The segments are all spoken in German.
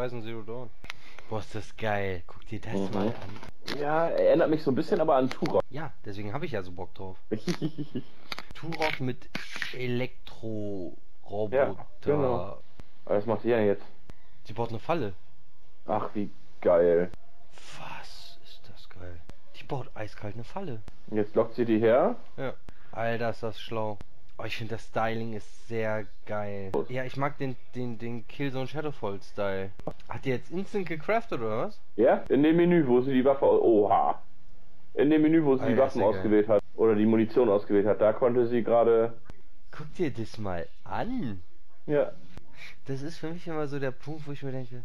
Horizon Zero Dawn. Boah, ist das geil. Guck dir das Mhm. mal an. Ja, erinnert mich so ein bisschen aber an Turok. Ja, deswegen habe ich ja so Bock drauf. Turok mit Elektro-Roboter. Ja, genau. Was macht ihr denn jetzt? Sie baut eine Falle. Ach, wie geil. Was ist das geil? Die baut eiskalt eine Falle. Jetzt lockt sie die her. Ja. Alter, ist das schlau. Oh, ich finde das Styling ist sehr geil. Ja, ich mag den, den, den Killzone Shadowfall Style. Hat die jetzt instant gecraftet oder was? Ja, in dem Menü, wo sie die Waffe. Oha. In dem Menü, wo sie die Alter, Waffen ja geil. ausgewählt hat. Oder die Munition ausgewählt hat. Da konnte sie gerade. Guck dir das mal an. Ja. Das ist für mich immer so der Punkt, wo ich mir denke,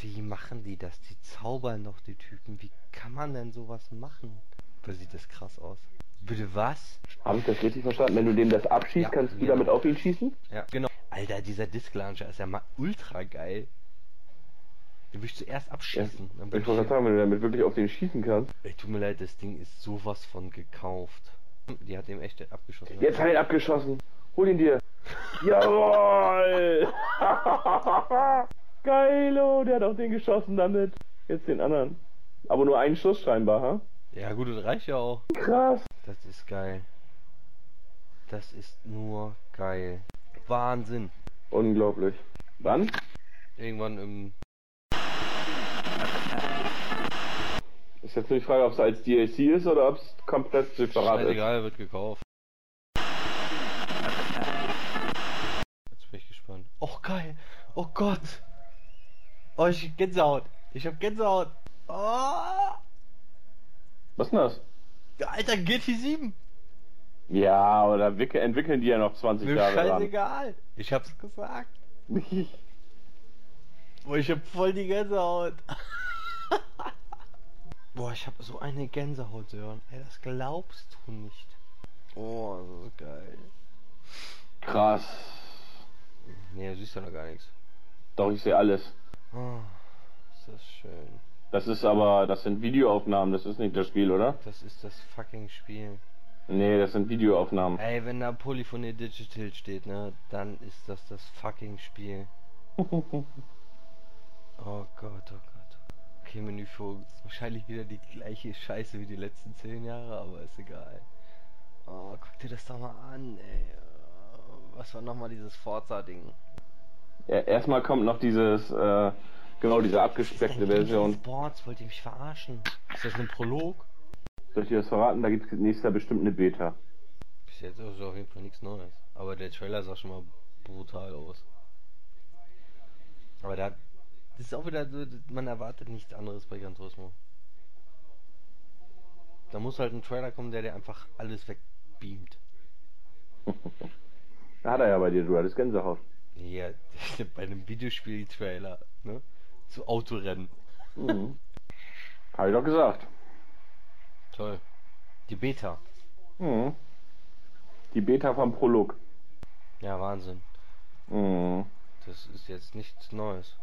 wie machen die das? Die zaubern doch die Typen. Wie kann man denn sowas machen? Da sieht das krass aus. Bitte was? Habe ich das richtig verstanden? Wenn du dem das abschießt, Ja, kannst du genau. damit auf ihn schießen? Ja, genau. Alter, dieser Disc Launcher ist ja mal ultra geil. Den will ich zuerst abschießen. Bin Ich wollte gerade sagen, wenn du damit wirklich auf den schießen kannst. Ey, tut mir leid, das Ding ist sowas von gekauft. Die hat dem echt abgeschossen. Jetzt hat er ihn abgeschossen. Hol ihn dir. Jawohl! Geilo, der hat auch den geschossen damit. Jetzt den anderen. Aber nur einen Schuss scheinbar, ha? Ja gut, das reicht ja auch. Krass. Das ist geil. Das ist nur geil. Wahnsinn. Unglaublich. Wann? Irgendwann im... Ist jetzt nur die Frage, ob es als DLC ist oder ob es komplett separat ist. Scheißegal, wird gekauft. Jetzt bin ich gespannt. Oh geil. Oh Gott. Oh, ich hab Gänsehaut. Ich hab Gänsehaut. Oh. Was ist denn das? Alter, GT7. Ja, oder wicke- entwickeln die ja noch 20 Mir Jahre dran. scheißegal. Ich hab's gesagt. Boah, ich hab voll die Gänsehaut. Boah, ich hab so eine Gänsehaut, Sören. Ey, das glaubst du nicht. Oh, so geil. Krass. Nee, du siehst ja noch gar nichts. Doch, ich sehe alles. Oh, ist das schön. Das ist aber, das sind Videoaufnahmen, das ist nicht das Spiel, oder? Das ist das fucking Spiel. Nee, das sind Videoaufnahmen. Ey, wenn da Polyphony Digital steht, ne, dann ist das das fucking Spiel. Oh Gott, oh Gott. Okay, ist wahrscheinlich wieder die gleiche Scheiße wie die letzten zehn Jahre, aber ist egal. Oh, guck dir das doch mal an, ey. Oh, Was war nochmal dieses Forza-Ding? Ja, erstmal kommt noch dieses, äh, genau, diese abgespeckte Version. Sports, wollt ihr mich verarschen? Ist das ein Prolog? Soll ich dir das verraten? Da gibt es nächstes Jahr bestimmt eine Beta. Bis jetzt ist auf jeden Fall nichts Neues. Aber der Trailer sah schon mal brutal aus. Aber da, das ist auch wieder so, man erwartet nichts anderes bei Gran Turismo. Da muss halt ein Trailer kommen, der dir einfach alles wegbeamt. Da hat er ja bei dir, du hattest Gänsehaut. Ja, bei einem Videospiel-Trailer, ne? Zu Autorennen. Mhm. Hab ich doch gesagt. Toll. Die Beta. Mhm. Die Beta vom Prolog. Ja, Wahnsinn. Mhm. Das ist jetzt nichts Neues.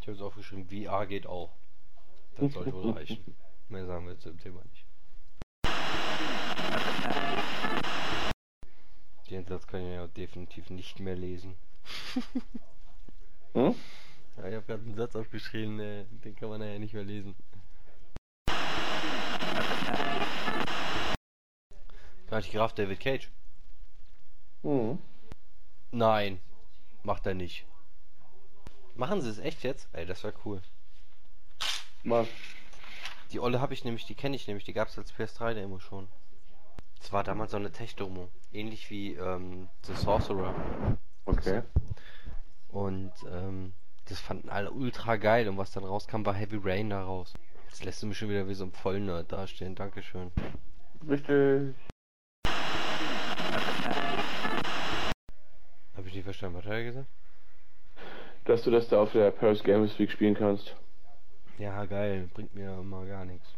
Ich habe es aufgeschrieben, VR geht auch. Das sollte wohl reichen. Mehr sagen wir zu dem Thema nicht. Den Satz kann ich ja definitiv nicht mehr lesen. Hm? Ja, ich habe gerade einen Satz aufgeschrieben, äh, den kann man ja nicht mehr lesen. Gar nicht gerafft, David Cage. Mhm. Nein, macht er nicht. Machen sie es echt jetzt? Ey, das wäre cool. Was? Die Olle habe ich nämlich, die kenne ich nämlich, die gab es als PS3-Demo schon. Das war damals so eine Tech-Demo. Ähnlich wie ähm, The Sorcerer. Okay. Und ähm, das fanden alle ultra geil. Und was dann rauskam, war Heavy Rain daraus. Jetzt lässt du mich schon wieder wie so ein Vollnerd dastehen. Dankeschön. Richtig. Habe ich nicht verstanden, was hat er gesagt? Dass du das da auf der Paris Games Week spielen kannst. Ja, geil. Bringt mir mal gar nichts.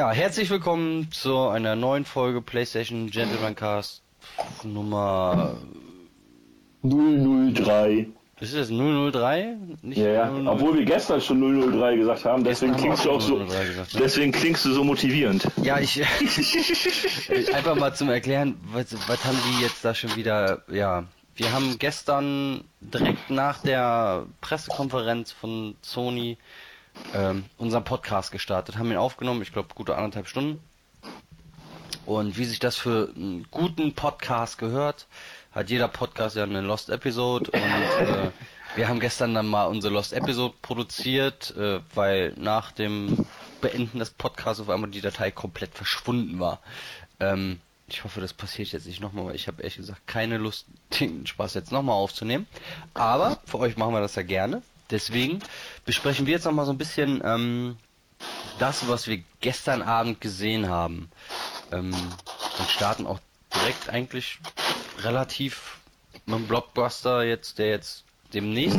Ja, herzlich willkommen zu einer neuen Folge PlayStation Gentleman Cast Nummer. 003. Ist es 003? Nicht Ja, ja. 003? Obwohl wir gestern schon 003 gesagt haben, deswegen haben klingst du auch so, 003 gesagt, ne? deswegen klingst du so motivierend. Ja, ich. einfach mal zum Erklären, was, was haben die jetzt da schon wieder. Ja, wir haben gestern direkt nach der Pressekonferenz von Sony ähm, unseren Podcast gestartet, haben ihn aufgenommen, ich glaube, gute anderthalb Stunden. Und wie sich das für einen guten Podcast gehört, hat jeder Podcast ja eine Lost Episode und äh, wir haben gestern dann mal unsere Lost Episode produziert, äh, weil nach dem Beenden des Podcasts auf einmal die Datei komplett verschwunden war. Ähm, ich hoffe, das passiert jetzt nicht nochmal, weil ich habe ehrlich gesagt keine Lust, den Spaß jetzt nochmal aufzunehmen. Aber für euch machen wir das ja gerne. Deswegen besprechen wir jetzt nochmal so ein bisschen ähm, das, was wir gestern Abend gesehen haben. Ähm, und starten auch direkt eigentlich relativ mit dem Blockbuster jetzt, der jetzt demnächst?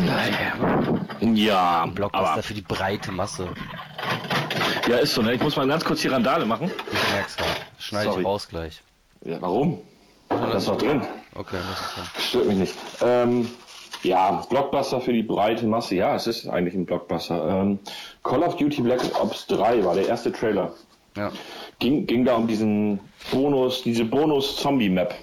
Ja, Ein Blockbuster aber, für die breite Masse. ja, ist so, ne? Ich muss mal ganz kurz die Randale machen. Ich merk's grad. Schneide ich Sorry. raus gleich. Ja, warum? Das ist doch drin. Okay, das ist dann. Stört mich nicht. Ähm, ja, Blockbuster für die breite Masse. Ja, es ist eigentlich ein Blockbuster. Ähm, Call of Duty Black Ops 3 war der erste Trailer. Ja. Ging, ging da um diesen Bonus, diese Bonus-Zombie-Map,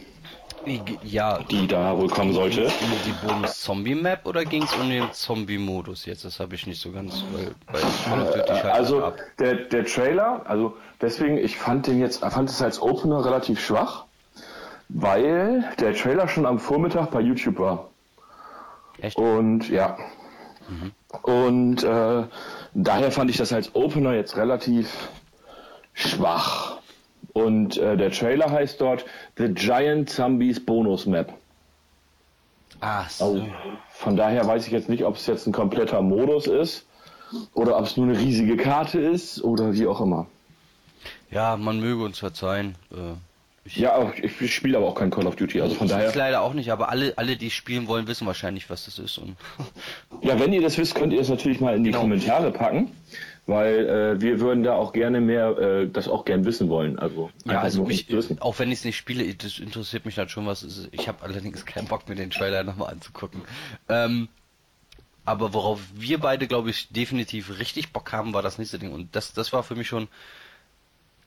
Ja, die da wohl kommen sollte. um die Bonus-Zombie-Map oder ging's um den Zombie-Modus jetzt? Das habe ich nicht so ganz, weil bei Call of Duty schaltet Also der, der Trailer, also deswegen, ich fand den jetzt, fand es als Opener relativ schwach, weil der Trailer schon am Vormittag bei YouTube war. Echt? Und ja. Und äh, daher fand ich das als Opener jetzt relativ schwach. Und äh, der Trailer heißt dort The Giant Zombies Bonus Map. Ach so. Also von daher weiß ich jetzt nicht, ob es jetzt ein kompletter Modus ist oder ob es nur eine riesige Karte ist oder wie auch immer. Ja, man möge uns verzeihen. Äh, ich Ja, aber ich spiele aber auch kein Call of Duty, also von ich daher. leider auch nicht, aber alle, alle, die spielen wollen, wissen wahrscheinlich, was das ist. Und Ja, wenn ihr das wisst, könnt ihr es natürlich mal in die Genau. Kommentare packen, weil äh, wir würden da auch gerne mehr, äh, das auch gern wissen wollen. Also ja, also mich, auch wenn ich es nicht spiele, das interessiert mich dann schon, was ist. Ich habe allerdings keinen Bock, mir den Trailer nochmal anzugucken. Ähm, aber worauf wir beide, glaube ich, definitiv richtig Bock haben, war das nächste Ding. Und das, das war für mich schon,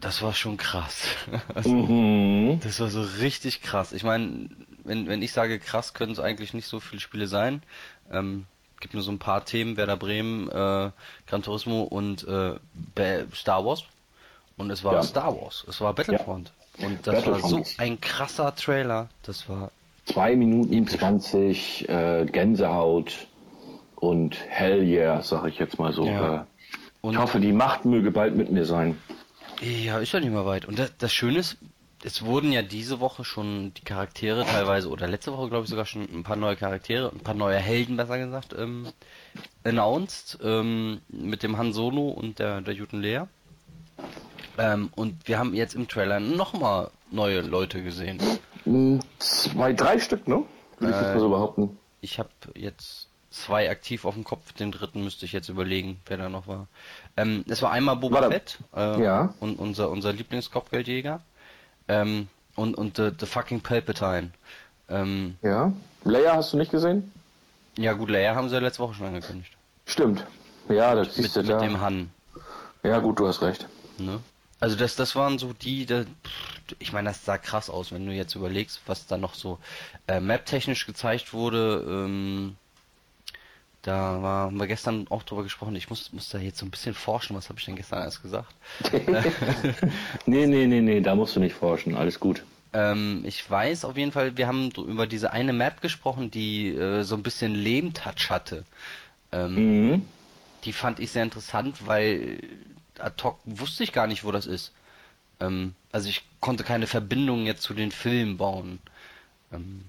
das war schon krass. Also, Mhm. Das war so richtig krass. Ich meine, wenn, wenn ich sage krass, können es eigentlich nicht so viele Spiele sein. Ähm, gibt nur so ein paar Themen, Werder Bremen, äh, Gran Turismo und äh, Star Wars. Und es war Ja. Star Wars, es war Battlefront. Und das war so ein krasser Trailer. Das war Zwei Minuten 20 äh, Gänsehaut und Hell yeah, sag ich jetzt mal so. Ja. Äh, und ich hoffe, die Macht möge bald mit mir sein. Ja, ist ja nicht mehr weit. Und das, das Schöne ist, es wurden ja diese Woche schon die Charaktere teilweise, oder letzte Woche glaube ich sogar schon ein paar neue Charaktere, ein paar neue Helden besser gesagt, ähm, announced, ähm, mit dem Han Solo und der, der Juten Lea. Ähm, und wir haben jetzt im Trailer nochmal neue Leute gesehen. Hm, Zwei, drei Stück, ne? Würde ich jetzt Äh, mal so behaupten. Ich habe jetzt zwei aktiv auf dem Kopf, den dritten müsste ich jetzt überlegen, wer da noch war. Ähm, es war einmal Boba Warte. Fett äh, Ja. und unser unser Lieblingskopfgeldjäger ähm, und und the, the fucking Palpatine. Ähm, Ja. Leia hast du nicht gesehen? ja gut, Leia haben sie ja letzte Woche schon angekündigt. Stimmt. Ja, das Mit, siehst du mit da. dem Han. Ja, gut, du hast recht. Ne? Also das, das waren so die, da, ich meine, das sah krass aus, wenn du jetzt überlegst, was da noch so äh, map-technisch gezeigt wurde. Ähm, da war, haben wir gestern auch drüber gesprochen. Ich muss, muss da jetzt so ein bisschen forschen. Was habe ich denn gestern erst gesagt? Nee, nee, nee, nee, da musst du nicht forschen. Alles gut. Ähm, ich weiß auf jeden Fall, wir haben über diese eine Map gesprochen, die äh, so ein bisschen Lehm-Touch hatte. Ähm, Mhm. Die fand ich sehr interessant, weil ad hoc wusste ich gar nicht, wo das ist. Ähm, also ich konnte keine Verbindung jetzt zu den Filmen bauen. Ähm,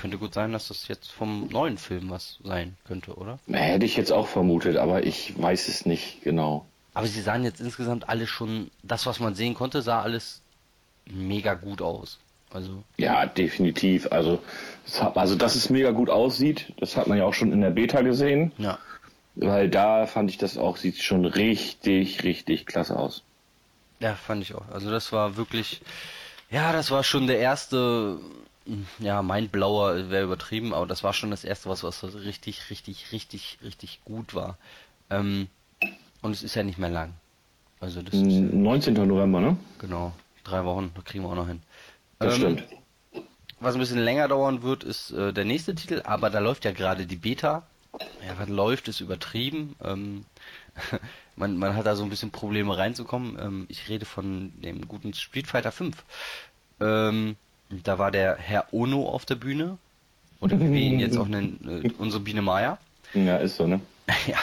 könnte gut sein, dass das jetzt vom neuen Film was sein könnte, oder? Hätte ich jetzt auch vermutet, aber ich weiß es nicht genau. Aber sie sahen jetzt insgesamt alle schon, das was man sehen konnte, sah alles mega gut aus. Also, Ja, definitiv. Also, das hat, also, dass es mega gut aussieht, das hat man ja auch schon in der Beta gesehen. ja. Weil da fand ich das auch, sieht schon richtig, richtig klasse aus. Ja, fand ich auch. Also das war wirklich, ja, das war schon der erste, ja, Mindblower wäre übertrieben, aber das war schon das erste, was, was richtig, richtig, richtig, richtig gut war. Ähm, und es ist ja nicht mehr lang. Also das ist, 19. November, ne? genau, drei Wochen, da kriegen wir auch noch hin. Das Ähm, stimmt. Was ein bisschen länger dauern wird, ist äh, der nächste Titel, aber da läuft ja gerade die Beta. Ja, was läuft, ist übertrieben. Ähm, man, man hat da so ein bisschen Probleme reinzukommen. Ähm, ich rede von dem guten Street Fighter 5. Ähm, da war der Herr Ono auf der Bühne. Oder wie wir ihn jetzt auch nennen, äh, unsere Biene Maya. Ja, ist so, ne? ja,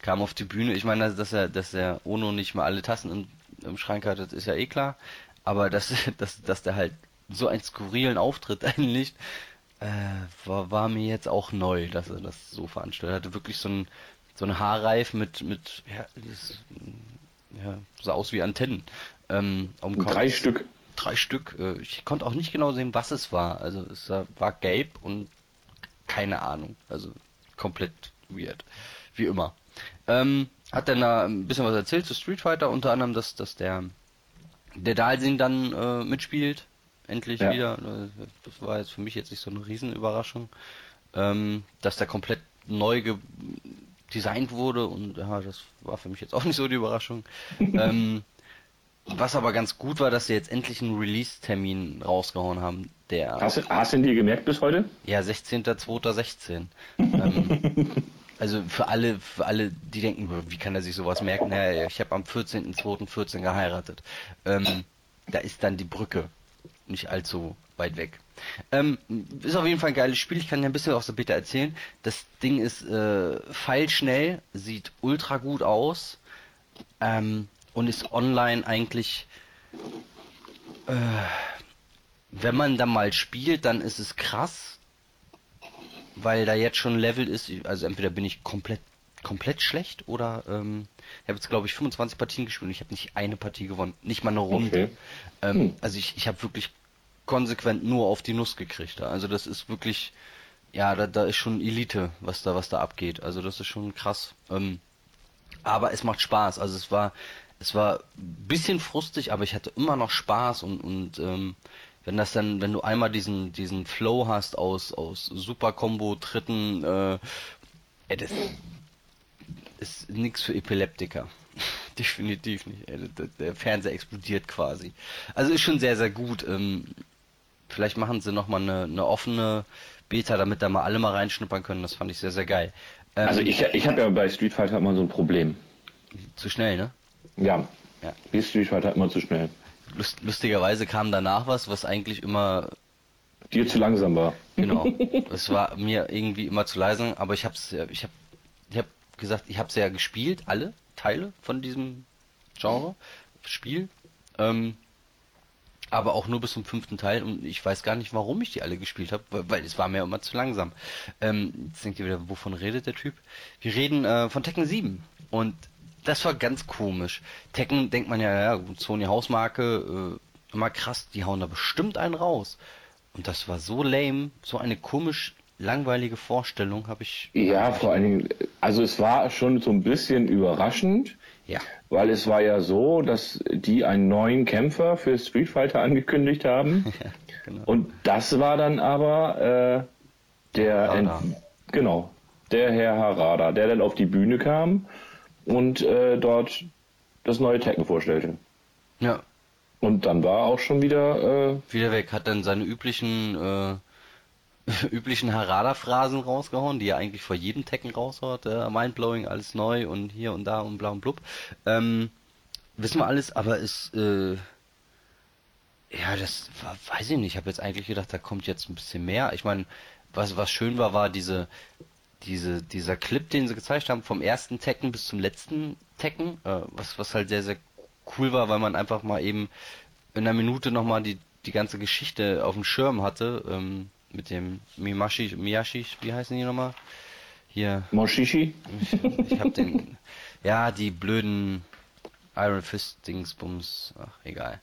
kam auf die Bühne. Ich meine, dass, dass er, dass der Ono nicht mal alle Tassen im, im Schrank hat, das ist ja eh klar. Aber dass, dass, dass der halt so einen skurrilen Auftritt einlegt, äh, war, war mir jetzt auch neu, dass er das so veranstaltet. Er hatte wirklich so ein, so ein Haarreif mit, mit, ja, das, ja, sah aus wie Antennen. Ähm. Drei Stück. Drei Stück. Äh, ich konnte auch nicht genau sehen, was es war. Also es war gelb und keine Ahnung. Also komplett weird. Wie immer. Ähm, hat dann da ein bisschen was erzählt zu Street Fighter, unter anderem, dass, dass der, der Dalsin dann äh, mitspielt. Endlich Ja. wieder. Das war jetzt für mich jetzt nicht so eine Riesenüberraschung. Ähm, dass der komplett neu ge designt wurde und ja, das war für mich jetzt auch nicht so die Überraschung. ähm, was aber ganz gut war, dass sie jetzt endlich einen Release-Termin rausgehauen haben, der Hast, du- hast du ihn dir gemerkt bis heute? ja, 16.02.16. ähm, also für alle, für alle, die denken, wie kann er sich sowas merken? Ja, ich habe am 14.02.14 geheiratet. Ähm, da ist dann die Brücke nicht allzu weit weg. Ähm, ist auf jeden Fall ein geiles Spiel. Ich kann ja ein bisschen aus der Beta erzählen. Das Ding ist äh, feilschnell, sieht ultra gut aus ähm, und ist online eigentlich äh, wenn man dann mal spielt, dann ist es krass, weil da jetzt schon ein Level ist. Also entweder bin ich komplett komplett schlecht oder ähm, ich habe jetzt glaube ich 25 Partien gespielt und ich habe nicht eine Partie gewonnen, nicht mal eine Runde. Okay. Ähm, Hm. Also ich, ich habe wirklich konsequent nur auf die Nuss gekriegt. Also das ist wirklich, ja, da, da ist schon Elite, was da was da abgeht. Also das ist schon krass. Ähm, aber es macht Spaß. Also es war, es war ein bisschen frustig, aber ich hatte immer noch Spaß und und ähm, wenn das dann, wenn du einmal diesen diesen Flow hast aus aus Super Combo Tritten, äh, ey, das ist nichts für Epileptiker. Definitiv nicht. Ey, der, der Fernseher explodiert quasi. Also ist schon sehr sehr gut. Ähm, vielleicht machen sie noch mal eine, eine offene Beta, damit da mal alle mal reinschnuppern können. Das fand ich sehr sehr geil. Ähm, Also ich, ich habe ja bei Street Fighter immer so ein Problem. zu schnell, ne? Ja. Ja. Wie Street Fighter immer zu schnell. Lust, lustigerweise kam danach was, was eigentlich immer, Dir zu langsam war. genau, es war mir irgendwie immer zu leise, aber ich hab's, ich hab, ich hab gesagt, ich hab's ja gespielt, alle Teile von diesem Genre, Spiel, ähm, aber auch nur bis zum fünften Teil und ich weiß gar nicht, warum ich die alle gespielt habe, weil, weil es war mir immer zu langsam. Ähm, jetzt denkt ihr wieder, wovon redet der Typ? Wir reden äh, von Tekken 7 und das war ganz komisch. Tekken denkt man ja, ja, Sony Hausmarke, äh, immer krass, die hauen da bestimmt einen raus. Und das war so lame, so eine komisch langweilige Vorstellung habe ich. Ja, vor allen Dingen, also es war schon so ein bisschen überraschend, Ja. Weil es war ja so, dass die einen neuen Kämpfer für Street Fighter angekündigt haben. ja genau. Und das war dann aber äh, der. Ent- genau, der Herr Harada, der dann auf die Bühne kam und äh, dort das neue Tekken vorstellte. ja, Und dann war auch schon wieder, äh, wieder weg, hat dann seine üblichen äh, üblichen Harada-Phrasen rausgehauen, die er eigentlich vor jedem Tekken raushaut. Äh, Mindblowing, alles neu und hier und da und bla und blub. Ähm, wissen wir alles, aber es äh, ja, das war, weiß ich nicht. Ich habe jetzt eigentlich gedacht, da kommt jetzt ein bisschen mehr. Ich meine, was was schön war, war diese diese dieser Clip, den sie gezeigt haben, vom ersten Tekken bis zum letzten Tekken, äh, was was halt sehr sehr cool war, weil man einfach mal eben in einer Minute nochmal die die ganze Geschichte auf dem Schirm hatte ähm, mit dem Mimashi Miyashi, wie heißen die nochmal? Hier Moshishi. ich, ich hab den. Ja, die blöden Iron Fist Dingsbums. Ach, egal.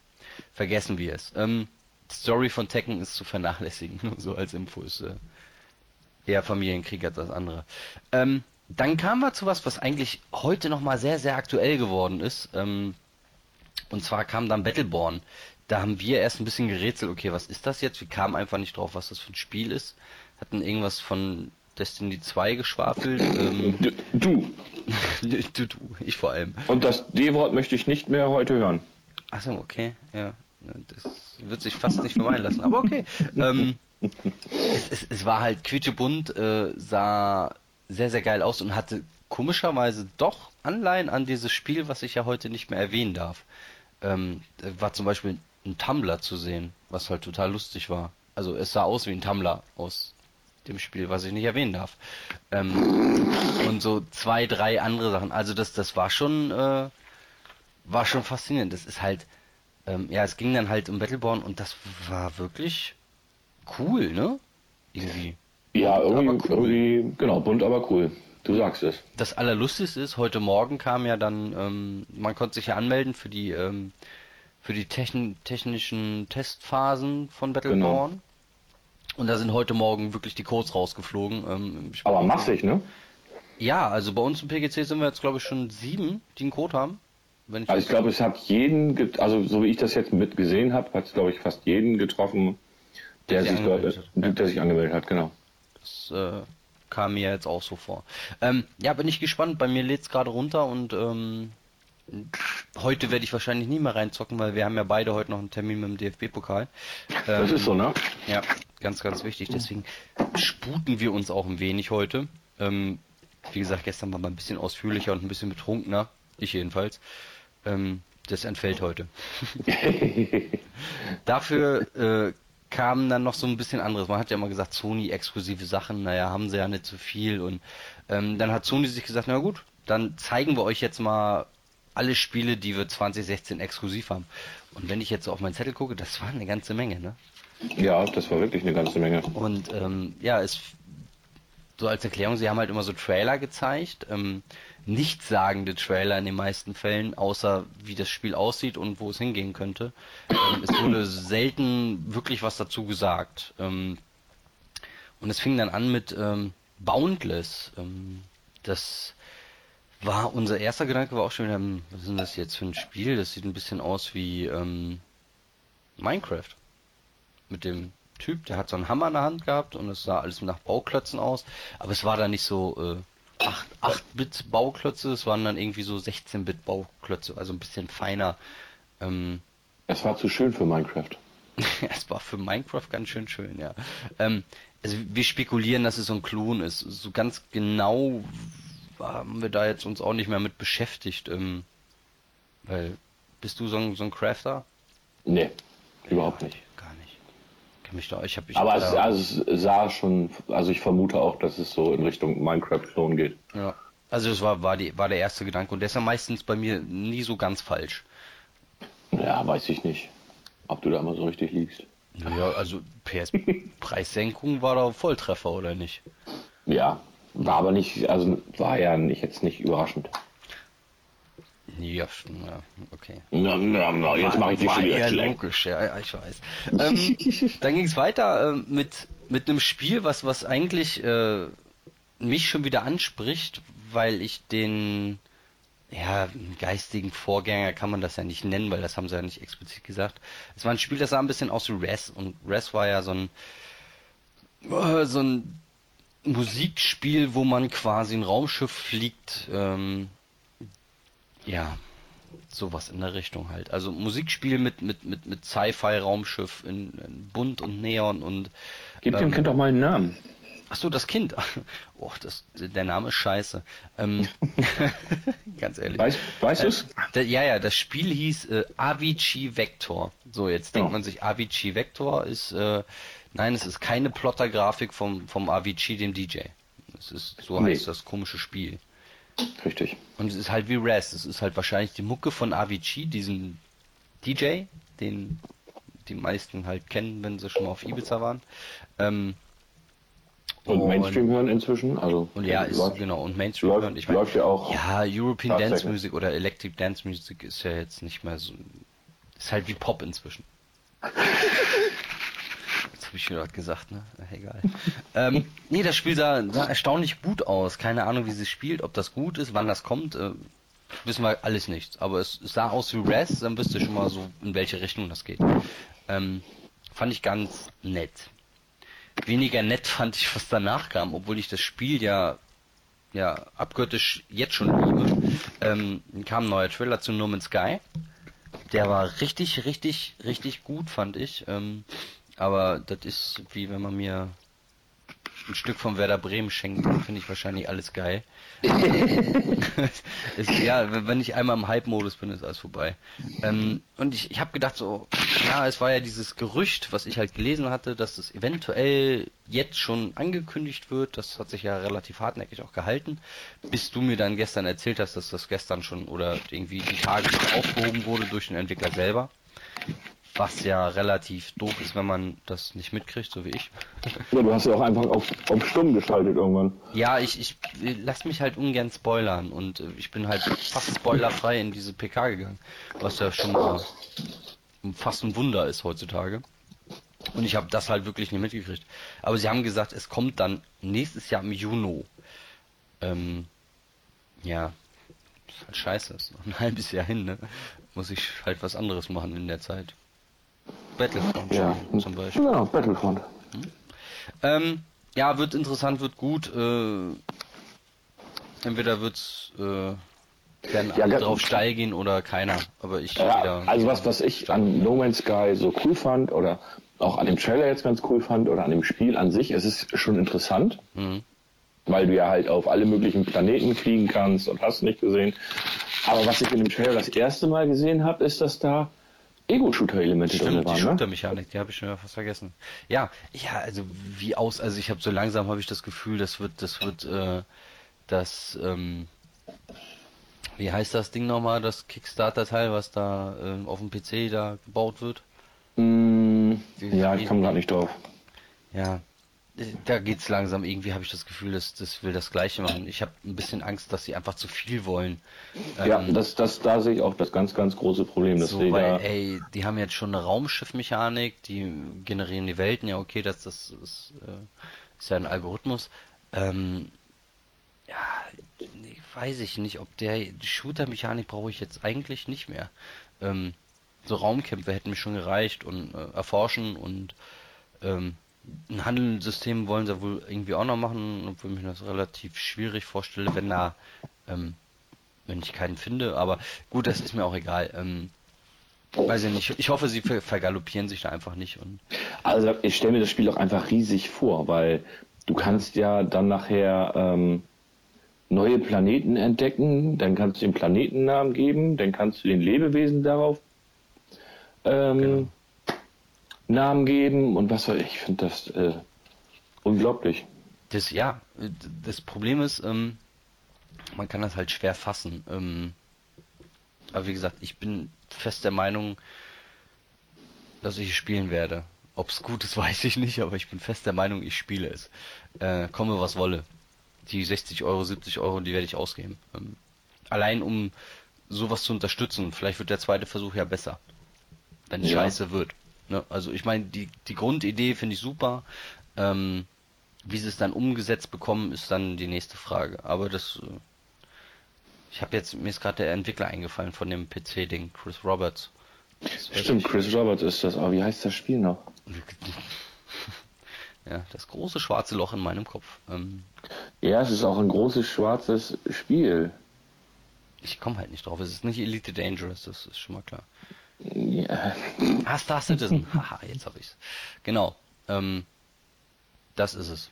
Vergessen wir es. Ähm, die Story von Tekken ist zu vernachlässigen, nur so als ist äh, eher Familienkrieg als das andere. Ähm, dann kamen wir zu was, was eigentlich heute nochmal sehr, sehr aktuell geworden ist. Ähm, Und zwar kam dann Battleborn. Da haben wir erst ein bisschen gerätselt, okay, was ist das jetzt? Wir kamen einfach nicht drauf, was das für ein Spiel ist. Hatten irgendwas von Destiny 2 geschwafelt. Ähm, Du, du. du, ich vor allem. Und das D-Wort möchte ich nicht mehr heute hören. Achso, okay, ja. Das wird sich fast nicht vermeiden lassen, aber okay. ähm, es, es, es war halt quietschebunt, äh, sah sehr, sehr geil aus und hatte komischerweise doch Anleihen an dieses Spiel, was ich ja heute nicht mehr erwähnen darf. Ähm, war zum Beispiel ein Tumblr zu sehen, was halt total lustig war. Also es sah aus wie ein Tumblr aus dem Spiel, was ich nicht erwähnen darf. Ähm, und so zwei, drei andere Sachen. Also das, das war schon, äh, war schon faszinierend. Das ist halt, ähm, ja, es ging dann halt um Battleborn und das war wirklich cool, ne? Irgendwie. Ja, irgendwie, cool. irgendwie, genau, bunt, aber cool. Du sagst es. Das Allerlustigste ist, heute Morgen kam ja dann, ähm, man konnte sich ja anmelden für die, ähm, für die techn technischen Testphasen von Battleborn. Und da sind heute Morgen wirklich die Codes rausgeflogen. Ähm, Aber massig, ne? Ja, also bei uns im PGC sind wir jetzt, glaube ich, schon sieben, die einen Code haben. Wenn ich Also ich glaube, es hat jeden, also so wie ich das jetzt mit gesehen habe, hat es glaube ich fast jeden getroffen, der, Der sich dort, angemeldet hat. der sich angemeldet hat, genau. Das äh, kam mir jetzt auch so vor. Ähm, ja, bin ich gespannt. Bei mir lädt's gerade runter und ähm, heute werde ich wahrscheinlich nie mehr reinzocken, weil wir haben ja beide heute noch einen Termin mit dem DFB-Pokal. Ähm, Das ist so, ne? Ja, ganz, ganz wichtig. Deswegen sputen wir uns auch ein wenig heute. Ähm, wie gesagt, gestern war mal ein bisschen ausführlicher und ein bisschen betrunkener. Ich jedenfalls. Ähm, das entfällt heute. Dafür äh, kam dann noch so ein bisschen anderes. Man hat ja immer gesagt, Sony exklusive Sachen, naja, haben sie ja nicht so viel. Und ähm, dann hat Sony sich gesagt, na gut, dann zeigen wir euch jetzt mal alle Spiele, die wir 2016 exklusiv haben. Und wenn ich jetzt so auf meinen Zettel gucke, das war eine ganze Menge, ne? Ja, das war wirklich eine ganze Menge. Und ähm, ja, es so als Erklärung, sie haben halt immer so Trailer gezeigt, ähm, nichtssagende Trailer in den meisten Fällen, außer wie das Spiel aussieht und wo es hingehen könnte. Ähm, es wurde selten wirklich was dazu gesagt. Ähm, und es fing dann an mit ähm, Boundless. Ähm, das war unser erster Gedanke, war auch schon wieder, hm, was ist denn das jetzt für ein Spiel? Das sieht ein bisschen aus wie ähm, Minecraft mit dem Typ, der hat so einen Hammer in der Hand gehabt und es sah alles nach Bauklötzen aus, aber es war dann nicht so äh, 8, 8-Bit-Bauklötze, es waren dann irgendwie so 16-Bit-Bauklötze, also ein bisschen feiner. Ähm, Es war zu schön für Minecraft. es war für Minecraft ganz schön schön, ja. Ähm, also wir spekulieren, dass es so ein Klon ist. So ganz genau haben wir da jetzt uns auch nicht mehr mit beschäftigt. Ähm, weil, bist du so ein, so ein Crafter? Nee, überhaupt nicht. Gar nicht. Kenn mich da, ich hab, ich Aber hab es, also es sah schon, also ich vermute auch, dass es so in Richtung Minecraft-Klon geht. Ja. Also das war, war, die, war der erste Gedanke und der ist ja meistens bei mir nie so ganz falsch. Ja, weiß ich nicht, ob du da mal so richtig liegst. Ja, also PS-Preissenkung war da Volltreffer, oder nicht? Ja, war aber nicht, also war ja nicht, jetzt nicht überraschend. Ja, okay. Na, na, na, jetzt mache ich dich schon wieder schlecht. logisch, ja, ja, ich weiß. Ähm, dann ging es weiter ähm, mit, mit einem Spiel, was, was eigentlich äh, mich schon wieder anspricht, weil ich den ja, geistigen Vorgänger kann man das ja nicht nennen, weil das haben sie ja nicht explizit gesagt. Es war ein Spiel, das sah ein bisschen aus wie Res und Res war ja so ein äh, so ein Musikspiel, wo man quasi ein Raumschiff fliegt. Ähm, ja, sowas in der Richtung halt. Also Musikspiel mit mit mit mit Sci-Fi-Raumschiff in, in bunt und Neon und Gib dem ähm, Kind doch mal einen Namen. Ach so, das Kind. Oh, das, der Name ist scheiße. Ähm, ganz ehrlich. Weißt, weißt du's? Da, ja, ja, das Spiel hieß äh, Avicii Vector. So, jetzt denkt Ja. man sich, Avicii Vector ist, äh, nein, es ist keine Plottergrafik vom, vom Avicii, dem DJ. Es ist, so Nee. heißt das komische Spiel. Richtig. Und es ist halt wie Res. Es ist halt wahrscheinlich die Mucke von Avicii, diesem DJ, den die meisten halt kennen, wenn sie schon mal auf Ibiza waren. Ähm, Und Mainstream hören inzwischen, also Und ja, ist, läuft, genau, und Mainstream läuft, hören. Ich meine, läuft ja auch. ja, European Dance. Music oder Electric Dance Music ist ja jetzt nicht mehr so. Ist halt wie Pop inzwischen. Jetzt habe ich schon was gesagt, ne? Egal. ähm, nee, das Spiel sah, sah erstaunlich gut aus. Keine Ahnung, wie sie spielt, ob das gut ist, wann das kommt. Äh, wissen wir alles nichts. Aber es, es sah aus wie Res, dann wisst ihr schon mal so, in welche Richtung das geht. Ähm, fand ich ganz nett. Weniger nett fand ich, was danach kam, obwohl ich das Spiel ja ja abgöttisch jetzt schon liebe. Ähm, kam ein neuer Trailer zu No Man's Sky. Der war richtig, richtig, richtig gut, fand ich. Ähm, aber das ist wie wenn man mir ein Stück von Werder Bremen schenkt, dann finde ich wahrscheinlich alles geil. ist, ja, wenn ich einmal im Hype-Modus bin, ist alles vorbei. Ähm, und ich, ich habe gedacht so, ja, es war ja dieses Gerücht, was ich halt gelesen hatte, dass es eventuell jetzt schon angekündigt wird. Das hat sich ja relativ hartnäckig auch gehalten, bis du mir dann gestern erzählt hast, dass das gestern schon oder irgendwie die Tage schon aufgehoben wurde durch den Entwickler selber. Was ja relativ doof ist, wenn man das nicht mitkriegt, so wie ich. Ja, du hast ja auch einfach auf, auf stumm geschaltet irgendwann. Ja, ich, ich lass mich halt ungern spoilern und äh, ich bin halt fast spoilerfrei in diese PK gegangen, was ja schon mal fast ein Wunder ist heutzutage. Und ich habe das halt wirklich nicht mitgekriegt. Aber sie haben gesagt, es kommt dann nächstes Jahr im Juni. Ähm, ja, ist halt scheiße, ist noch ein halbes Jahr hin, ne? Muss ich halt was anderes machen in der Zeit. Battlefront Ja, zum Beispiel. Ja, Battlefront. Ähm, ja, wird interessant, wird gut. Äh, entweder wird's äh, werden Ja, alle drauf steil gehen oder keiner. Aber ich Ja, wieder. also was, was ich an No Man's Sky so cool fand oder auch an dem Trailer jetzt ganz cool fand oder an dem Spiel an sich, es ist schon interessant, Mhm. weil du ja halt auf alle möglichen Planeten fliegen kannst und hast nicht gesehen. Aber was ich in dem Trailer das erste Mal gesehen habe, ist, dass da Ego-Shooter-Elemente drin Stimmt, die waren. Ne? Shooter-Mechanik, die habe ich schon fast vergessen. Ja, ja, also wie aus, also ich habe so langsam habe ich das Gefühl, das wird, das wird, äh, das, ähm, wie heißt das Ding nochmal, das Kickstarter-Teil, was da ähm, auf dem PC da gebaut wird? Mm, ja, ich komme gerade nicht drauf. Ja, äh, da geht's langsam. Irgendwie habe ich das Gefühl, dass das will das Gleiche machen. Ich habe ein bisschen Angst, dass sie einfach zu viel wollen. ja, Ähm, das, das, da sehe ich auch das ganz, ganz große Problem. So, weil, da, ey, die haben jetzt schon eine Raumschiffmechanik, die generieren die Welten, ja okay, das, das ist, äh, ist ja ein Algorithmus. Ähm, ja, nee, weiß ich nicht, ob der Shooter-Mechanik brauche ich jetzt eigentlich nicht mehr. Ähm, so Raumkämpfe hätten mir schon gereicht und äh, erforschen und ähm, ein Handelssystem wollen sie wohl irgendwie auch noch machen, obwohl ich mir das relativ schwierig vorstelle, wenn da, ähm, wenn ich keinen finde, aber gut, das ist mir auch egal. Ähm, weiß ich nicht. Ich hoffe, sie ver vergaloppieren sich da einfach nicht und Also ich stelle mir das Spiel auch einfach riesig vor, weil du kannst ja dann nachher ähm, neue Planeten entdecken, dann kannst du den Planetennamen geben, dann kannst du den Lebewesen darauf ähm, Genau. Namen geben und was weiß ich. Ich finde das äh, unglaublich. Das, ja, das Problem ist, ähm, man kann das halt schwer fassen. Ähm, aber wie gesagt, ich bin fest der Meinung, dass ich es spielen werde. Ob es gut ist, weiß ich nicht, aber ich bin fest der Meinung, ich spiele es. Äh, komme was wolle. Die 60 Euro, 70 Euro, die werde ich ausgeben. Ähm, allein um sowas zu unterstützen. Vielleicht wird der zweite Versuch ja besser. Wenn es Ja. scheiße wird. Ne? Also ich meine, die, die Grundidee finde ich super. Ähm, wie sie es dann umgesetzt bekommen, ist dann die nächste Frage. Aber das, äh, ich habe jetzt, mir ist gerade der Entwickler eingefallen von dem PC-Ding, Chris Roberts. Stimmt, Chris Roberts ist das. Aber wie heißt das Spiel noch? Ja, das große schwarze Loch in meinem Kopf. Ähm, Ja, es ist auch ein großes schwarzes Spiel. ich komme halt nicht drauf. Es ist nicht Elite Dangerous, das ist schon mal klar. Ja, Ah, Star Citizen. Haha, jetzt habe ich's. Genau. Ähm, das ist es.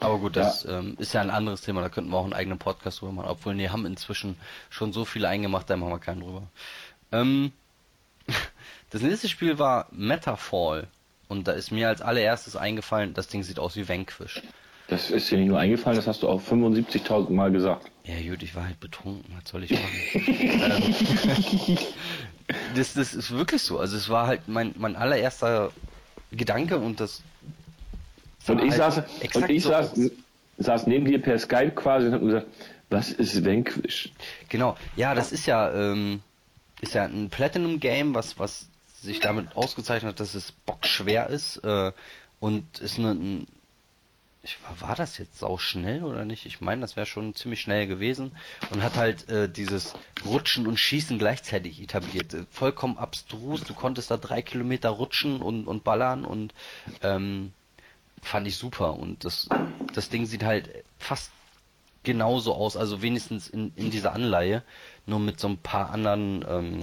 Aber gut, das ähm, ist ja ein anderes Thema, da könnten wir auch einen eigenen Podcast drüber machen. Obwohl, nee, haben inzwischen schon so viele eingemacht, da machen wir keinen drüber. Ähm, das nächste Spiel war Metafall. Und da ist mir als allererstes eingefallen, das Ding sieht aus wie Vanquish. das ist dir nicht nur eingefallen, das hast du auch 75.000 Mal gesagt. Ja gut, ich war halt betrunken, was soll ich machen? ähm, das, das ist wirklich so. Also es war halt mein, mein allererster Gedanke und das Und ich halt saß, und ich so saß, saß neben dir per Skype quasi und hab gesagt, was ist Vanquish? Genau, ja, das ist ja, ähm, ist ja ein Platinum Game, was, was sich damit ausgezeichnet hat, dass es bockschwer ist, äh, und ist eine, ein, ich, war, das jetzt sau schnell oder nicht? Ich meine, das wäre schon ziemlich schnell gewesen und hat halt äh, dieses Rutschen und Schießen gleichzeitig etabliert. Äh, vollkommen abstrus. Du konntest da drei Kilometer rutschen und, und ballern und ähm, fand ich super. Und das, das Ding sieht halt fast genauso aus, also wenigstens in, in dieser Anleihe, nur mit so ein paar anderen ähm,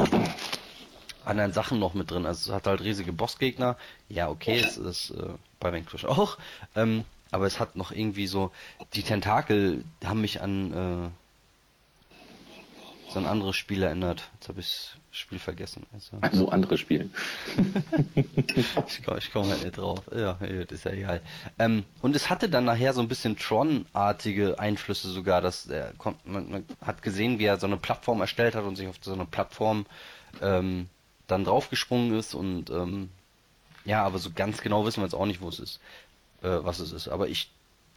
anderen Sachen noch mit drin. Also es hat halt riesige Bossgegner. Ja, okay, es ist äh, bei Vanquish auch. Ähm, aber es hat noch irgendwie so, die Tentakel haben mich an äh, so ein anderes Spiel erinnert. Jetzt habe ich das Spiel vergessen. Also. So andere Spiele. ich komme komm halt nicht drauf. Ja, das ist ja egal. Ähm, und es hatte dann nachher so ein bisschen Tron-artige Einflüsse sogar. Dass er kommt, man, man, hat gesehen, wie er so eine Plattform erstellt hat und sich auf so eine Plattform ähm, dann draufgesprungen ist und ähm, ja, aber so ganz genau wissen wir jetzt auch nicht, wo es ist, äh, was es ist. Aber ich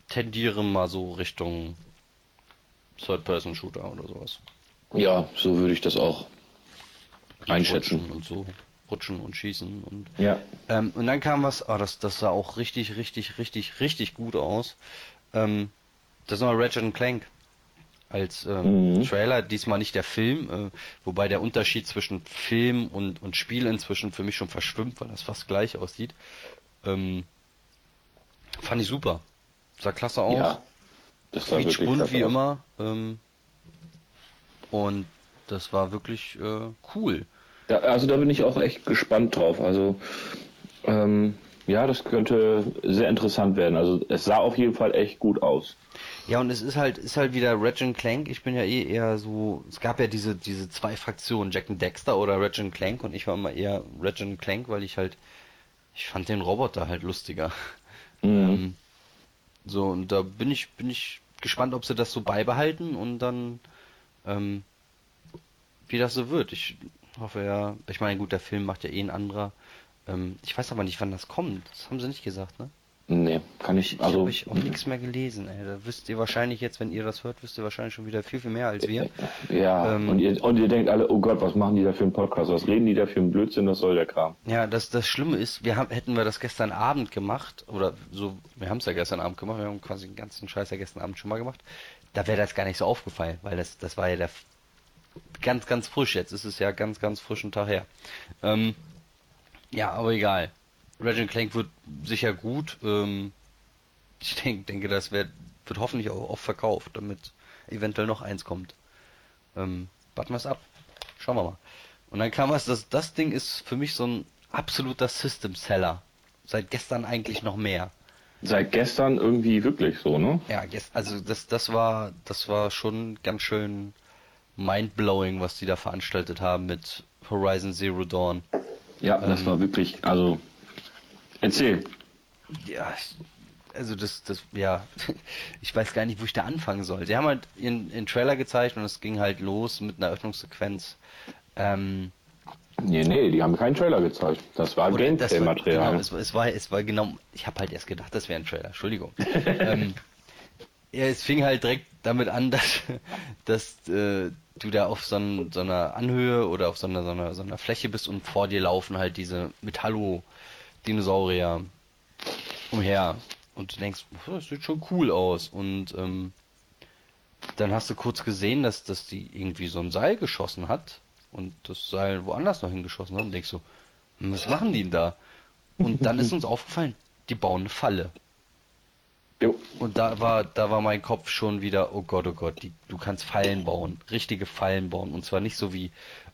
tendiere mal so Richtung Third-Person-Shooter oder sowas. Ja, so würde ich das auch einschätzen. Rutschen und so. Rutschen und schießen und. Ja. Ähm, und dann kam was, oh, das, das sah auch richtig, richtig, richtig, richtig gut aus. Ähm, das war Ratchet Clank als ähm, mhm. Trailer, diesmal nicht der Film, äh, wobei der Unterschied zwischen Film und, und Spiel inzwischen für mich schon verschwimmt, weil das fast gleich aussieht. Ähm, fand ich super. Sah klasse aus. Ja, das war wirklich bunt wie immer. Ähm, und das war wirklich äh, cool. Ja, also da bin ich auch echt gespannt drauf. Also ähm, ja, das könnte sehr interessant werden. Also es sah auf jeden Fall echt gut aus. Ja, und es ist halt, ist halt wieder Ratchet Clank. Ich bin ja eh eher so, es gab ja diese, diese zwei Fraktionen, Jack and Dexter oder Ratchet Clank und ich war immer eher Ratchet Clank, weil ich halt, ich fand den Roboter halt lustiger. Mhm. Ähm, so, und da bin ich, bin ich gespannt, ob sie das so beibehalten und dann, ähm, wie das so wird. Ich hoffe ja, ich meine, gut, der Film macht ja eh ein anderer. Ähm, ich weiß aber nicht, wann das kommt. Das haben sie nicht gesagt, ne? Nee, kann ich, also. habe ich auch nichts mehr gelesen, ey. Da wisst ihr wahrscheinlich jetzt, wenn ihr das hört, wisst ihr wahrscheinlich schon wieder viel, viel mehr als wir. Ja, ähm, und, ihr, und ihr denkt alle, oh Gott, was machen die da für einen Podcast? Was reden die da für einen Blödsinn? Das soll der Kram. Ja, das, das Schlimme ist, wir haben, hätten wir das gestern Abend gemacht, oder so, wir haben es ja gestern Abend gemacht, wir haben quasi den ganzen Scheiß ja gestern Abend schon mal gemacht, da wäre das gar nicht so aufgefallen, weil das, das war ja der ganz, ganz frisch. Jetzt ist es ja ganz, ganz frischen Tag her. Ähm, ja, aber egal. Regent Clank wird sicher gut. Ähm, ich denk, denke, das wird, wird hoffentlich auch oft verkauft, damit eventuell noch eins kommt. Ähm, warten wir es ab. Schauen wir mal. Und dann kam was, das, das Ding ist für mich so ein absoluter System Seller. Seit gestern eigentlich noch mehr. Seit gestern irgendwie wirklich so, ne? Ja, also das, das war, das war schon ganz schön mindblowing, was die da veranstaltet haben mit Horizon Zero Dawn. Ja, das ähm, war wirklich, also erzähl. Ja, also das, das, ja, ich weiß gar nicht, wo ich da anfangen soll. Sie haben halt ihren, ihren Trailer gezeigt und es ging halt los mit einer Öffnungssequenz. Ähm, nee, nee, die haben keinen Trailer gezeigt. Das war Gameplay-Material. Genau, es, es, war, es war genau, ich habe halt erst gedacht, das wäre ein Trailer, Entschuldigung. ähm, ja, es fing halt direkt damit an, dass, dass äh, du da auf so, ein, so, einer Anhöhe oder auf so einer, so, einer, so einer Fläche bist und vor dir laufen halt diese Metallo-Dinosaurier umher. Und du denkst, das sieht schon cool aus. Und ähm, dann hast du kurz gesehen, dass, dass die irgendwie so ein Seil geschossen hat und das Seil woanders noch hingeschossen hat und denkst so, hm, was machen die denn da? Und dann ist uns aufgefallen, die bauen eine Falle. Jo. Und da war, da war mein Kopf schon wieder, oh Gott, oh Gott, die, du kannst Fallen bauen, richtige Fallen bauen. Und zwar nicht so wie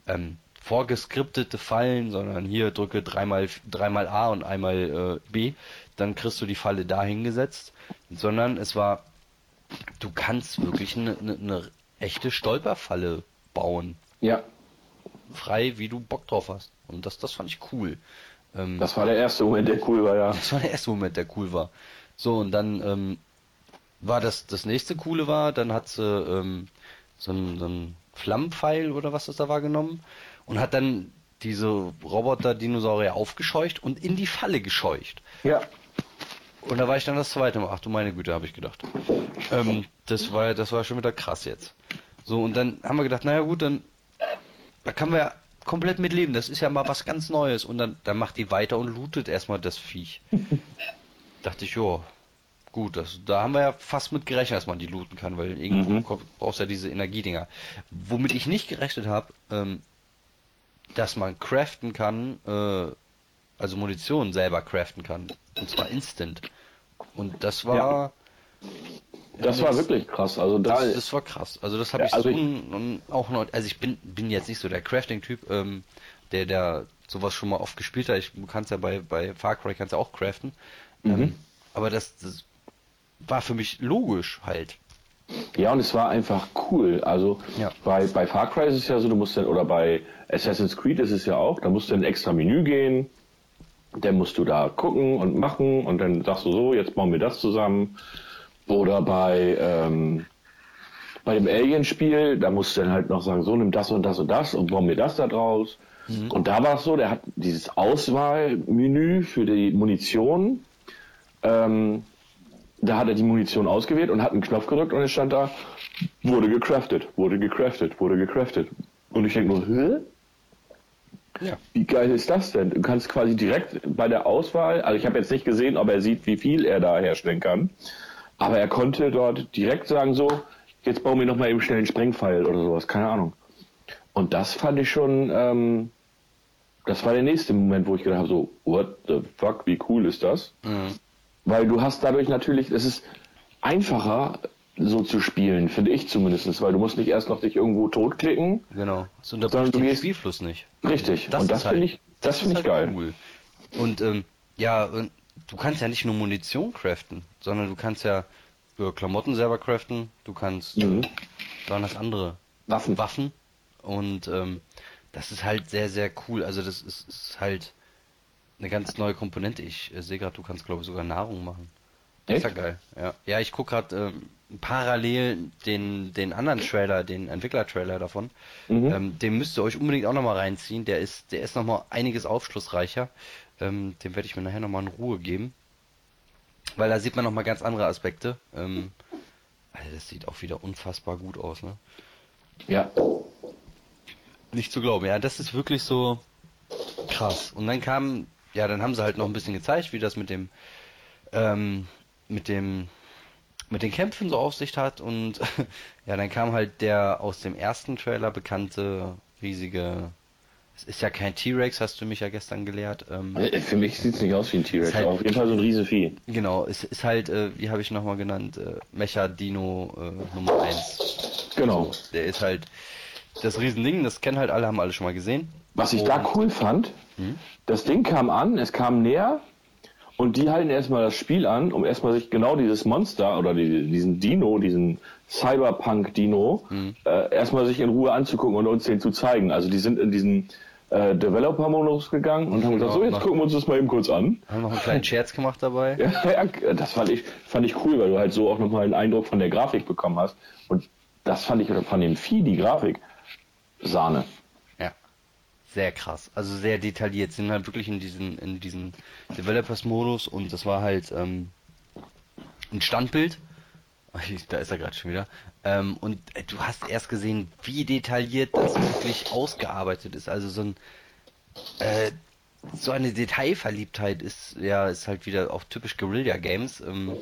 ähm, vorgeskriptete Fallen, sondern hier drücke dreimal, dreimal A und einmal äh, B, dann kriegst du die Falle da hingesetzt. Sondern es war, du kannst wirklich eine, eine, eine echte Stolperfalle bauen. Ja. Frei, wie du Bock drauf hast. Und das, das fand ich cool. Ähm, das war der erste Moment, der cool war, ja. Das war der erste Moment, der cool war. So, und dann ähm, war das das nächste Coole war, dann hat sie ähm, so ein, so Flammenpfeil oder was das da war genommen und hat dann diese Roboter-Dinosaurier aufgescheucht und in die Falle gescheucht. Ja. Und da war ich dann das zweite Mal. Ach du meine Güte, habe ich gedacht. Ähm, das war das war schon wieder krass jetzt. So, und dann haben wir gedacht, naja gut, dann da kann man ja komplett mit leben. Das ist ja mal was ganz Neues. Und dann, dann macht die weiter und lootet erstmal das Viech. dachte ich, jo, gut. Das, da haben wir ja fast mit gerechnet, dass man die looten kann, weil irgendwo Mhm. brauchst du ja diese Energiedinger. Womit ich nicht gerechnet habe, ähm, dass man craften kann, äh, also Munition selber craften kann. Und zwar instant. Und das war. Das war wirklich krass. Also da, Das, das war krass. Also das habe Ja, ich also so ich- auch noch. Also ich bin bin jetzt nicht so der Crafting-Typ, ähm, der der sowas schon mal oft gespielt hat. Ich du kannst ja bei bei Far Cry kannst ja auch craften. Mhm. Ähm, aber das, das war für mich logisch halt. Ja, und es war einfach cool. Also Ja. bei, bei Far Cry ist es ja so, du musst dann, oder bei Assassin's Creed ist es ja auch, da musst du in ein extra Menü gehen, dann musst du da gucken und machen und dann sagst du so, jetzt bauen wir das zusammen. Oder bei, ähm, bei dem Alien-Spiel, da musst du dann halt noch sagen, so nimm das und das und das und bauen wir das da draus. Und da war es so, der hat dieses Auswahlmenü für die Munition, ähm, da hat er die Munition ausgewählt und hat einen Knopf gedrückt und es stand da, wurde gecraftet, wurde gecraftet, wurde gecraftet. Und ich denke nur, hä? Ja. Wie geil ist das denn? Du kannst quasi direkt bei der Auswahl, also ich habe jetzt nicht gesehen, ob er sieht, wie viel er da herstellen kann, aber er konnte dort direkt sagen, so, jetzt bauen wir nochmal eben schnell einen Sprengpfeil oder sowas, keine Ahnung. Und das fand ich schon, ähm, das war der nächste Moment, wo ich gedacht habe, so, what the fuck, wie cool ist das? Weil du hast dadurch natürlich, es ist einfacher, so zu spielen, finde ich zumindest, weil du musst nicht erst noch dich irgendwo totklicken. Genau. Das unterbricht den gehst- Spielfluss nicht. Richtig. Das und das halt- finde ich, das finde ich ist geil. halt Cool. Und ähm, ja, und du kannst ja nicht nur Munition craften, sondern du kannst ja äh, Klamotten selber craften, du kannst Mhm. dann das andere Waffen. Waffen und ähm, das ist halt sehr sehr cool. Also das ist, ist halt eine ganz neue Komponente. Ich äh, sehe gerade, du kannst glaube ich sogar Nahrung machen. Das ist ja Echt? geil. Ja, ja ich gucke gerade ähm, parallel den, den anderen Trailer, den Entwickler-Trailer davon. Mhm. Ähm, den müsst ihr euch unbedingt auch nochmal reinziehen. Der ist, der ist nochmal einiges aufschlussreicher. Ähm, den werde ich mir nachher nochmal in Ruhe geben. Weil da sieht man nochmal ganz andere Aspekte. Ähm, also das sieht auch wieder unfassbar gut aus, ne? Ja. Nicht zu glauben, ja, das ist wirklich so krass. Und dann kam, ja, dann haben sie halt noch ein bisschen gezeigt, wie das mit dem, ähm, mit dem, mit den Kämpfen so auf sich hat. Und ja, dann kam halt der aus dem ersten Trailer bekannte riesige, es ist ja kein T-Rex, hast du mich ja gestern gelehrt. Ähm, Äh, Für mich sieht es nicht aus wie ein T-Rex, halt- aber auf jeden Fall so ein Riesenvieh. genau, es ist halt, äh, wie habe ich nochmal genannt, äh, Mecha Dino äh, Nummer 1. Genau. Der ist halt das Riesending, das kennen halt alle, haben alle schon mal gesehen. Was ich da cool fand, das Ding kam an, es kam näher und die halten erstmal das Spiel an, um erstmal sich genau dieses Monster oder die, diesen Dino, diesen Cyberpunk-Dino, äh, erstmal sich in Ruhe anzugucken und uns den zu zeigen. Also die sind in diesen äh, Developer-Modus gegangen und haben gesagt, so jetzt gucken wir uns das mal eben kurz an. Haben noch einen kleinen Scherz gemacht dabei. Ja, ja, das fand ich, fand ich cool, weil du halt so auch nochmal einen Eindruck von der Grafik bekommen hast. Und das fand ich von dem Vieh, die Grafik, Sahne. Ja. Sehr krass. Also sehr detailliert. Sind halt wirklich in diesen, in diesen Developers-Modus und das war halt ähm, ein Standbild. Da ist er gerade schon wieder. Ähm, und äh, du hast erst gesehen, wie detailliert das wirklich ausgearbeitet ist. Also so ein äh, so eine Detailverliebtheit ist ja ist halt wieder auch typisch Guerilla Games. Ähm,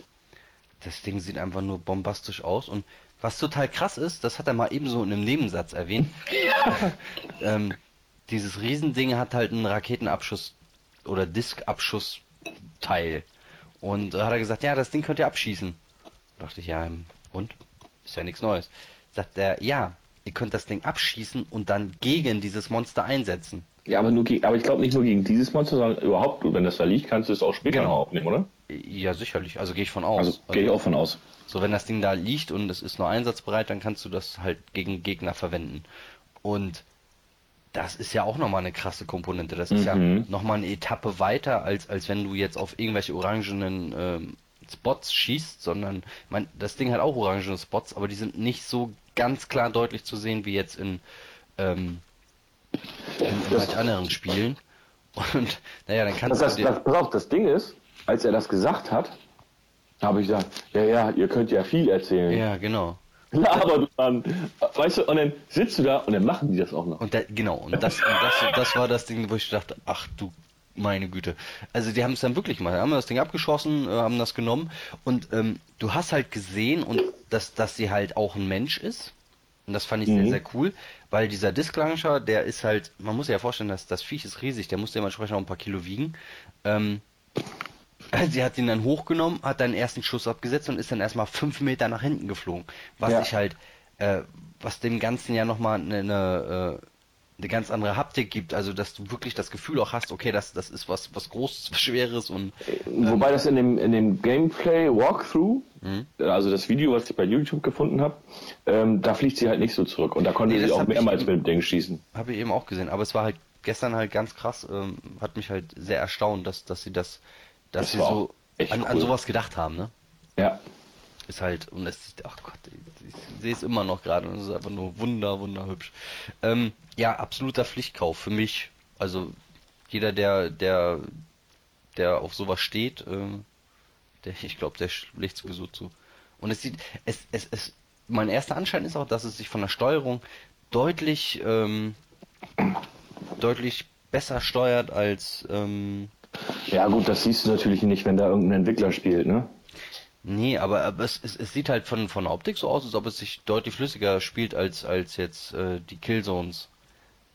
das Ding sieht einfach nur bombastisch aus und was total krass ist, das hat er mal ebenso in einem Nebensatz erwähnt. ähm, dieses Riesending hat halt einen Raketenabschuss oder Diskabschussteil. Und da hat er gesagt, ja, das Ding könnt ihr abschießen. Da dachte ich, ja, ähm, und? Ist ja nichts Neues. Sagt er, ja, ihr könnt das Ding abschießen und dann gegen dieses Monster einsetzen. Ja, aber, nur gegen, aber ich glaube nicht nur gegen dieses Monster, sondern überhaupt, wenn das da liegt, kannst du es auch später Genau. noch aufnehmen, oder? Ja, sicherlich. Also gehe ich von aus. Also gehe ich auch von aus. So, wenn das Ding da liegt und es ist nur einsatzbereit, dann kannst du das halt gegen Gegner verwenden. Und das ist ja auch nochmal eine krasse Komponente. Das ist ja Mhm. nochmal eine Etappe weiter, als, als wenn du jetzt auf irgendwelche orangenen ähm, Spots schießt, sondern mein, das Ding hat auch orangene Spots, aber die sind nicht so ganz klar deutlich zu sehen wie jetzt in, ähm, in, in Das- manch anderen Spielen. Und naja, dann kannst Das, das, du dir. das, pass auf, das Ding ist, als er das gesagt hat, habe ich gesagt, ja, ja, ihr könnt ja viel erzählen. Ja, genau. Aber du dann, weißt du, und dann sitzt du da und dann machen die das auch noch. Und da, genau, und das, und das, das war das Ding, wo ich dachte, ach du meine Güte. Also die haben es dann wirklich mal, haben das Ding abgeschossen, äh, haben das genommen und ähm, du hast halt gesehen und dass, dass sie halt auch ein Mensch ist. Und das fand ich Mhm. sehr, sehr cool, weil dieser Disc Launcher, der ist halt, man muss sich ja vorstellen, dass das Viech ist riesig, der muss dementsprechend auch ein paar Kilo wiegen. Ähm, sie hat ihn dann hochgenommen, hat dann ersten Schuss abgesetzt und ist dann erstmal fünf Meter nach hinten geflogen. Was Ja. ich halt, äh, was dem Ganzen ja nochmal eine, eine, äh, eine ganz andere Haptik gibt, also dass du wirklich das Gefühl auch hast, okay, das, das ist was, was Großes, was Schweres und Wobei das in dem, in dem Gameplay Walkthrough, Mhm. also das Video, was ich bei YouTube gefunden habe, ähm, da fliegt sie halt nicht so zurück. Und da konnte Nee, sie auch hab ich- mehrmals mit dem Ding schießen. Habe ich eben auch gesehen, aber es war halt gestern halt ganz krass, ähm, hat mich halt sehr erstaunt, dass, dass sie das, dass Das sie war so an, an cool. sowas gedacht haben, ne? Ja. Ist halt, und es sieht, ach Gott, ich, ich sehe es immer noch gerade und es ist einfach nur wunder, wunderhübsch. Ähm, ja, absoluter Pflichtkauf für mich. Also jeder, der, der, der auf sowas steht, ähm, der, ich glaube, der schlägt sowieso zu. Und es sieht, es, es, es, mein erster Anschein ist auch, dass es sich von der Steuerung deutlich, ähm, deutlich besser steuert als, ähm, Ja gut, das siehst du natürlich nicht, wenn da irgendein Entwickler spielt, ne? Nee, aber, aber es, es, es sieht halt von, von der Optik so aus, als ob es sich deutlich flüssiger spielt als, als jetzt äh, die Killzones.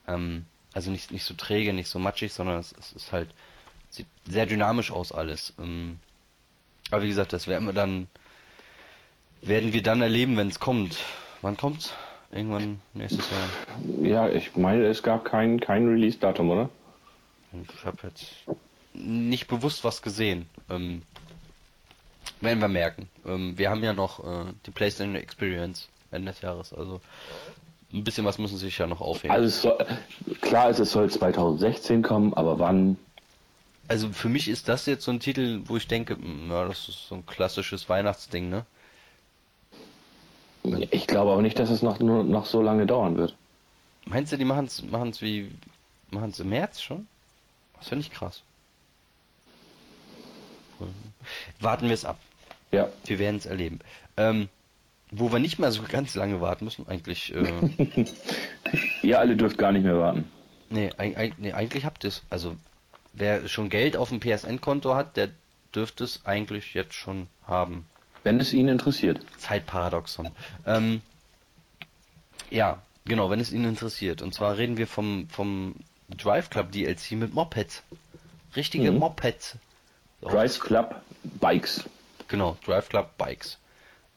Ähm, also nicht, nicht so träge, nicht so matschig, sondern es, es ist halt, sieht sehr dynamisch aus alles. Ähm, aber wie gesagt, das werden wir dann, werden wir dann erleben, wenn es kommt. Wann kommt's? Irgendwann nächstes Jahr. Ja, ich meine, es gab kein, kein Release-Datum, oder? Ich habe jetzt nicht bewusst was gesehen. Ähm, werden wir merken. Ähm, wir haben ja noch äh, die PlayStation Experience Ende des Jahres, also ein bisschen was müssen sie sich ja noch aufhängen. Also es soll, klar ist, es soll 2016 kommen, aber wann? Also für mich ist das jetzt so ein Titel, wo ich denke, mh, ja, das ist so ein klassisches Weihnachtsding, ne? Ich glaube aber nicht, dass es noch, nur noch so lange dauern wird. Meinst du, die machen's machen's wie machen's im März schon? Das finde ich krass. Warten wir es ab. Ja. Wir werden es erleben. Ähm, wo wir nicht mehr so ganz lange warten müssen, eigentlich. Äh, Ihr alle dürft gar nicht mehr warten. nee, eig nee, eigentlich habt ihr es. Also, wer schon Geld auf dem PSN-Konto hat, der dürfte es eigentlich jetzt schon haben. Wenn es Ihnen interessiert. Zeitparadoxon. Ähm, ja, genau, wenn es Ihnen interessiert. Und zwar reden wir vom, vom Drive Club DLC mit Mopeds. Richtige Mhm. Mopeds. Drive Club Bikes. Genau, Drive Club Bikes.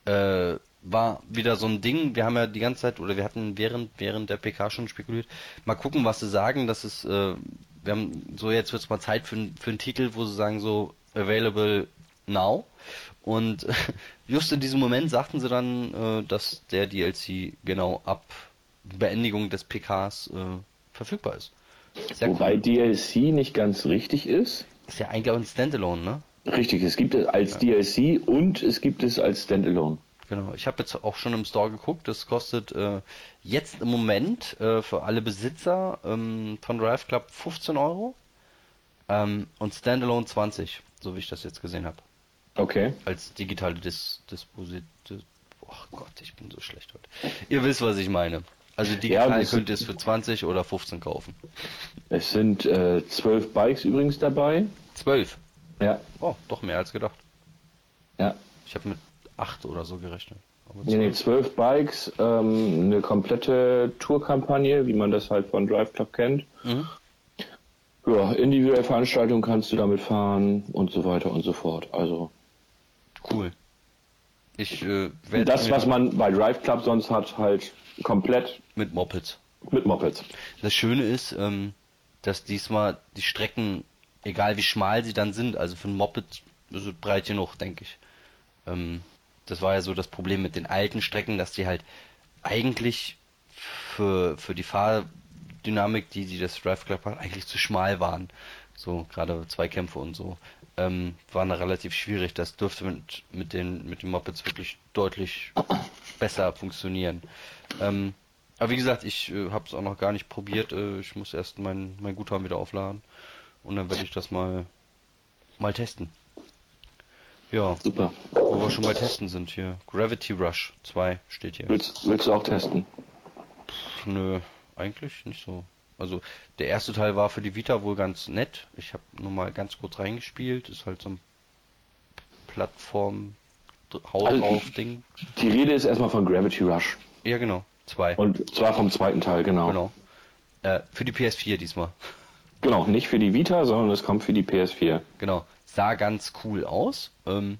Äh, war wieder so ein Ding, wir haben ja die ganze Zeit, oder wir hatten während, während der PK schon spekuliert, mal gucken, was sie sagen, dass es, äh, wir haben so jetzt wird's mal Zeit für, für einen Titel, wo sie sagen so, available now. Und just in diesem Moment sagten sie dann, äh, dass der DLC genau ab Beendigung des PKs äh, verfügbar ist. Sehr Wobei cool. DLC nicht ganz richtig ist. Ist ja eigentlich auch ein Standalone, ne? Richtig, es gibt es als DLC und es gibt es als Standalone. Genau, ich habe jetzt auch schon im Store geguckt. Das kostet äh, jetzt im Moment äh, für alle Besitzer ähm, von Drive Club 15 Euro ähm, und Standalone 20, so wie ich das jetzt gesehen habe. Okay. Als digitale Dis Disposit. Oh Gott, ich bin so schlecht heute. Ihr wisst, was ich meine. Also digital und es- könnt ihr es für 20 oder 15 kaufen. Es sind äh, zwölf Bikes übrigens dabei. 12. Ja. Oh, doch mehr als gedacht. Ja. Ich habe mit 8 oder so gerechnet. Nee, nee, 12. zwölf Bikes, ähm, eine komplette Tourkampagne, wie man das halt von Drive Club kennt. Mhm. Ja, individuelle Veranstaltungen kannst du damit fahren und so weiter und so fort. Also Cool. Ich äh, werde das, was man bei Drive Club sonst hat, halt komplett mit Mopeds. mit Mopeds. Das Schöne ist, ähm, dass diesmal die Strecken, egal wie schmal sie dann sind, also für ein Moped ist es breit genug, denke ich. Ähm, das war ja so das Problem mit den alten Strecken, dass die halt eigentlich für, für die Fahrdynamik, die, die das Drive Club hat, eigentlich zu schmal waren. So, gerade Zweikämpfe und so. Ähm, waren da relativ schwierig. Das dürfte mit, mit, den, mit den Mopeds wirklich deutlich besser funktionieren. Ähm, aber wie gesagt, ich äh, habe es auch noch gar nicht probiert. Äh, ich muss erst mein, mein Guthaben wieder aufladen. Und dann werde ich das mal, mal testen. Ja, Super. wo wir schon bei Testen sind hier. Gravity Rush 2 steht hier. Willst, willst du auch testen? Nö, eigentlich nicht so. Also der erste Teil war für die Vita wohl ganz nett. Ich habe nur mal ganz kurz reingespielt. Ist halt so ein Plattform Haut Also, Ding. Die Rede ist erstmal von Gravity Rush. Ja genau, zwei. Und zwar vom zweiten Teil, genau. Genau. Äh, für die PS4 diesmal. Genau, nicht für die Vita, sondern es kommt für die PS4. Genau. Sah ganz cool aus. Ähm,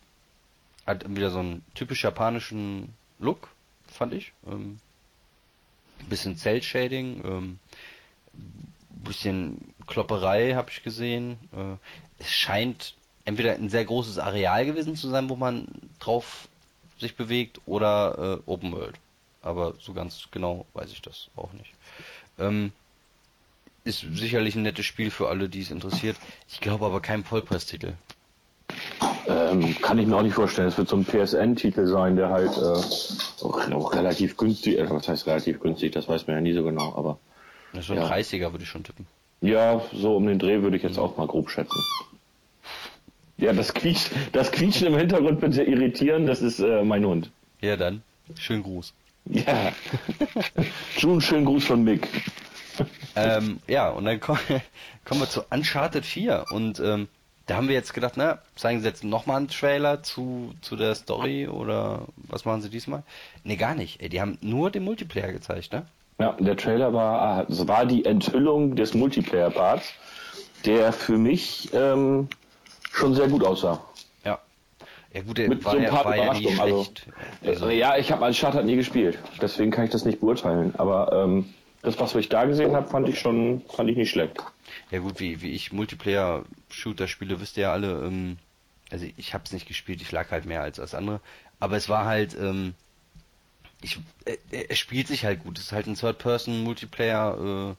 hat wieder so einen typisch japanischen Look, fand ich. Ähm, bisschen Cell-Shading, ähm, bisschen Klopperei habe ich gesehen. Äh, es scheint entweder ein sehr großes Areal gewesen zu sein, wo man drauf sich bewegt, oder äh, Open World. Aber so ganz genau weiß ich das auch nicht. Ähm, ist sicherlich ein nettes Spiel für alle, die es interessiert. Ich glaube aber kein Vollpreistitel. Ähm, kann ich mir auch nicht vorstellen. Es wird so ein PSN-Titel sein, der halt äh, auch, relativ günstig, äh, was heißt relativ günstig, das weiß man ja nie so genau, aber so ein Ja. 30er würde ich schon tippen. ja, so um den Dreh würde ich jetzt auch mal grob schätzen. Ja, das quietscht, das Quietschen im Hintergrund bitte irritieren, das ist äh, mein Hund. Ja, dann. Schönen Gruß. Ja. Schon schönen Gruß von Mick. ähm, ja, und dann kommen, kommen wir zu Uncharted 4. Und ähm, da haben wir jetzt gedacht, na, zeigen sie jetzt nochmal einen Trailer zu, zu der Story oder was machen sie diesmal? Nee, gar nicht. Ey, die haben nur den Multiplayer gezeigt, ne? Ja, der Trailer war, es war die Enthüllung des Multiplayer-Parts, der für mich ähm, schon sehr gut aussah. Ja. Ja gut, Mit war, so ein ja, paar ja Überraschungen, also- schlecht. Also, Äh, ja, ich habe Uncharted nie gespielt, deswegen kann ich das nicht beurteilen. Aber ähm, das, was ich da gesehen habe, fand ich schon, fand ich nicht schlecht. Ja gut, wie, wie ich Multiplayer-Shooter spiele, wisst ihr ja alle, ähm, also ich hab's nicht gespielt, ich lag halt mehr als das andere, aber es war halt, ähm, ich, äh, er spielt sich halt gut, es ist halt ein Third-Person-Multiplayer, äh,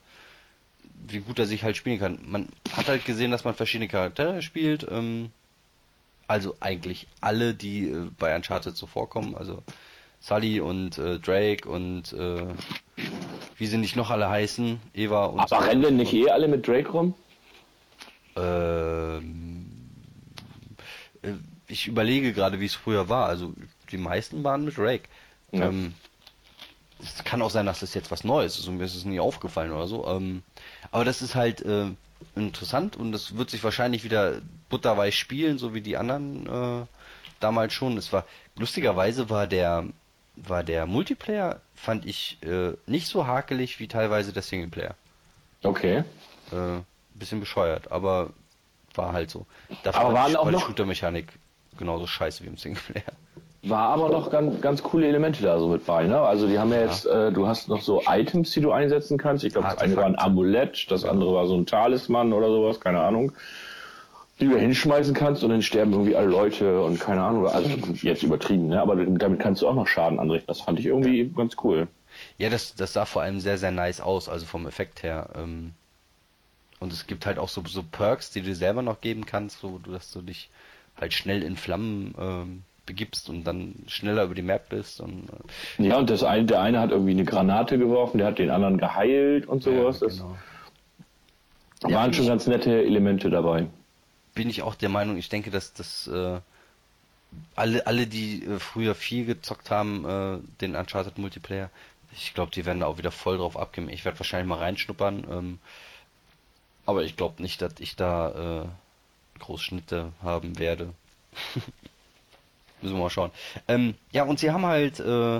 wie gut er sich halt spielen kann. Man hat halt gesehen, dass man verschiedene Charaktere spielt, ähm, also eigentlich alle, die äh, bei Uncharted so vorkommen, also Sully und äh, Drake und äh, wie sie nicht noch alle heißen, Eva und Aber rennen denn nicht eh alle mit Drake rum? Ähm, äh, ich überlege gerade, wie es früher war. Also die meisten waren mit Rake. Ja. Ähm, es kann auch sein, dass das jetzt was Neues ist und mir ist es nie aufgefallen oder so. Ähm, aber das ist halt äh, interessant und das wird sich wahrscheinlich wieder butterweich spielen, so wie die anderen äh, damals schon. Es war lustigerweise war der war der Multiplayer fand ich äh, nicht so hakelig wie teilweise der Singleplayer. Okay. Äh, bisschen bescheuert, aber war halt so. Dafür Aber war waren die, auch noch- Shooter-Mechanik genauso scheiße wie im Singleplayer. War aber noch ganz, ganz coole Elemente da so mit bei, ne? Also die haben ja jetzt, äh, du hast noch so Items, die du einsetzen kannst. Ich glaube, das eine war ein. Amulett, das andere war so ein Talisman oder sowas, keine Ahnung. Die du hinschmeißen kannst und dann sterben irgendwie alle Leute und keine Ahnung. Also jetzt übertrieben, ne? Aber damit kannst du auch noch Schaden anrichten. Das fand ich irgendwie ganz cool. Ja, das, das sah vor allem sehr, sehr nice aus, also vom Effekt her. Ähm, und es gibt halt auch so, so Perks, die du dir selber noch geben kannst, so dass du dich halt schnell in Flammen ähm, begibst und dann schneller über die Map bist und äh, Ja, und das eine, der eine hat irgendwie eine Granate geworfen, der hat den anderen geheilt und sowas. ja, Das genau. waren Ja, schon ganz nette Elemente dabei. bin ich auch der Meinung, ich denke, dass das äh, alle, alle, die äh, früher viel gezockt haben, äh, den Uncharted Multiplayer, ich glaube, die werden da auch wieder voll drauf abgehen. Ich werde wahrscheinlich mal reinschnuppern, ähm, aber ich glaube nicht, dass ich da äh, Großschnitte haben werde. Müssen wir mal schauen. Ähm, ja, und sie haben halt äh,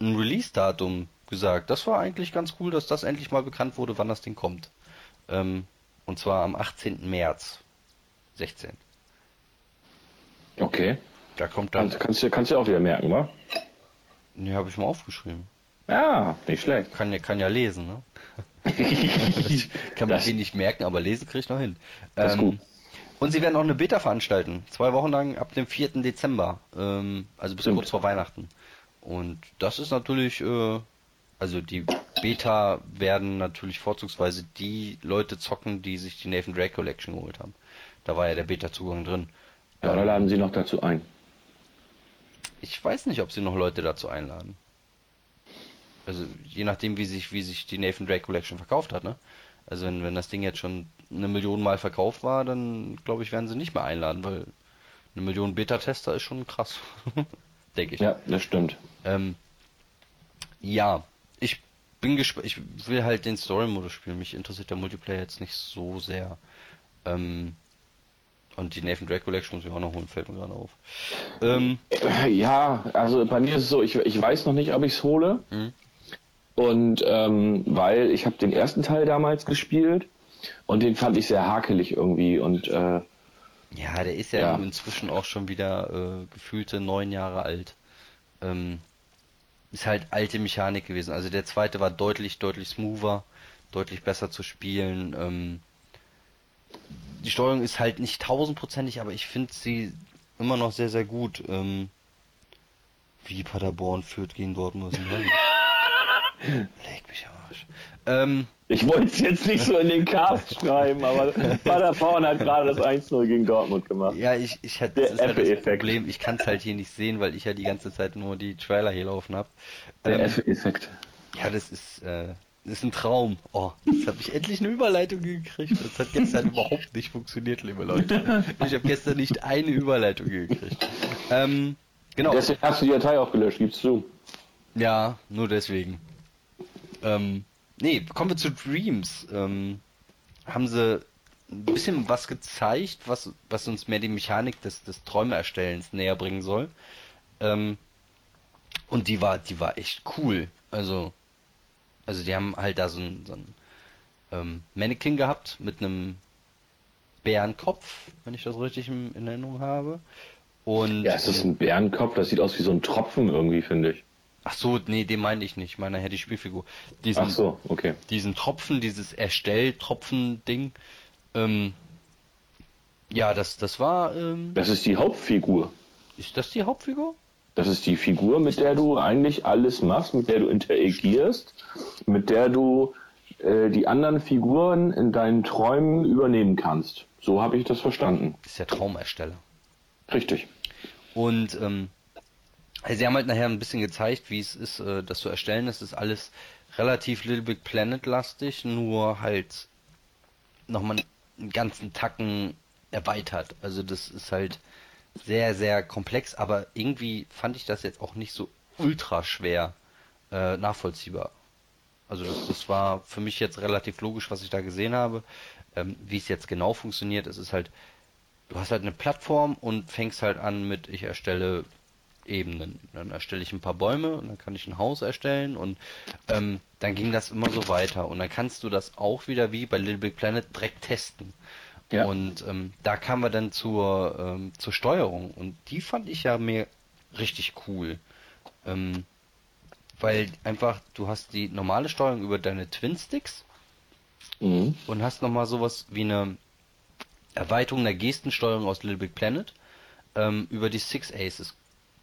ein Release-Datum gesagt. Das war eigentlich ganz cool, dass das endlich mal bekannt wurde, wann das Ding kommt. Ähm, und zwar am 18. März 16. Okay. Da kommt dann. Kannst, kannst, du- kannst du auch wieder merken, wa? Ne, habe ich mal aufgeschrieben. Ja, nicht schlecht. Kann ja, kann ja lesen, ne? Kann man Das- nicht merken, aber lesen kriege ich noch hin. Das ist gut. Und sie werden auch eine Beta veranstalten. Zwei Wochen lang ab dem 4. Dezember. Ähm, also bis kurz vor Weihnachten. Und das ist natürlich, äh, also die Beta werden natürlich vorzugsweise die Leute zocken, die sich die Nathan Drake Collection geholt haben. Da war ja der Beta-Zugang drin. Ja, oder laden sie noch dazu ein? Ich weiß nicht, ob sie noch Leute dazu einladen. Also je nachdem, wie sich, wie sich die Nathan Drake Collection verkauft hat, ne? Also wenn, wenn das Ding jetzt schon eine Million Mal verkauft war, dann glaube ich, werden sie nicht mehr einladen, weil eine Million Beta-Tester ist schon krass. Denke ich. Ja, das stimmt. Ähm, ja, ich bin gespannt. Ich will halt den Story-Modus spielen. Mich interessiert der Multiplayer jetzt nicht so sehr. Ähm, und die Nathan Drake Collection muss ich auch noch holen, fällt mir gerade auf. Ähm, Ja, also bei mir ist es so, ich, ich weiß noch nicht, ob ich es hole. Mhm. Und ähm, weil ich habe den ersten Teil damals gespielt und den fand ich sehr hakelig irgendwie und äh, ja, der ist ja, Ja. inzwischen auch schon wieder äh, gefühlte neun Jahre alt. Ähm, ist halt alte Mechanik gewesen. Also der zweite war deutlich, deutlich smoother, deutlich besser zu spielen. Ähm, die Steuerung ist halt nicht tausendprozentig, aber ich finde sie immer noch sehr, sehr gut. Ähm, wie Paderborn führt gegen Dortmund. Leg mich Arsch. Ähm, ich wollte es jetzt nicht so in den Cast schreiben, aber Paderborn hat gerade das 1-0 gegen Dortmund gemacht. Ja, ich, ich hatte das halt das. Problem, ich kann es halt hier nicht sehen, weil ich ja die ganze Zeit nur die Trailer hier laufen habe. Der Ähm, F-Effekt. ja, das ist, äh, das ist ein Traum. Oh, jetzt habe ich endlich eine Überleitung gekriegt. Das hat gestern überhaupt nicht funktioniert, liebe Leute. Ich habe gestern nicht eine Überleitung gekriegt. Ähm, genau. Deswegen hast du die Datei auch gelöscht, gibst du. Ja, nur deswegen. Ähm, nee, kommen wir zu Dreams. Ähm, haben sie ein bisschen was gezeigt, was, was uns mehr die Mechanik des, des Träumeerstellens näher bringen soll. Ähm, und die war, die war echt cool. Also, also die haben halt da so ein, so ein ähm, Mannequin gehabt mit einem Bärenkopf, wenn ich das richtig in, in Erinnerung habe. Und Ja, ist ein Bärenkopf, das sieht aus wie so ein Tropfen irgendwie, finde ich. Ach so, nee, den meine ich nicht. Ich meine ja die Spielfigur. Diesen, Ach so, okay. diesen Tropfen, dieses Erstelltropfen-Ding. Ähm, ja, das, das war. Ähm, Das ist die Hauptfigur. ist das die Hauptfigur? Das ist die Figur, mit der du eigentlich alles machst, mit der du interagierst, mit der du äh, die anderen Figuren in deinen Träumen übernehmen kannst. So habe ich das verstanden. Ist der Traumersteller. Richtig. Und ähm, also sie haben halt nachher ein bisschen gezeigt, wie es ist, äh, das zu erstellen. Das ist alles relativ Little Big Planet lastig, nur halt nochmal einen ganzen Tacken erweitert. Also das ist halt sehr, sehr komplex, aber irgendwie fand ich das jetzt auch nicht so ultra schwer äh, nachvollziehbar. Also das, das war für mich jetzt relativ logisch, was ich da gesehen habe. Ähm, wie es jetzt genau funktioniert, es ist halt, du hast halt eine Plattform und fängst halt an mit, ich erstelle Ebenen. Dann erstelle ich ein paar Bäume und dann kann ich ein Haus erstellen und ähm, dann ging das immer so weiter. Und dann kannst du das auch wieder wie bei Little Big Planet direkt testen. Ja. Und ähm, da kamen wir dann zur, ähm, zur Steuerung und die fand ich ja mir richtig cool. Ähm, weil einfach, du hast die normale Steuerung über deine Twin-Sticks Mhm. und hast nochmal sowas wie eine Erweiterung der Gestensteuerung aus Little Big Planet ähm, über die Six Aces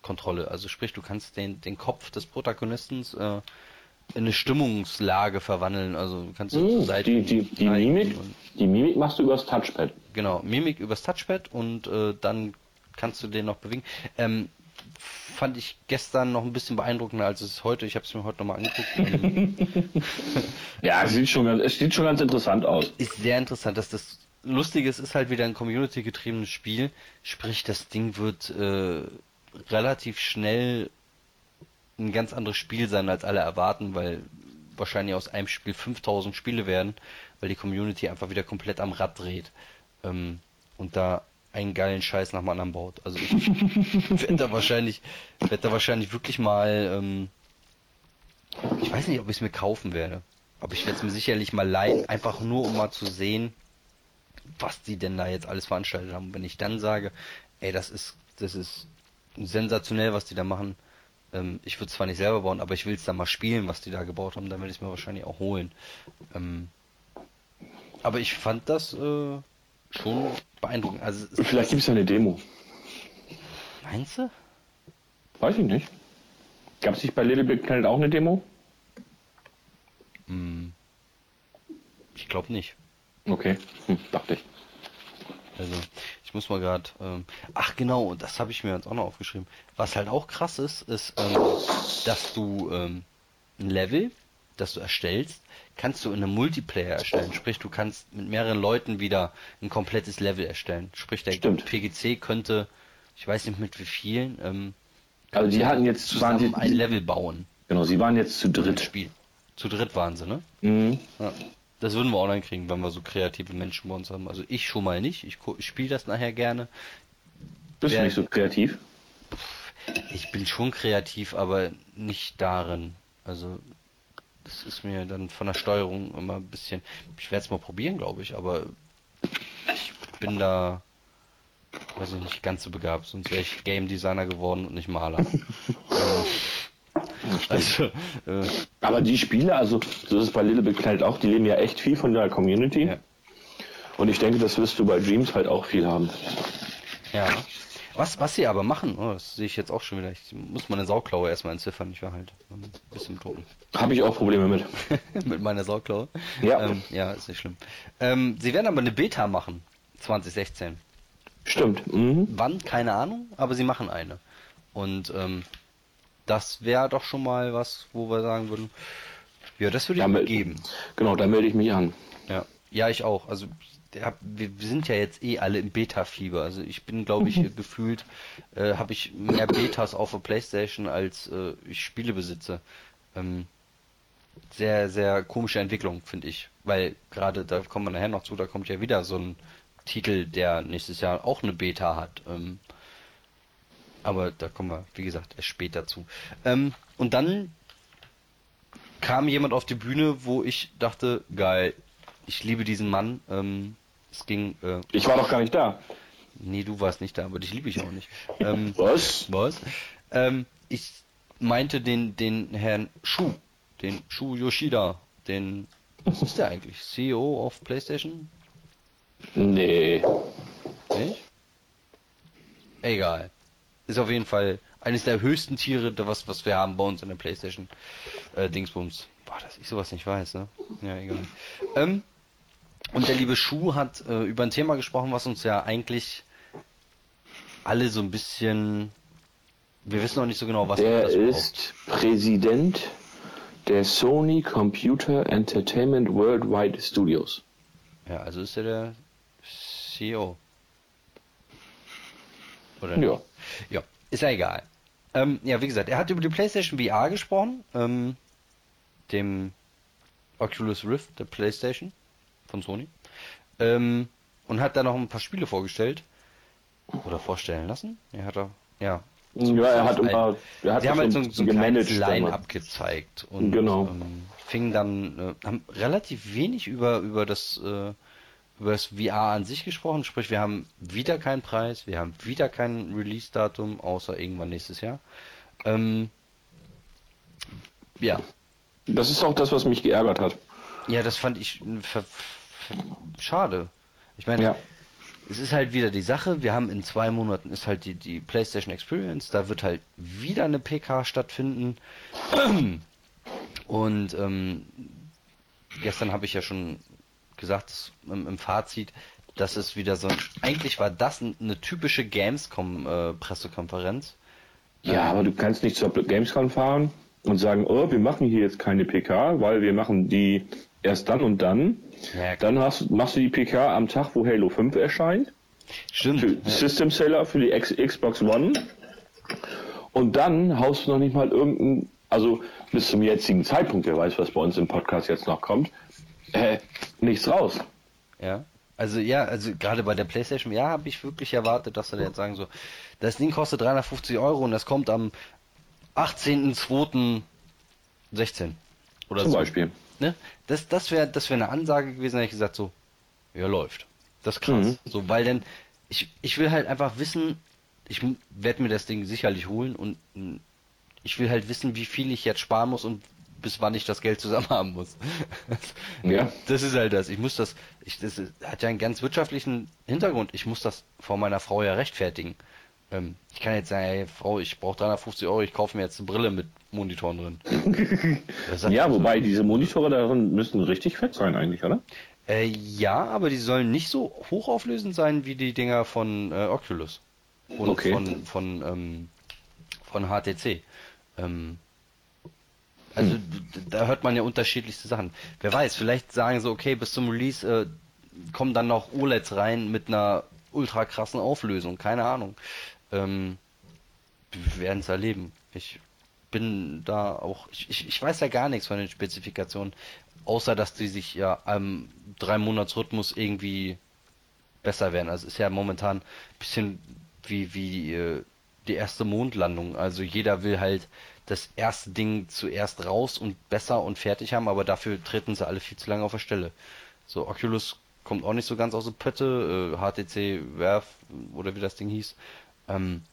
Kontrolle. Also sprich, du kannst den, den Kopf des Protagonisten äh, in eine Stimmungslage verwandeln. Also du kannst Mhm. Seite Die, die, die, Mimik, die Mimik machst du übers Touchpad. Genau, Mimik übers Touchpad und äh, dann kannst du den noch bewegen. Ähm, fand ich gestern noch ein bisschen beeindruckender als es heute. Ich habe es mir heute nochmal angeguckt. Ähm, Ja, es sieht schon ganz, es sieht schon ganz interessant aus. ist sehr interessant, dass das Lustige ist, ist halt wieder ein Community-getriebenes Spiel. Sprich, das Ding wird äh, relativ schnell ein ganz anderes Spiel sein, als alle erwarten, weil wahrscheinlich aus einem Spiel 5000 Spiele werden, weil die Community einfach wieder komplett am Rad dreht ähm, und da einen geilen Scheiß nach dem anderen baut. Also ich werde da wahrscheinlich, werde da wahrscheinlich wirklich mal, ähm, ich weiß nicht, ob ich es mir kaufen werde. Aber ich werde es mir sicherlich mal leihen, einfach nur um mal zu sehen, was die denn da jetzt alles veranstaltet haben. Wenn ich dann sage, ey, das ist, das ist sensationell, was die da machen. Ähm, ich würde zwar nicht selber bauen, aber ich will es dann mal spielen, was die da gebaut haben, dann werde ich es mir wahrscheinlich auch holen. Ähm, aber ich fand das äh, schon beeindruckend. Also Vielleicht gibt es ja eine Demo. meinst du? Weiß ich nicht. Gab es nicht bei Little Big Planet auch eine Demo? Hm. Ich glaube nicht. Okay, hm, dachte ich. Also, ich muss mal gerade. Ähm, ach genau, das habe ich mir jetzt auch noch aufgeschrieben. Was halt auch krass ist, ist, ähm, dass du ähm, ein Level, das du erstellst, kannst du in einem Multiplayer erstellen. Sprich, du kannst mit mehreren Leuten wieder ein komplettes Level erstellen. Sprich, der Stimmt. PGC könnte, ich weiß nicht mit wie vielen, ähm, Also die hatten jetzt, zusammen ein die, Level bauen. genau, sie waren jetzt zu Dritt dritt. Spiel. Zu dritt waren sie, ne? Mhm. Ja. Das würden wir auch dann kriegen, wenn wir so kreative Menschen bei uns haben. Also ich schon mal nicht. Ich, ich spiele das nachher gerne. Bist du Wer- nicht so kreativ? Ich bin schon kreativ, aber nicht darin. Also das ist mir dann von der Steuerung immer ein bisschen. Ich werde es mal probieren, glaube ich, aber ich bin da, weiß ich nicht, ganz so begabt. Sonst wäre ich Game Designer geworden und nicht Maler. Ähm, also, äh, Aber die Spiele, also so ist es bei Little Big Planet auch, die leben ja echt viel von der Community. Ja. Und ich denke, das wirst du bei Dreams halt auch viel haben. ja. Was, was sie aber machen, oh, das sehe ich jetzt auch schon wieder. Ich muss meine Sauklaue erstmal entziffern, ich war halt ein bisschen drucken. Habe ich auch Probleme mit. mit meiner Sauklaue. Ja. Ähm, ja, ist nicht schlimm. Ähm, sie werden aber eine Beta machen, 2016. Stimmt. Mhm. Wann? Keine Ahnung, aber sie machen eine. Und ähm, das wäre doch schon mal was, wo wir sagen würden, ja, das würde ich Ja, mir geben. Genau, da melde ich mich an. Ja, ja, ich auch. Also wir, wir sind ja jetzt eh alle im Beta-Fieber. Also ich bin, glaube ich, gefühlt, äh, habe ich mehr Betas auf der Playstation als äh, ich Spiele besitze. Ähm, sehr, sehr komische Entwicklung, finde ich. Weil gerade, da kommen wir nachher noch zu, da kommt ja wieder so ein Titel, der nächstes Jahr auch eine Beta hat. Ähm, aber da kommen wir, wie gesagt, erst später zu. Ähm, und dann kam jemand auf die Bühne, wo ich dachte, geil, ich liebe diesen Mann. Ähm, es ging, äh, Ich war doch gar nicht da. nee, du warst nicht da, aber dich liebe ich auch nicht. Ähm, Was? was? Ähm, ich meinte den, den Herrn Shu, den Shu Yoshida, den, was ist der eigentlich? CEO of PlayStation? Nee. Nicht? Egal. Ist auf jeden Fall eines der höchsten Tiere, was, was wir haben bei uns in der Playstation. Äh, Dingsbums. Boah, dass ich sowas nicht weiß, ne? Ja, egal. Ähm, und der liebe Schuh hat äh, über ein Thema gesprochen, was uns ja eigentlich alle so ein bisschen. Wir wissen noch nicht so genau, was Der das ist Präsident der Sony Computer Entertainment Worldwide Studios. Ja, also ist er der CEO. Oder Ja. Ja, ist ja egal. Ähm, ja, wie gesagt, er hat über die PlayStation VR gesprochen, ähm, dem Oculus Rift der PlayStation von Sony, ähm, und hat da noch ein paar Spiele vorgestellt oder vorstellen lassen. Er hat da, ja. Ja, er hat immer, er hat Sie haben halt so, ein so ein kleines gemanagt. Line-Up gezeigt und Genau. ähm, fingen dann, äh, haben relativ wenig über, über das, äh, über das VR an sich gesprochen, sprich wir haben wieder keinen Preis, wir haben wieder kein Release-Datum, außer irgendwann nächstes Jahr. Ähm, ja, Das ist auch das, was mich geärgert hat. ja, das fand ich äh, schade. Ich meine, Ja. es ist halt wieder die Sache, wir haben in zwei Monaten ist halt die, die PlayStation Experience, da wird halt wieder eine PK stattfinden. Und ähm, gestern habe ich ja schon gesagt im, im Fazit, dass es wieder so eigentlich war das eine typische Gamescom äh. Ja, aber du kannst nicht zur Gamescom fahren und sagen, oh, wir machen hier jetzt keine PK, weil wir machen die erst dann und dann. Ja, Dann hast, machst du die PK am Tag, wo Halo 5 erscheint. Stimmt. Für System Seller für die X Xbox One. Und dann haust du noch nicht mal irgendein, also bis zum jetzigen Zeitpunkt, wer weiß, was bei uns im Podcast jetzt noch kommt, äh, nichts raus. Ja. Also ja, also gerade bei der PlayStation, ja, habe ich wirklich erwartet, dass sie da jetzt sagen so, das Ding kostet 350 Euro und das kommt am 18.02.16 oder Zum so. Beispiel. Ne? Das, das wäre das wäre eine Ansage gewesen, hätte ich gesagt so, ja läuft. Das ist krass. Mhm. So, weil denn ich, ich will halt einfach wissen, ich werde mir das Ding sicherlich holen und ich will halt wissen, wie viel ich jetzt sparen muss und bis wann ich das Geld zusammen haben muss. Ja. Das ist halt das. Ich muss das, ich, das hat ja einen ganz wirtschaftlichen Hintergrund. Ich muss das vor meiner Frau ja rechtfertigen. Ähm, ich kann jetzt sagen, hey Frau, ich brauche 350 Euro, ich kaufe mir jetzt eine Brille mit Monitoren drin. Ja, so, wobei diese Monitore darin müssen richtig fett sein eigentlich, oder? Äh, ja, aber die sollen nicht so hochauflösend sein wie die Dinger von äh, Oculus. Und Okay. von, von, ähm, von HTC. Ähm, also da hört man ja unterschiedlichste Sachen. Wer weiß, vielleicht sagen sie, okay, bis zum Release äh, kommen dann noch OLEDs rein mit einer ultra krassen Auflösung. Keine Ahnung. Ähm, wir werden es erleben. Ich bin da auch, ich, ich, ich weiß ja gar nichts von den Spezifikationen, außer dass die sich ja am drei Monats Rhythmus irgendwie besser werden. Also ist ja momentan ein bisschen wie, wie äh, die erste Mondlandung. Also jeder will halt das erste Ding zuerst raus und besser und fertig haben, aber dafür treten sie alle viel zu lange auf der Stelle. So, Oculus kommt auch nicht so ganz aus der Pötte, äh, HTC Werf oder wie das Ding hieß, ähm,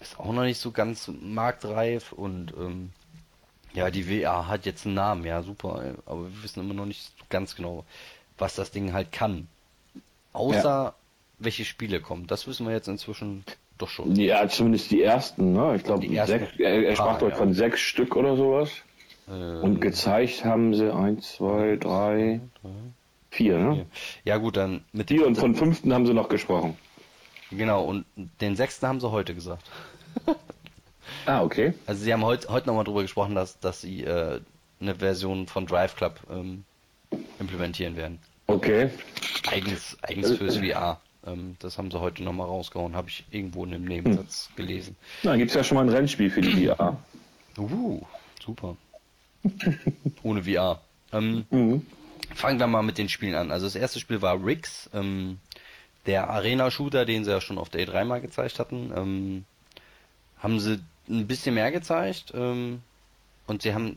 ist auch noch nicht so ganz marktreif und ähm, ja, die WA hat jetzt einen Namen, ja super, aber wir wissen immer noch nicht ganz genau, was das Ding halt kann. Außer Ja. welche Spiele kommen. Das wissen wir jetzt inzwischen doch schon. Ja, zumindest die ersten, ne? Ich glaube, sechs, er, er sprach dort ja. von sechs Stück oder sowas. Äh, Und gezeigt haben sie eins, zwei, drei, vier, ne? ja gut, dann mit Vier und von fünften haben sie noch gesprochen. Genau, und den sechsten haben sie heute gesagt. Ah, okay. Also sie haben heute heute nochmal drüber gesprochen, dass, dass sie äh, eine Version von Drive Club ähm, implementieren werden. Okay. Eigens, eigens fürs VR. Ähm, das haben sie heute nochmal rausgehauen, habe ich irgendwo in einem Nebensatz gelesen. Na, dann gibt's ja schon mal ein Rennspiel für die VR. Uh, super. Ohne VR. Ähm, Mhm. Fangen wir mal mit den Spielen an. Also das erste Spiel war Rix, ähm, der Arena-Shooter, den sie ja schon auf der E3 mal gezeigt hatten. Ähm, haben sie ein bisschen mehr gezeigt ähm, und sie haben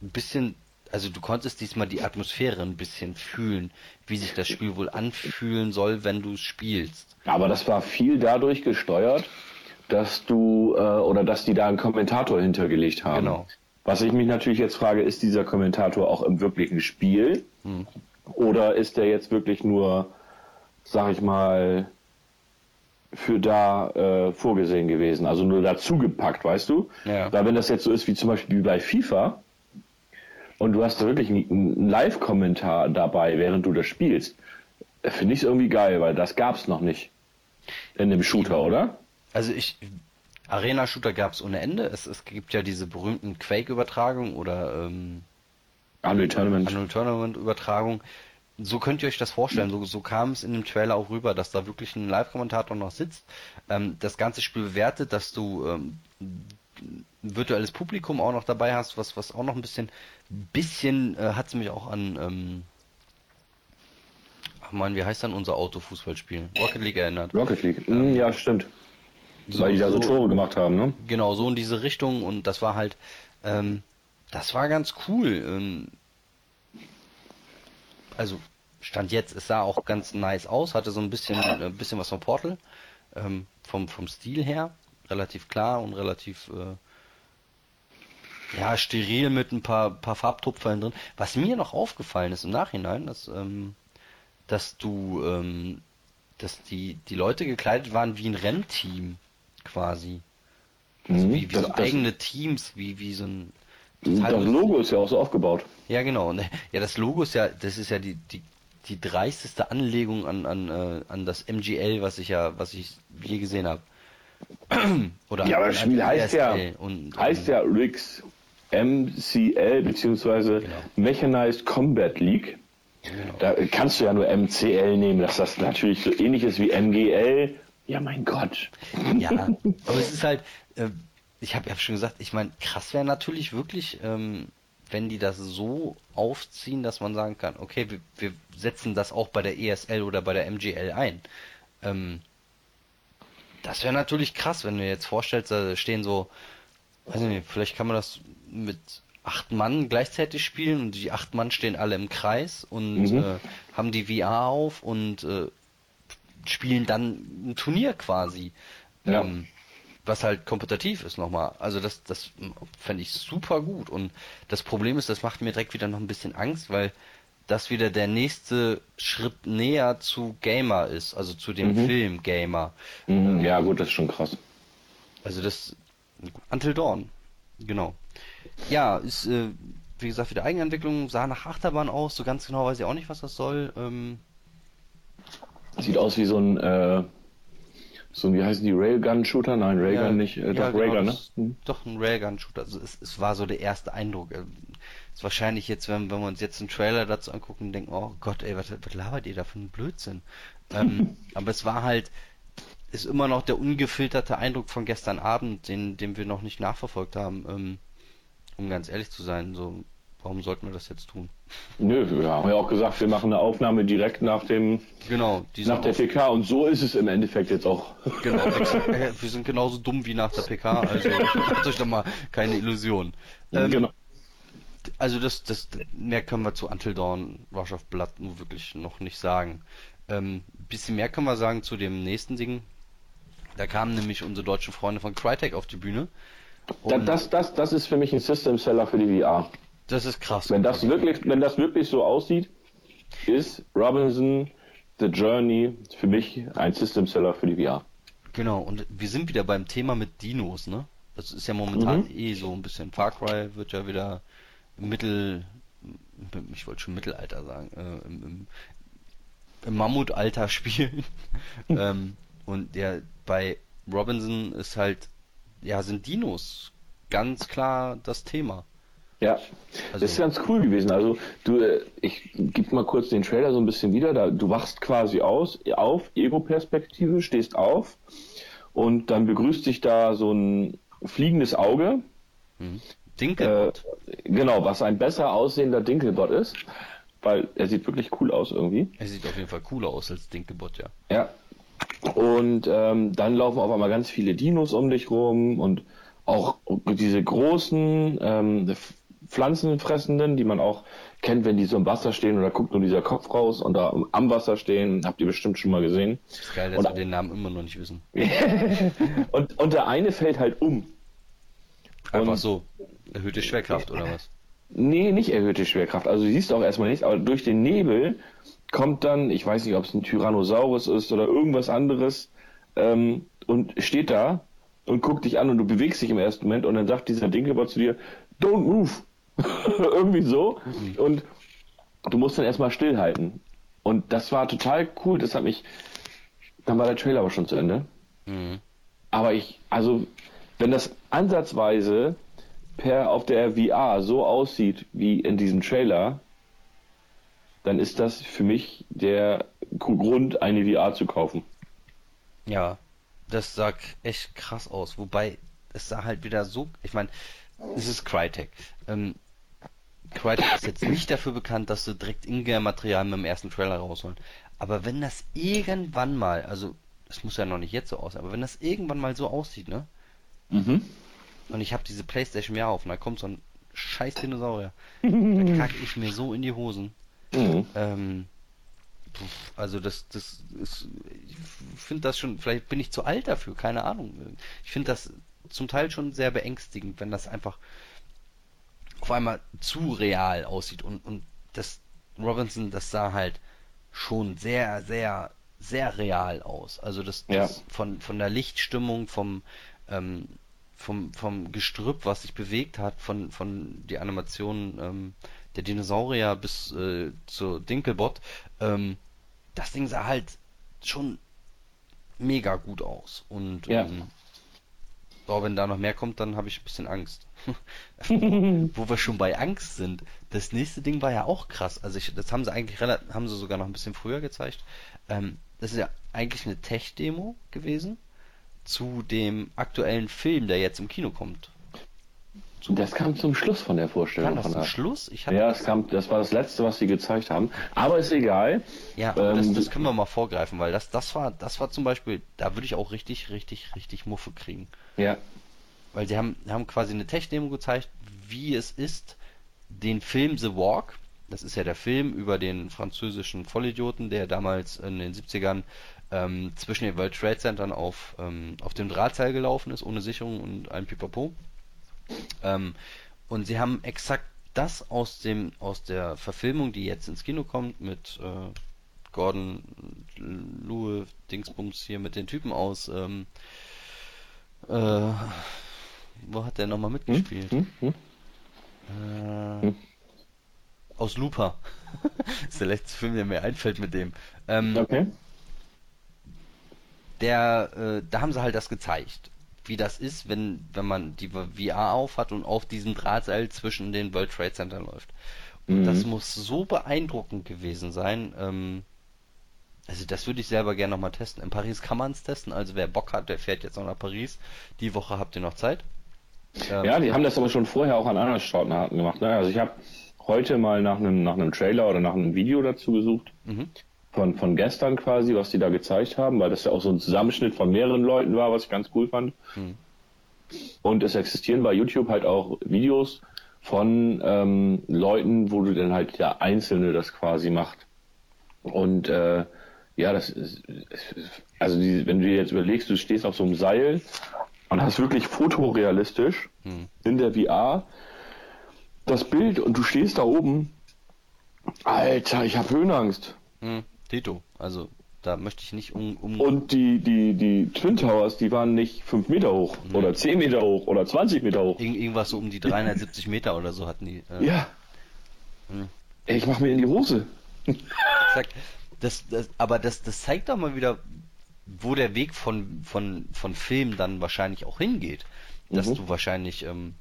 ein bisschen, also du konntest diesmal die Atmosphäre ein bisschen fühlen, wie sich das Spiel wohl anfühlen soll, wenn du es spielst. Aber das war viel dadurch gesteuert, dass du äh, oder dass die da einen Kommentator hintergelegt haben. Genau. Was ich mich natürlich jetzt frage, ist dieser Kommentator auch im wirklichen Spiel? Hm. Oder ist der jetzt wirklich nur, sag ich mal, für da äh, vorgesehen gewesen? Also nur dazugepackt, weißt du? Ja. Weil wenn das jetzt so ist wie zum Beispiel bei FIFA und du hast da wirklich einen, Live-Kommentar dabei, während du das spielst, finde ich es irgendwie geil, weil das gab's noch nicht in dem Shooter, oder? Also ich, Arena-Shooter gab es ohne Ende. Es, es gibt ja diese berühmten Quake-Übertragungen oder ähm, Unreal Tournament. Unreal Tournament-Übertragung. So könnt ihr euch das vorstellen. So, so kam es in dem Trailer auch rüber, dass da wirklich ein Live-Kommentator noch sitzt, ähm, das ganze Spiel bewertet, dass du ähm, ein virtuelles Publikum auch noch dabei hast, was, was auch noch ein bisschen, bisschen äh, hat es mich auch an, ähm, ach man, wie heißt dann unser Autofußballspiel? Rocket League erinnert. Rocket League. Mm, ja, stimmt. weil die da so so- Tore gemacht haben, ne? Genau, so in diese Richtung und das war halt, ähm, das war ganz cool. Ähm, also stand jetzt, es sah auch ganz nice aus, hatte so ein bisschen, äh, bisschen was von Portal, ähm, vom, vom Stil her, relativ klar und relativ, äh, ja, steril mit ein paar, paar Farbtupfern drin. Was mir noch aufgefallen ist im Nachhinein, dass, ähm, dass du, ähm, dass die, die Leute gekleidet waren wie ein Rennteam, quasi. Also Mhm. wie, wie Das- so das- eigene Teams, wie, wie so ein. Das Logo ist ja auch so aufgebaut. Ja, genau. Und, Ja, das Logo ist ja, das ist ja die, die, die dreisteste Anlegung an, an, äh, an das MGL, was ich ja, was ich je gesehen habe. Oder Ja, aber das Spiel heißt ja, und, heißt ähm, ja Riggs MCL beziehungsweise Genau. Mechanized Combat League. Genau. Da kannst du ja nur MCL nehmen, dass das natürlich so ähnlich ist wie MGL. Ja, mein Gott. Ja, aber es ist halt, äh, ich habe ja schon gesagt, ich meine, krass wäre natürlich wirklich, ähm, wenn die das so aufziehen, dass man sagen kann, okay, wir, wir setzen das auch bei der ESL oder bei der MGL ein. Ähm, das wäre natürlich krass, wenn du dir jetzt vorstellst, da stehen so, weiß ich nicht, vielleicht kann man das mit acht Mann gleichzeitig spielen und die acht Mann stehen alle im Kreis und Mhm. äh, haben die VR auf und äh, spielen dann ein Turnier quasi. Ja. Ähm, was halt kompetitiv ist nochmal. Also das, das fände ich super gut. Und das Problem ist, das macht mir direkt wieder noch ein bisschen Angst, weil das wieder der nächste Schritt näher zu Gamer ist, also zu dem Mhm. Film Gamer. Mhm, Ja, gut, das ist schon krass. Also das Until Dawn. Genau. Ja, ist äh, wie gesagt wieder Eigenentwicklung, sah nach Achterbahn aus, so ganz genau weiß ich auch nicht, was das soll. Ähm, Sieht aus wie so ein, äh, so ein, wie heißen die, Railgun-Shooter? Nein, Railgun Ja, nicht, äh, ja, doch genau, Railgun, ne? das- Doch, ein Railgun-Shooter. Also es, es war so der erste Eindruck. Ähm, Ist wahrscheinlich jetzt, wenn, wenn wir uns jetzt einen Trailer dazu angucken, denken, oh Gott, ey, was, was labert ihr da für einen Blödsinn? ähm, aber es war halt, ist immer noch der ungefilterte Eindruck von gestern Abend, den, den wir noch nicht nachverfolgt haben. Ähm, um ganz ehrlich zu sein, so, warum sollten wir das jetzt tun? Nö, wir haben ja auch gesagt, wir machen eine Aufnahme direkt nach dem Genau, nach der PK und so ist es im Endeffekt jetzt auch. Genau. Äh, wir sind genauso dumm wie nach der PK, also macht euch doch mal keine Illusion. Ähm, genau. Also das, das, mehr können wir zu Until Dawn, Rush of Blood nur wirklich noch nicht sagen. Ähm, bisschen mehr können wir sagen zu dem nächsten Ding. Da kamen nämlich unsere deutschen Freunde von Crytek auf die Bühne. Da, das, das, das ist für mich ein System Seller für die VR. das ist krass. Wenn das wirklich, wenn das wirklich so aussieht, ist Robinson The Journey für mich ein System Seller für die VR. Genau, und wir sind wieder beim Thema mit Dinos, ne? Das ist ja momentan Mhm. eh so ein bisschen Far Cry wird ja wieder im Mittel, ich wollte schon Mittelalter sagen, äh, im, im, im Mammutalter spielen. ähm, und ja, bei Robinson ist halt, ja, sind Dinos ganz klar das Thema. Ja, Also- das ist ganz cool gewesen. Also du, äh, ich gebe mal kurz den Trailer so ein bisschen wieder. Da, du wachst quasi aus, auf, Ego-Perspektive, stehst auf und dann begrüßt dich da so ein fliegendes Auge. Äh, Dinkelbot. genau, was ein besser aussehender Dinkelbot ist, weil er sieht wirklich cool aus irgendwie. er sieht auf jeden Fall cooler aus als Dinkelbot, ja. Ja. Und ähm, dann laufen auf einmal ganz viele Dinos um dich rum und auch diese großen ähm, Pflanzenfressenden, die man auch kennt, wenn die so im Wasser stehen und da guckt nur dieser Kopf raus und da am Wasser stehen, habt ihr bestimmt schon mal gesehen. Ist geil, dass Und- wir den Namen immer noch nicht wissen. Und, und der eine fällt halt um. Einfach Und- so. Erhöhte Schwerkraft oder was? Nee, nicht erhöhte Schwerkraft. Also du siehst auch erstmal nichts, aber durch den Nebel kommt dann, ich weiß nicht, ob es ein Tyrannosaurus ist oder irgendwas anderes, ähm, und steht da und guckt dich an und du bewegst dich im ersten Moment und dann sagt dieser Dinkelbot zu dir, don't move. Irgendwie so. Und du musst dann erstmal stillhalten. Und das war total cool. Das hat mich, dann war der Trailer aber schon zu Ende. Mhm. Aber ich, also, wenn das ansatzweise per auf der VR so aussieht wie in diesem Trailer, dann ist das für mich der Grund, eine VR zu kaufen. Ja, das sah echt krass aus. Wobei, es sah halt wieder so, ich meine, es ist Crytek. Ähm, Crytek ist jetzt nicht dafür bekannt, dass sie direkt Ingame-Material mit dem ersten Trailer rausholen. Aber wenn das irgendwann mal, also, es muss ja noch nicht jetzt so aussehen, aber wenn das irgendwann mal so aussieht, ne? Mhm. Und ich habe diese Playstation mehr auf und da kommt so ein scheiß Dinosaurier. da kacke ich mir so in die Hosen. Mhm. Ähm, also das, das ist, ich finde das schon, vielleicht bin ich zu alt dafür, keine Ahnung. Ich finde das zum Teil schon sehr beängstigend, wenn das einfach auf einmal zu real aussieht und, und das Robinson, das sah halt schon sehr, sehr, sehr real aus. Also das, Ja. das von, von der Lichtstimmung, vom, ähm, vom, vom Gestrüpp, was sich bewegt hat, von, von die Animationen ähm, der Dinosaurier bis äh, zu Dinkelbot, ähm, das Ding sah halt schon mega gut aus. Und Ja. ähm, oh, wenn da noch mehr kommt, dann habe ich ein bisschen Angst. Wo wir schon bei Angst sind. Das nächste Ding war ja auch krass. Also ich, das haben sie eigentlich relativ, haben sie sogar noch ein bisschen früher gezeigt. Ähm, das ist ja eigentlich eine Tech-Demo gewesen zu dem aktuellen Film, der jetzt im Kino kommt. Das kam zum Schluss von der Vorstellung. Kam das von zum Schluss? Ich Ja, es kam, das war das letzte, was sie gezeigt haben. Aber ist egal. Ja, das, Ähm, das können wir mal vorgreifen, weil das, das war, das war zum Beispiel, da würde ich auch richtig, richtig, richtig Muffe kriegen. Ja. Weil sie haben, haben quasi eine Tech-Demo gezeigt, wie es ist, den Film The Walk, das ist ja der Film über den französischen Vollidioten, der damals in den 70ern ähm, zwischen den World Trade Centern auf, ähm, auf dem Drahtseil gelaufen ist, ohne Sicherung und ein Pipapo. Ähm, und sie haben exakt das aus dem aus der Verfilmung, die jetzt ins Kino kommt, mit äh, Gordon Lue Dingsbums hier mit den Typen aus ähm, äh, wo hat der nochmal mitgespielt? Hm? Hm? Äh, aus Looper. das ist der letzte Film, der mir einfällt mit dem. Ähm, Okay. der, äh, da haben sie halt das gezeigt, wie das ist, wenn, wenn man die VR aufhat und auf diesem Drahtseil zwischen den World Trade Center läuft. Und Mhm. das muss so beeindruckend gewesen sein. Ähm, also das würde ich selber gerne nochmal testen. In Paris kann man es testen, also wer Bock hat, der fährt jetzt noch nach Paris. Die Woche habt ihr noch Zeit. Ähm, Ja, die haben das aber schon vorher auch an anderen Sportarten gemacht. Ne? Also ich habe heute mal nach einem nach einem Trailer oder nach einem Video dazu gesucht. Mhm. Von, von gestern quasi, was die da gezeigt haben, weil das ja auch so ein Zusammenschnitt von mehreren Leuten war, was ich ganz cool fand. Mhm. Und es existieren bei YouTube halt auch Videos von ähm, Leuten, wo du dann halt der Einzelne das quasi macht. Und äh, ja, das ist, also die, wenn du dir jetzt überlegst, du stehst auf so einem Seil und hast wirklich fotorealistisch Hm. in der VR das Bild und du stehst da oben. Alter, ich habe Höhenangst. Hm, Tito, also da möchte ich nicht um, um Und die, die, die Twin Towers, die waren nicht 5 Meter hoch oder 10 Meter hoch oder 20 Meter hoch. irgend, irgendwas so um die 370 Meter oder so hatten die. Äh, Ja. Hm. Ey, ich mach mir in die Hose. Exakt. Das, das, aber das, das zeigt doch mal wieder, wo der Weg von, von, von Film dann wahrscheinlich auch hingeht. Dass Mhm. du wahrscheinlich, ähm,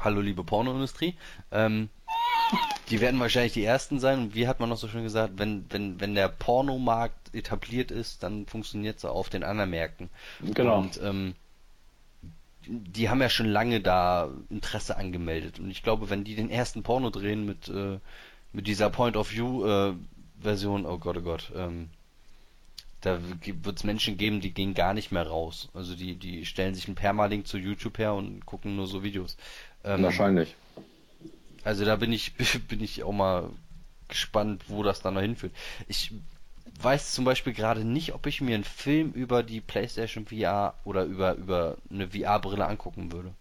hallo liebe Pornoindustrie, ähm, die werden wahrscheinlich die ersten sein und wie hat man noch so schön gesagt, wenn, wenn, wenn der Pornomarkt etabliert ist, dann funktioniert es auch auf den anderen Märkten. Genau. Und ähm, die haben ja schon lange da Interesse angemeldet. Und ich glaube, wenn die den ersten Porno drehen mit, äh, mit dieser Point-of-View-Version, oh Gott, oh Gott, ähm, da wird es Menschen geben, die gehen gar nicht mehr raus. Also die, die stellen sich einen Permalink zu YouTube her und gucken nur so Videos. Ähm, Wahrscheinlich. Also da bin ich, bin ich auch mal gespannt, wo das dann noch hinführt. Ich weiß zum Beispiel gerade nicht, ob ich mir einen Film über die PlayStation VR oder über, über eine VR-Brille angucken würde.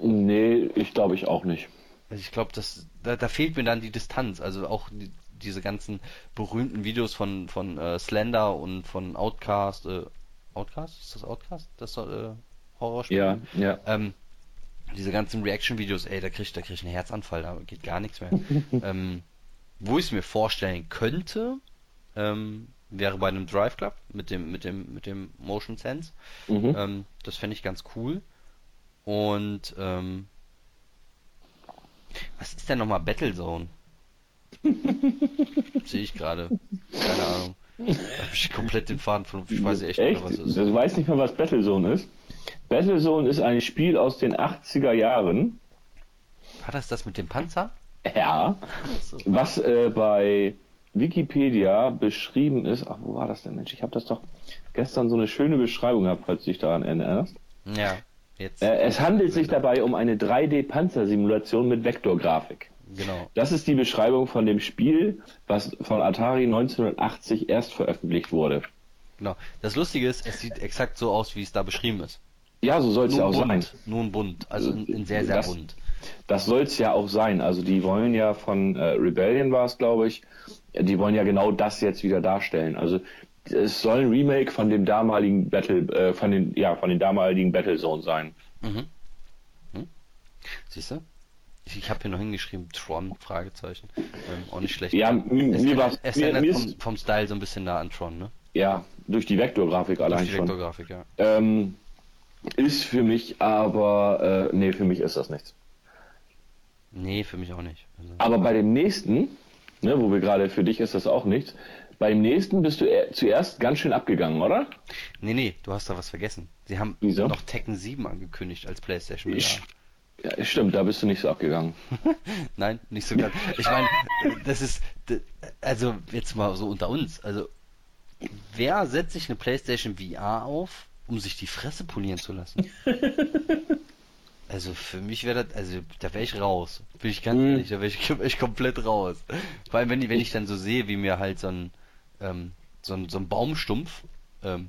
Nee, ich glaube ich auch nicht. Also ich glaube, da, da fehlt mir dann die Distanz. Also auch die, diese ganzen berühmten Videos von von äh, Slender und von Outcast. Äh, Outcast? Ist das Outcast? Das äh, Horrorspiel? Ja, ja. Ähm, diese ganzen Reaction-Videos, ey, da krieg ich, da krieg ich einen Herzanfall, da geht gar nichts mehr. ähm, wo ich es mir vorstellen könnte, ähm, wäre bei einem Drive Club mit dem, mit dem, mit dem Motion Sense. Mhm. Ähm, das fände ich ganz cool. Und ähm, was ist denn nochmal Battlezone? Sehe ich gerade. Keine Ahnung. Da hab ich komplett den Faden von. Ich weiß echt nicht Echt? mehr, was es ist. Du weißt nicht mehr, was Battlezone ist? Battlezone ist ein Spiel aus den 80er Jahren. War das das mit dem Panzer? Ja. So. Was äh, bei Wikipedia beschrieben ist. Ach, wo war das denn, Mensch? Ich habe das doch gestern so eine schöne Beschreibung gehabt, falls du dich daran erinnerst. Ja, jetzt. Äh, es handelt sich dabei um eine 3D-Panzersimulation mit Vektorgrafik. Genau. Das ist die Beschreibung von dem Spiel, was von Atari 1980 erst veröffentlicht wurde. Genau. Das Lustige ist, es sieht exakt so aus, wie es da beschrieben ist. Ja, so soll es ja auch sein. bunt. Nur ein bunt. Also in, in sehr, sehr Das- bunt. Das soll es ja auch sein. Also die wollen ja von äh, Rebellion war es, glaube ich, die wollen ja genau das jetzt wieder darstellen. Also es soll ein Remake von dem damaligen Battle, äh, von den, ja, von den damaligen Battlezone sein. Mhm. Hm? Siehst du? Ich, ich habe hier noch hingeschrieben, Tron, Fragezeichen. Ähm, auch nicht schlecht. Ja, es, mir war's, es mir, mir vom, vom Style so ein bisschen nah an Tron, ne? ja, durch die Vektorgrafik Durch allein die schon. Vektorgrafik, ja. Ähm, ist für mich aber, äh, nee, für mich ist das nichts. Nee, für mich auch nicht. Also, Aber bei dem nächsten, ne, wo wir gerade, für dich ist das auch nichts, beim nächsten bist du eher- zuerst ganz schön abgegangen, oder? nee, nee, du hast da was vergessen. Sie haben Wieso? noch Tekken 7 angekündigt als Playstation. Ich- VR. Ja, stimmt, da bist du nicht so abgegangen. Nein, nicht so ganz. Ich meine, das ist, also jetzt mal so unter uns. Also, wer setzt sich eine PlayStation VR auf, um sich die Fresse polieren zu lassen? Also für mich wäre das, also da wäre ich raus. Bin ich ganz Mhm. ehrlich, da wäre ich, wär ich komplett raus. Vor allem, wenn, ich- wenn ich dann so sehe, wie mir halt so ein, ähm, so ein, so ein Baumstumpf, ähm,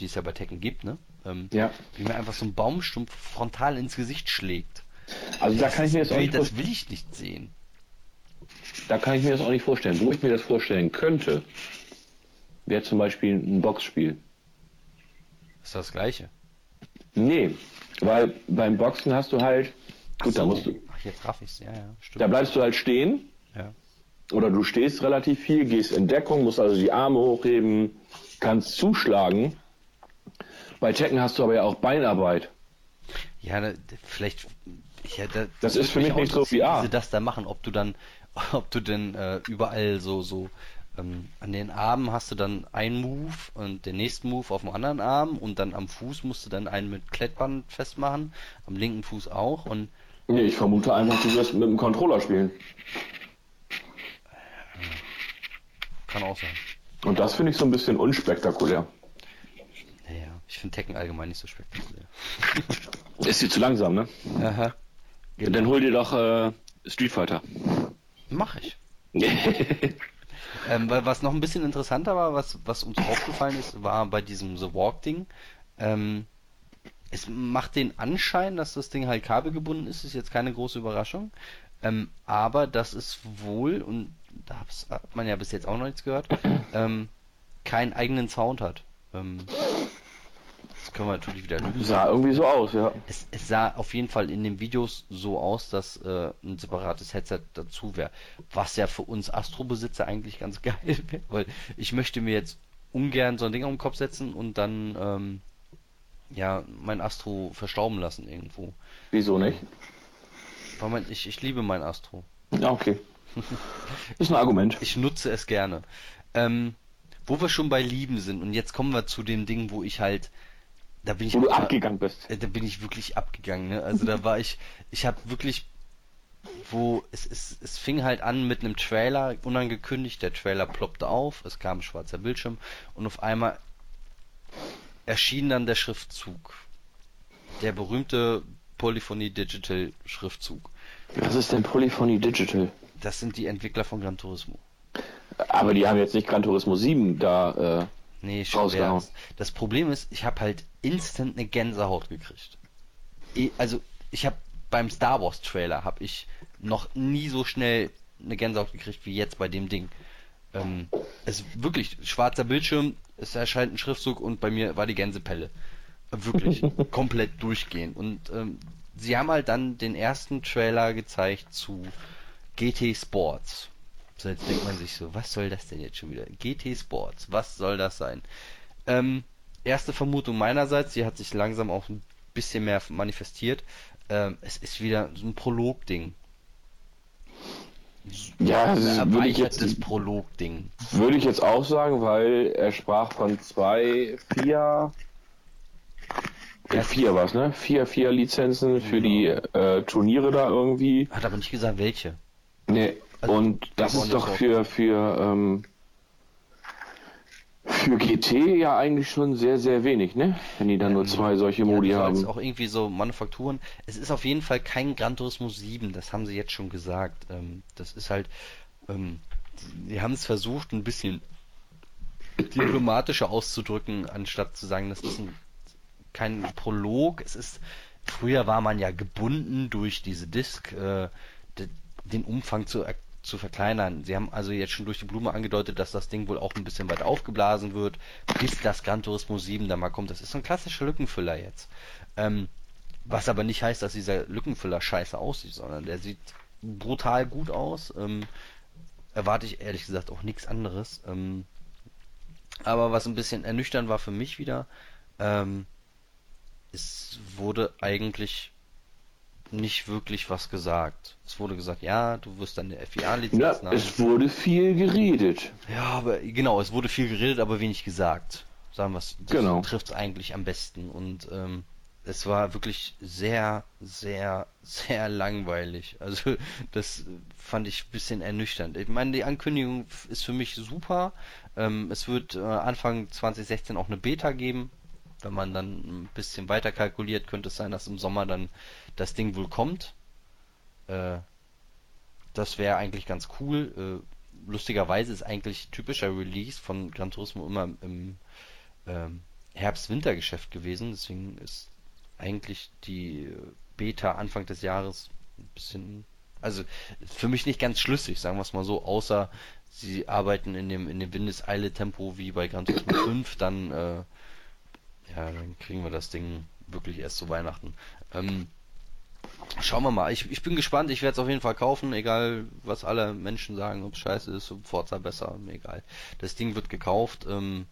die es ja bei Tekken gibt, ne? Ähm, Ja. Wie mir einfach so ein Baumstumpf frontal ins Gesicht schlägt. Also da kann ich mir das auch nicht, das will ich nicht sehen. da kann ich mir das auch nicht vorstellen. Wo ich mir das vorstellen könnte, wäre zum Beispiel ein Boxspiel. Ist das gleiche. Nee, weil beim Boxen hast du halt, gut, da so. musst du, Ach, jetzt raff ich's, ja, ja, stimmt. da bleibst du halt stehen ja. oder du stehst relativ viel, gehst in Deckung, musst also die Arme hochheben, kannst zuschlagen. Bei Tekken hast du aber ja auch Beinarbeit. ja, da, vielleicht. Ja, da, Das ist würde für mich nicht so VR. Wie sie das da machen, ob du dann, ob du denn äh, überall so so Ähm, an den Armen hast du dann einen Move und den nächsten Move auf dem anderen Arm und dann am Fuß musst du dann einen mit Klettband festmachen, am linken Fuß auch und Nee, ich vermute einfach, du wirst mit dem Controller spielen. kann auch sein. Und das finde ich so ein bisschen unspektakulär. Naja, ich finde Tekken allgemein nicht so spektakulär. Ist dir zu langsam, ne? Aha. Dann hol dir doch äh, Street Fighter. Mach ich. Ähm, was noch ein bisschen interessanter war, was, was uns aufgefallen ist, war bei diesem The Walk-Ding, ähm, es macht den Anschein, dass das Ding halt kabelgebunden ist, ist jetzt keine große Überraschung. Ähm, aber dass es wohl, und da hat man ja bis jetzt auch noch nichts gehört, ähm, keinen eigenen Sound hat. Ähm, das können wir natürlich wieder lügen. Sah irgendwie so aus, ja. Es, es sah auf jeden Fall in den Videos so aus, dass äh, ein separates Headset dazu wäre. Was ja für uns Astro-Besitzer eigentlich ganz geil wäre, weil ich möchte mir jetzt ungern so ein Ding auf den Kopf setzen und dann ähm, ja mein Astro verstauben lassen irgendwo. Wieso nicht? Weil man, ich, ich liebe mein Astro. Ja, okay. Ist ein Argument. Ich nutze es gerne. Ähm, wo wir schon bei Lieben sind und jetzt kommen wir zu dem Ding, wo ich halt, da bin ich Wo du abgegangen bist. Da bin ich wirklich abgegangen, ne? Also da war ich, ich habe wirklich, wo es, es, es fing halt an mit einem Trailer, unangekündigt, der Trailer ploppte auf, es kam ein schwarzer Bildschirm und auf einmal erschien dann der Schriftzug. Der berühmte Polyphony Digital Schriftzug. Was ist denn Polyphony Digital? Das sind die Entwickler von Gran Turismo. Aber die haben jetzt nicht Gran Turismo 7 da. Äh, Nee, Rausgehauen. schwer. Das Problem ist, ich habe halt instant eine Gänsehaut gekriegt. Eh, Also, ich habe beim Star Wars Trailer habe ich noch nie so schnell eine Gänsehaut gekriegt wie jetzt bei dem Ding. Ähm, es ist wirklich schwarzer Bildschirm, es erscheint ein Schriftzug und bei mir war die Gänsepelle. Wirklich komplett durchgehend. Und ähm, sie haben halt dann den ersten Trailer gezeigt zu GT Sports. So, jetzt denkt man sich so, was soll das denn jetzt schon wieder? GT Sports, was soll das sein? Ähm, erste Vermutung meinerseits, die hat sich langsam auch ein bisschen mehr manifestiert. Ähm, es ist wieder so ein Prolog-Ding. ja, das ist- würde ich, jetzt, Prolog-Ding. würde ich jetzt auch sagen, weil er sprach von zwei, vier. Ja, vier was, ne? Vier, vier Lizenzen für die äh, Turniere da irgendwie. Hat aber nicht gesagt, welche. Nee. Also, Und das ist doch für, für, ähm, für GT ja eigentlich schon sehr, sehr wenig, ne? Wenn die dann nur zwei solche Modi ja, haben. auch irgendwie so Manufakturen. Es ist auf jeden Fall kein Gran Turismo 7, das haben sie jetzt schon gesagt. Ähm, das ist halt, ähm, sie haben es versucht, ein bisschen diplomatischer auszudrücken, anstatt zu sagen, das ist ein, kein Prolog. Es ist, früher war man ja gebunden durch diese Disk, äh, de, den Umfang zu, zu verkleinern. Sie haben also jetzt schon durch die Blume angedeutet, dass das Ding wohl auch ein bisschen weit aufgeblasen wird, bis das Gran Turismo 7 da mal kommt. Das ist so ein klassischer Lückenfüller jetzt. Ähm, was aber nicht heißt, dass dieser Lückenfüller scheiße aussieht, sondern der sieht brutal gut aus. Ähm, erwarte ich ehrlich gesagt auch nichts anderes. Ähm, aber was ein bisschen ernüchternd war für mich wieder, ähm, es wurde eigentlich nicht wirklich was gesagt. Es wurde gesagt, ja, du wirst dann eine FIA-Lizenz Ja, haben. es wurde viel geredet. Ja, aber genau, es wurde viel geredet, aber wenig gesagt. Sagen wir es. Genau. trifft es eigentlich am besten. Und ähm, es war wirklich sehr, sehr, sehr langweilig. Also das fand ich ein bisschen ernüchternd. Ich meine, die Ankündigung ist für mich super. Ähm, es wird äh, Anfang 2016 auch eine Beta geben. Wenn man dann ein bisschen weiter kalkuliert, könnte es sein, dass im Sommer dann das Ding wohl kommt. Äh, das wäre eigentlich ganz cool. Äh, lustigerweise ist eigentlich typischer Release von Gran Turismo immer im ähm, Herbst-Winter-Geschäft gewesen. Deswegen ist eigentlich die äh, Beta Anfang des Jahres ein bisschen, also für mich nicht ganz schlüssig, sagen wir es mal so, außer sie arbeiten in dem in dem Windeseile-Tempo wie bei Gran Turismo 5, dann äh, ja, dann kriegen wir das Ding wirklich erst zu Weihnachten. Ähm, Schauen wir mal. Ich, ich bin gespannt. Ich werde es auf jeden Fall kaufen, egal was alle Menschen sagen, ob es scheiße ist, ob Forza besser, egal. Das Ding wird gekauft, ähm,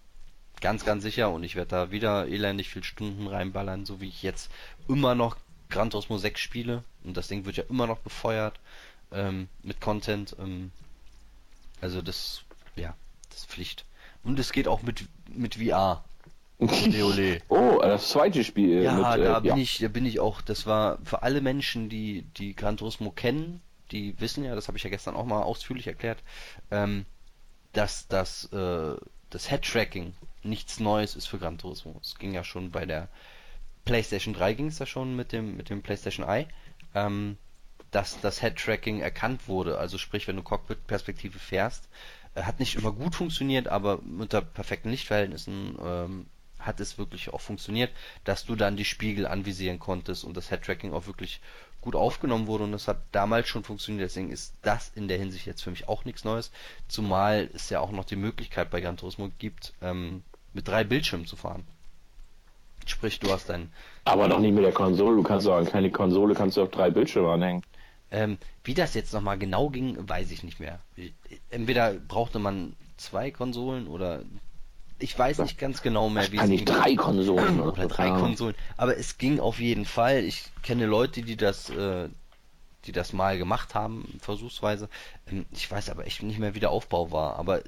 ganz, ganz sicher und ich werde da wieder elendig viel Stunden reinballern, so wie ich jetzt immer noch Gran Turismo 6 spiele und das Ding wird ja immer noch befeuert ähm, mit Content. Ähm, also das, ja, das ist Pflicht. Und es geht auch mit, mit VR. Ole, ole. Oh, das zweite Spiel. Ja, mit, äh, da bin ich, da bin ich auch, das war für alle Menschen, die, die Gran Turismo kennen, die wissen ja, das habe ich ja gestern auch mal ausführlich erklärt, ähm, dass das, äh, das Head-Tracking nichts Neues ist für Gran Turismo. Es ging ja schon bei der PlayStation 3 ging es ja schon mit dem, mit dem PlayStation Eye, ähm, dass das Head-Tracking erkannt wurde. Also sprich, wenn du Cockpit-Perspektive fährst, äh, hat nicht immer gut funktioniert, aber unter perfekten Lichtverhältnissen ähm, hat es wirklich auch funktioniert, dass du dann die Spiegel anvisieren konntest und das Head-Tracking auch wirklich gut aufgenommen wurde und das hat damals schon funktioniert, deswegen ist das in der Hinsicht jetzt für mich auch nichts Neues, zumal es ja auch noch die Möglichkeit bei Gran Turismo gibt, ähm, mit drei Bildschirmen zu fahren. Sprich, du hast dein, Aber noch nicht mit der Konsole. Du kannst doch an keine Konsole kannst du auf drei Bildschirme anhängen. ähm, wie das jetzt nochmal genau ging, weiß ich nicht mehr. Entweder brauchte man zwei Konsolen oder ich weiß nicht ganz genau mehr, wie es ging. drei Konsolen oder, oder drei. Konsolen. Aber es ging auf jeden Fall. Ich kenne Leute, die das, äh, die das mal gemacht haben, versuchsweise. Ähm, ich weiß aber echt nicht mehr, wie der Aufbau war. Aber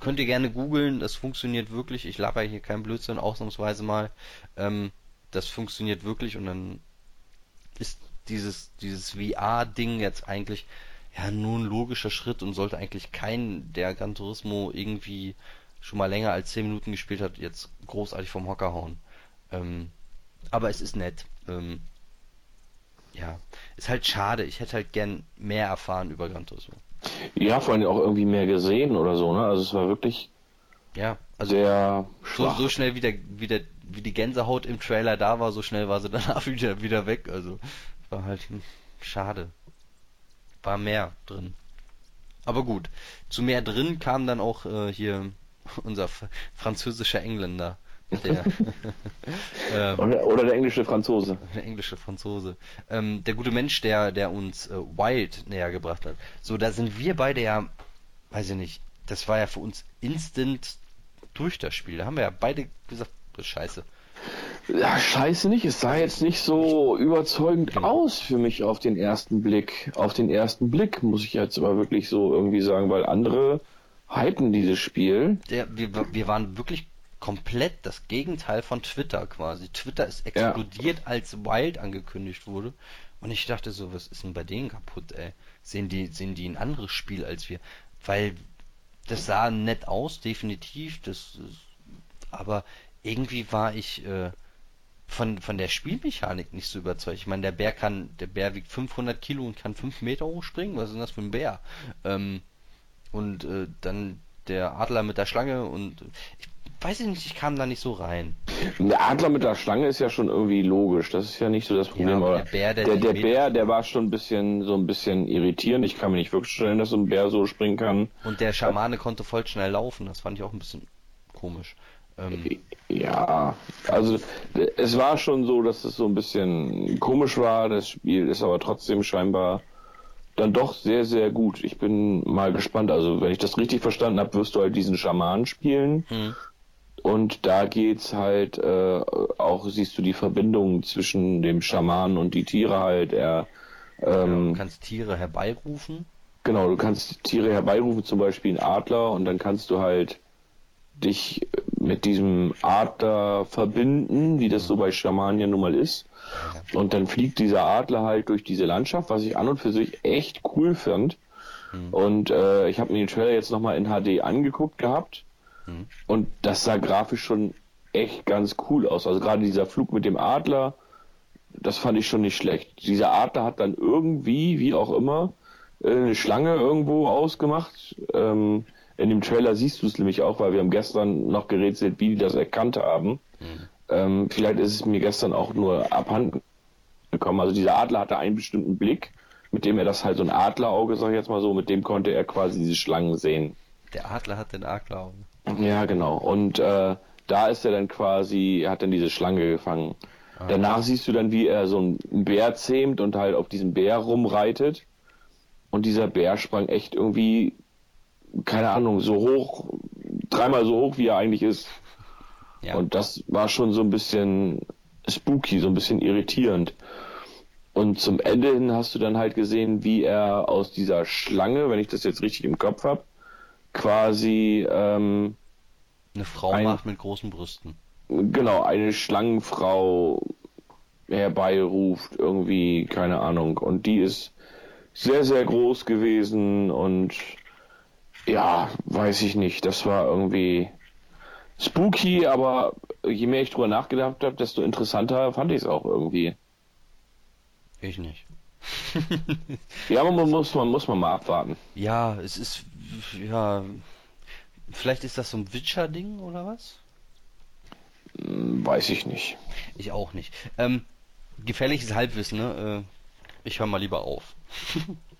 könnt ihr gerne googeln. Das funktioniert wirklich. Ich laber hier keinen Blödsinn, ausnahmsweise mal. Ähm, das funktioniert wirklich und dann ist dieses, dieses VR-Ding jetzt eigentlich ja nur ein logischer Schritt und sollte eigentlich kein, der Gran Turismo irgendwie schon mal länger als 10 Minuten gespielt hat, jetzt großartig vom Hocker hauen. Ähm, aber es ist nett. Ähm, ja, ist halt schade. Ich hätte halt gern mehr erfahren über Gran Turismo. Ja, vor allem auch irgendwie mehr gesehen oder so, ne? Also es war wirklich Ja, also sehr so, so schnell wie, der, wie, der, wie die Gänsehaut im Trailer da war, so schnell war sie danach wieder, wieder weg. Also war halt hm, schade. War mehr drin. Aber gut, zu mehr drin kam dann auch äh, hier unser französischer Engländer. Der, ähm, oder, oder der englische Franzose. der englische Franzose. Ähm, der gute Mensch, der, der uns äh, Wild näher gebracht hat. So, da sind wir beide ja, weiß ich nicht, das war ja für uns instant durch das Spiel. Da haben wir ja beide gesagt, das ist scheiße. Ja, scheiße nicht. Es sah jetzt nicht so überzeugend Genau. aus für mich auf den ersten Blick. Auf den ersten Blick muss ich jetzt aber wirklich so irgendwie sagen, weil andere hypen dieses Spiel. Der, wir, wir waren wirklich komplett das Gegenteil von Twitter quasi. Twitter ist Ja. explodiert, als Wild angekündigt wurde. Und ich dachte so, was ist denn bei denen kaputt, ey? Sehen die, sehen die ein anderes Spiel als wir? Weil das sah nett aus, definitiv. Das, aber irgendwie war ich äh, von von der Spielmechanik nicht so überzeugt. Ich meine, der Bär kann, der Bär wiegt 500 Kilo und kann 5 Meter hochspringen. Was ist denn das für ein Bär? Ähm, und äh, dann der Adler mit der Schlange und ich weiß nicht, ich kam da nicht so rein. Der Adler mit der Schlange ist ja schon irgendwie logisch. Das ist ja nicht so das Problem. aber aber der Bär, der der, der Bär, der war schon ein bisschen so ein bisschen irritierend. Ich kann mir nicht wirklich vorstellen, dass so ein Bär so springen kann. Und der Schamane konnte voll schnell laufen. Das fand ich auch ein bisschen komisch. Ähm, Ja, also es war schon so, dass es so ein bisschen komisch war. Das Spiel ist aber trotzdem scheinbar dann doch sehr, sehr gut. Ich bin mal gespannt. Also wenn ich das richtig verstanden habe, wirst du halt diesen Schaman spielen. hm. Und da geht's halt äh, auch, siehst du die Verbindung zwischen dem Schaman und die Tiere halt. Er, ähm, du kannst Tiere herbeirufen. Genau, du kannst Tiere herbeirufen, zum Beispiel einen Adler, und dann kannst du halt dich mit diesem Adler verbinden, wie das so bei Schamanen ja nun mal ist. Und dann fliegt dieser Adler halt durch diese Landschaft, was ich an und für sich echt cool fand. Und äh, ich habe mir den Trailer jetzt nochmal in HD angeguckt gehabt. Und das sah grafisch schon echt ganz cool aus. Also gerade dieser Flug mit dem Adler, das fand ich schon nicht schlecht. Dieser Adler hat dann irgendwie, wie auch immer, äh, eine Schlange irgendwo ausgemacht. Ähm, in dem Trailer siehst du es nämlich auch, weil wir haben gestern noch gerätselt, wie die das erkannt haben. Ähm, vielleicht ist es mir gestern auch nur abhanden gekommen. Also dieser Adler hatte einen bestimmten Blick, mit dem er das halt so ein Adlerauge, sag ich jetzt mal so, mit dem konnte er quasi diese Schlangen sehen. Der Adler hat den Adlerauge. Ja, genau. Und äh, da ist er dann quasi, er hat dann diese Schlange gefangen. Danach siehst du dann, wie er so einen Bär zähmt und halt auf diesem Bär rumreitet. Und dieser Bär sprang echt irgendwie, keine Ahnung, so hoch, dreimal so hoch, wie er eigentlich ist. Ja. Und das war schon so ein bisschen spooky, so ein bisschen irritierend. Und zum Ende hin hast du dann halt gesehen, wie er aus dieser Schlange, wenn ich das jetzt richtig im Kopf habe, quasi ähm, Eine Frau Ein- macht mit großen Brüsten. genau eine Schlangenfrau herbeiruft, irgendwie, keine Ahnung. Und die ist sehr, sehr groß gewesen und ja, weiß ich nicht. Das war irgendwie spooky, aber je mehr ich drüber nachgedacht habe, desto interessanter fand ich es auch irgendwie. Ich nicht. Ja, aber man muss, man muss man mal abwarten. Ja, es ist, ja, vielleicht ist das so ein Witcher-Ding oder was? Hm, Weiß ich nicht. Ich auch nicht. Ähm, gefährliches Halbwissen, ne? Äh, ich höre mal lieber auf.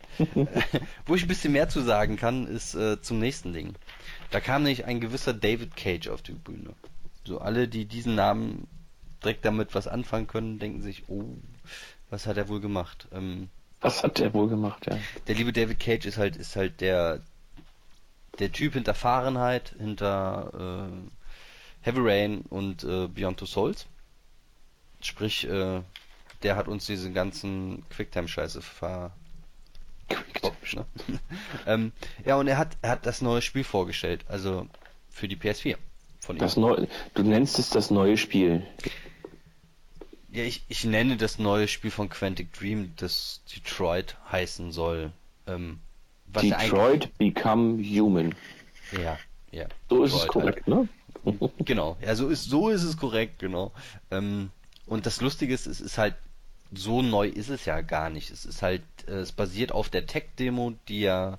Wo ich ein bisschen mehr zu sagen kann, ist äh, zum nächsten Ding. Da kam nämlich ein gewisser David Cage auf die Bühne. So alle, die diesen Namen direkt damit was anfangen können, denken sich, oh, was hat er wohl gemacht? Ähm, Was hat der wohl gemacht, ja? der liebe David Cage ist halt ist halt der der Typ hinter Fahrenheit, hinter äh, Heavy Rain und äh, Beyond Two Souls. Sprich, äh, der hat uns diese ganzen Quicktime-Scheiße ver ne? ähm, ja, und er hat er hat das neue Spiel vorgestellt, also für die PS4 von ihm. Das neue, du nennst es das neue Spiel. Ja, ich, ich nenne das neue Spiel von Quantic Dream, das Detroit heißen soll. Ähm, Detroit Become Human. Ja, ja. So ist es Detroit halt. korrekt, ne? Genau, ja, so ist, so ist es korrekt, genau. Ähm, und das Lustige ist, es ist halt, so neu ist es ja gar nicht. Es ist halt, äh, es basiert auf der Tech-Demo, die ja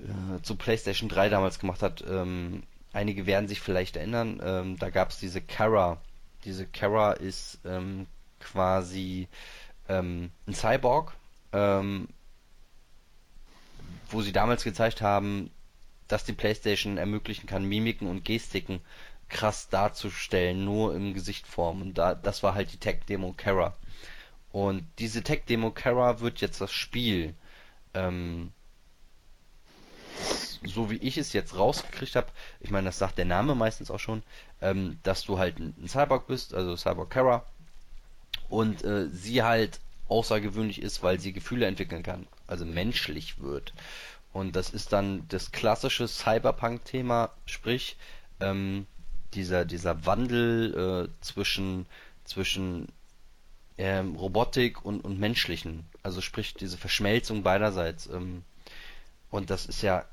äh, zu PlayStation 3 damals gemacht hat. Ähm, einige werden sich vielleicht erinnern, ähm, da gab es diese Kara. Diese Kara ist ähm, quasi ähm, ein Cyborg, ähm, wo sie damals gezeigt haben, dass die PlayStation ermöglichen kann, Mimiken und Gestiken krass darzustellen, nur im Gesichtform. Und da, das war halt die Tech-Demo Kara. Und diese Tech-Demo Kara wird jetzt das Spiel. Ähm, so wie ich es jetzt rausgekriegt habe, ich meine, das sagt der Name meistens auch schon, ähm, dass du halt ein Cyborg bist, also Cyborg Kara, und äh, sie halt außergewöhnlich ist, weil sie Gefühle entwickeln kann, also menschlich wird. Und das ist dann das klassische Cyberpunk-Thema, sprich ähm, dieser dieser Wandel äh, zwischen zwischen ähm, Robotik und, und menschlichen, also sprich diese Verschmelzung beiderseits. Ähm, und das ist ja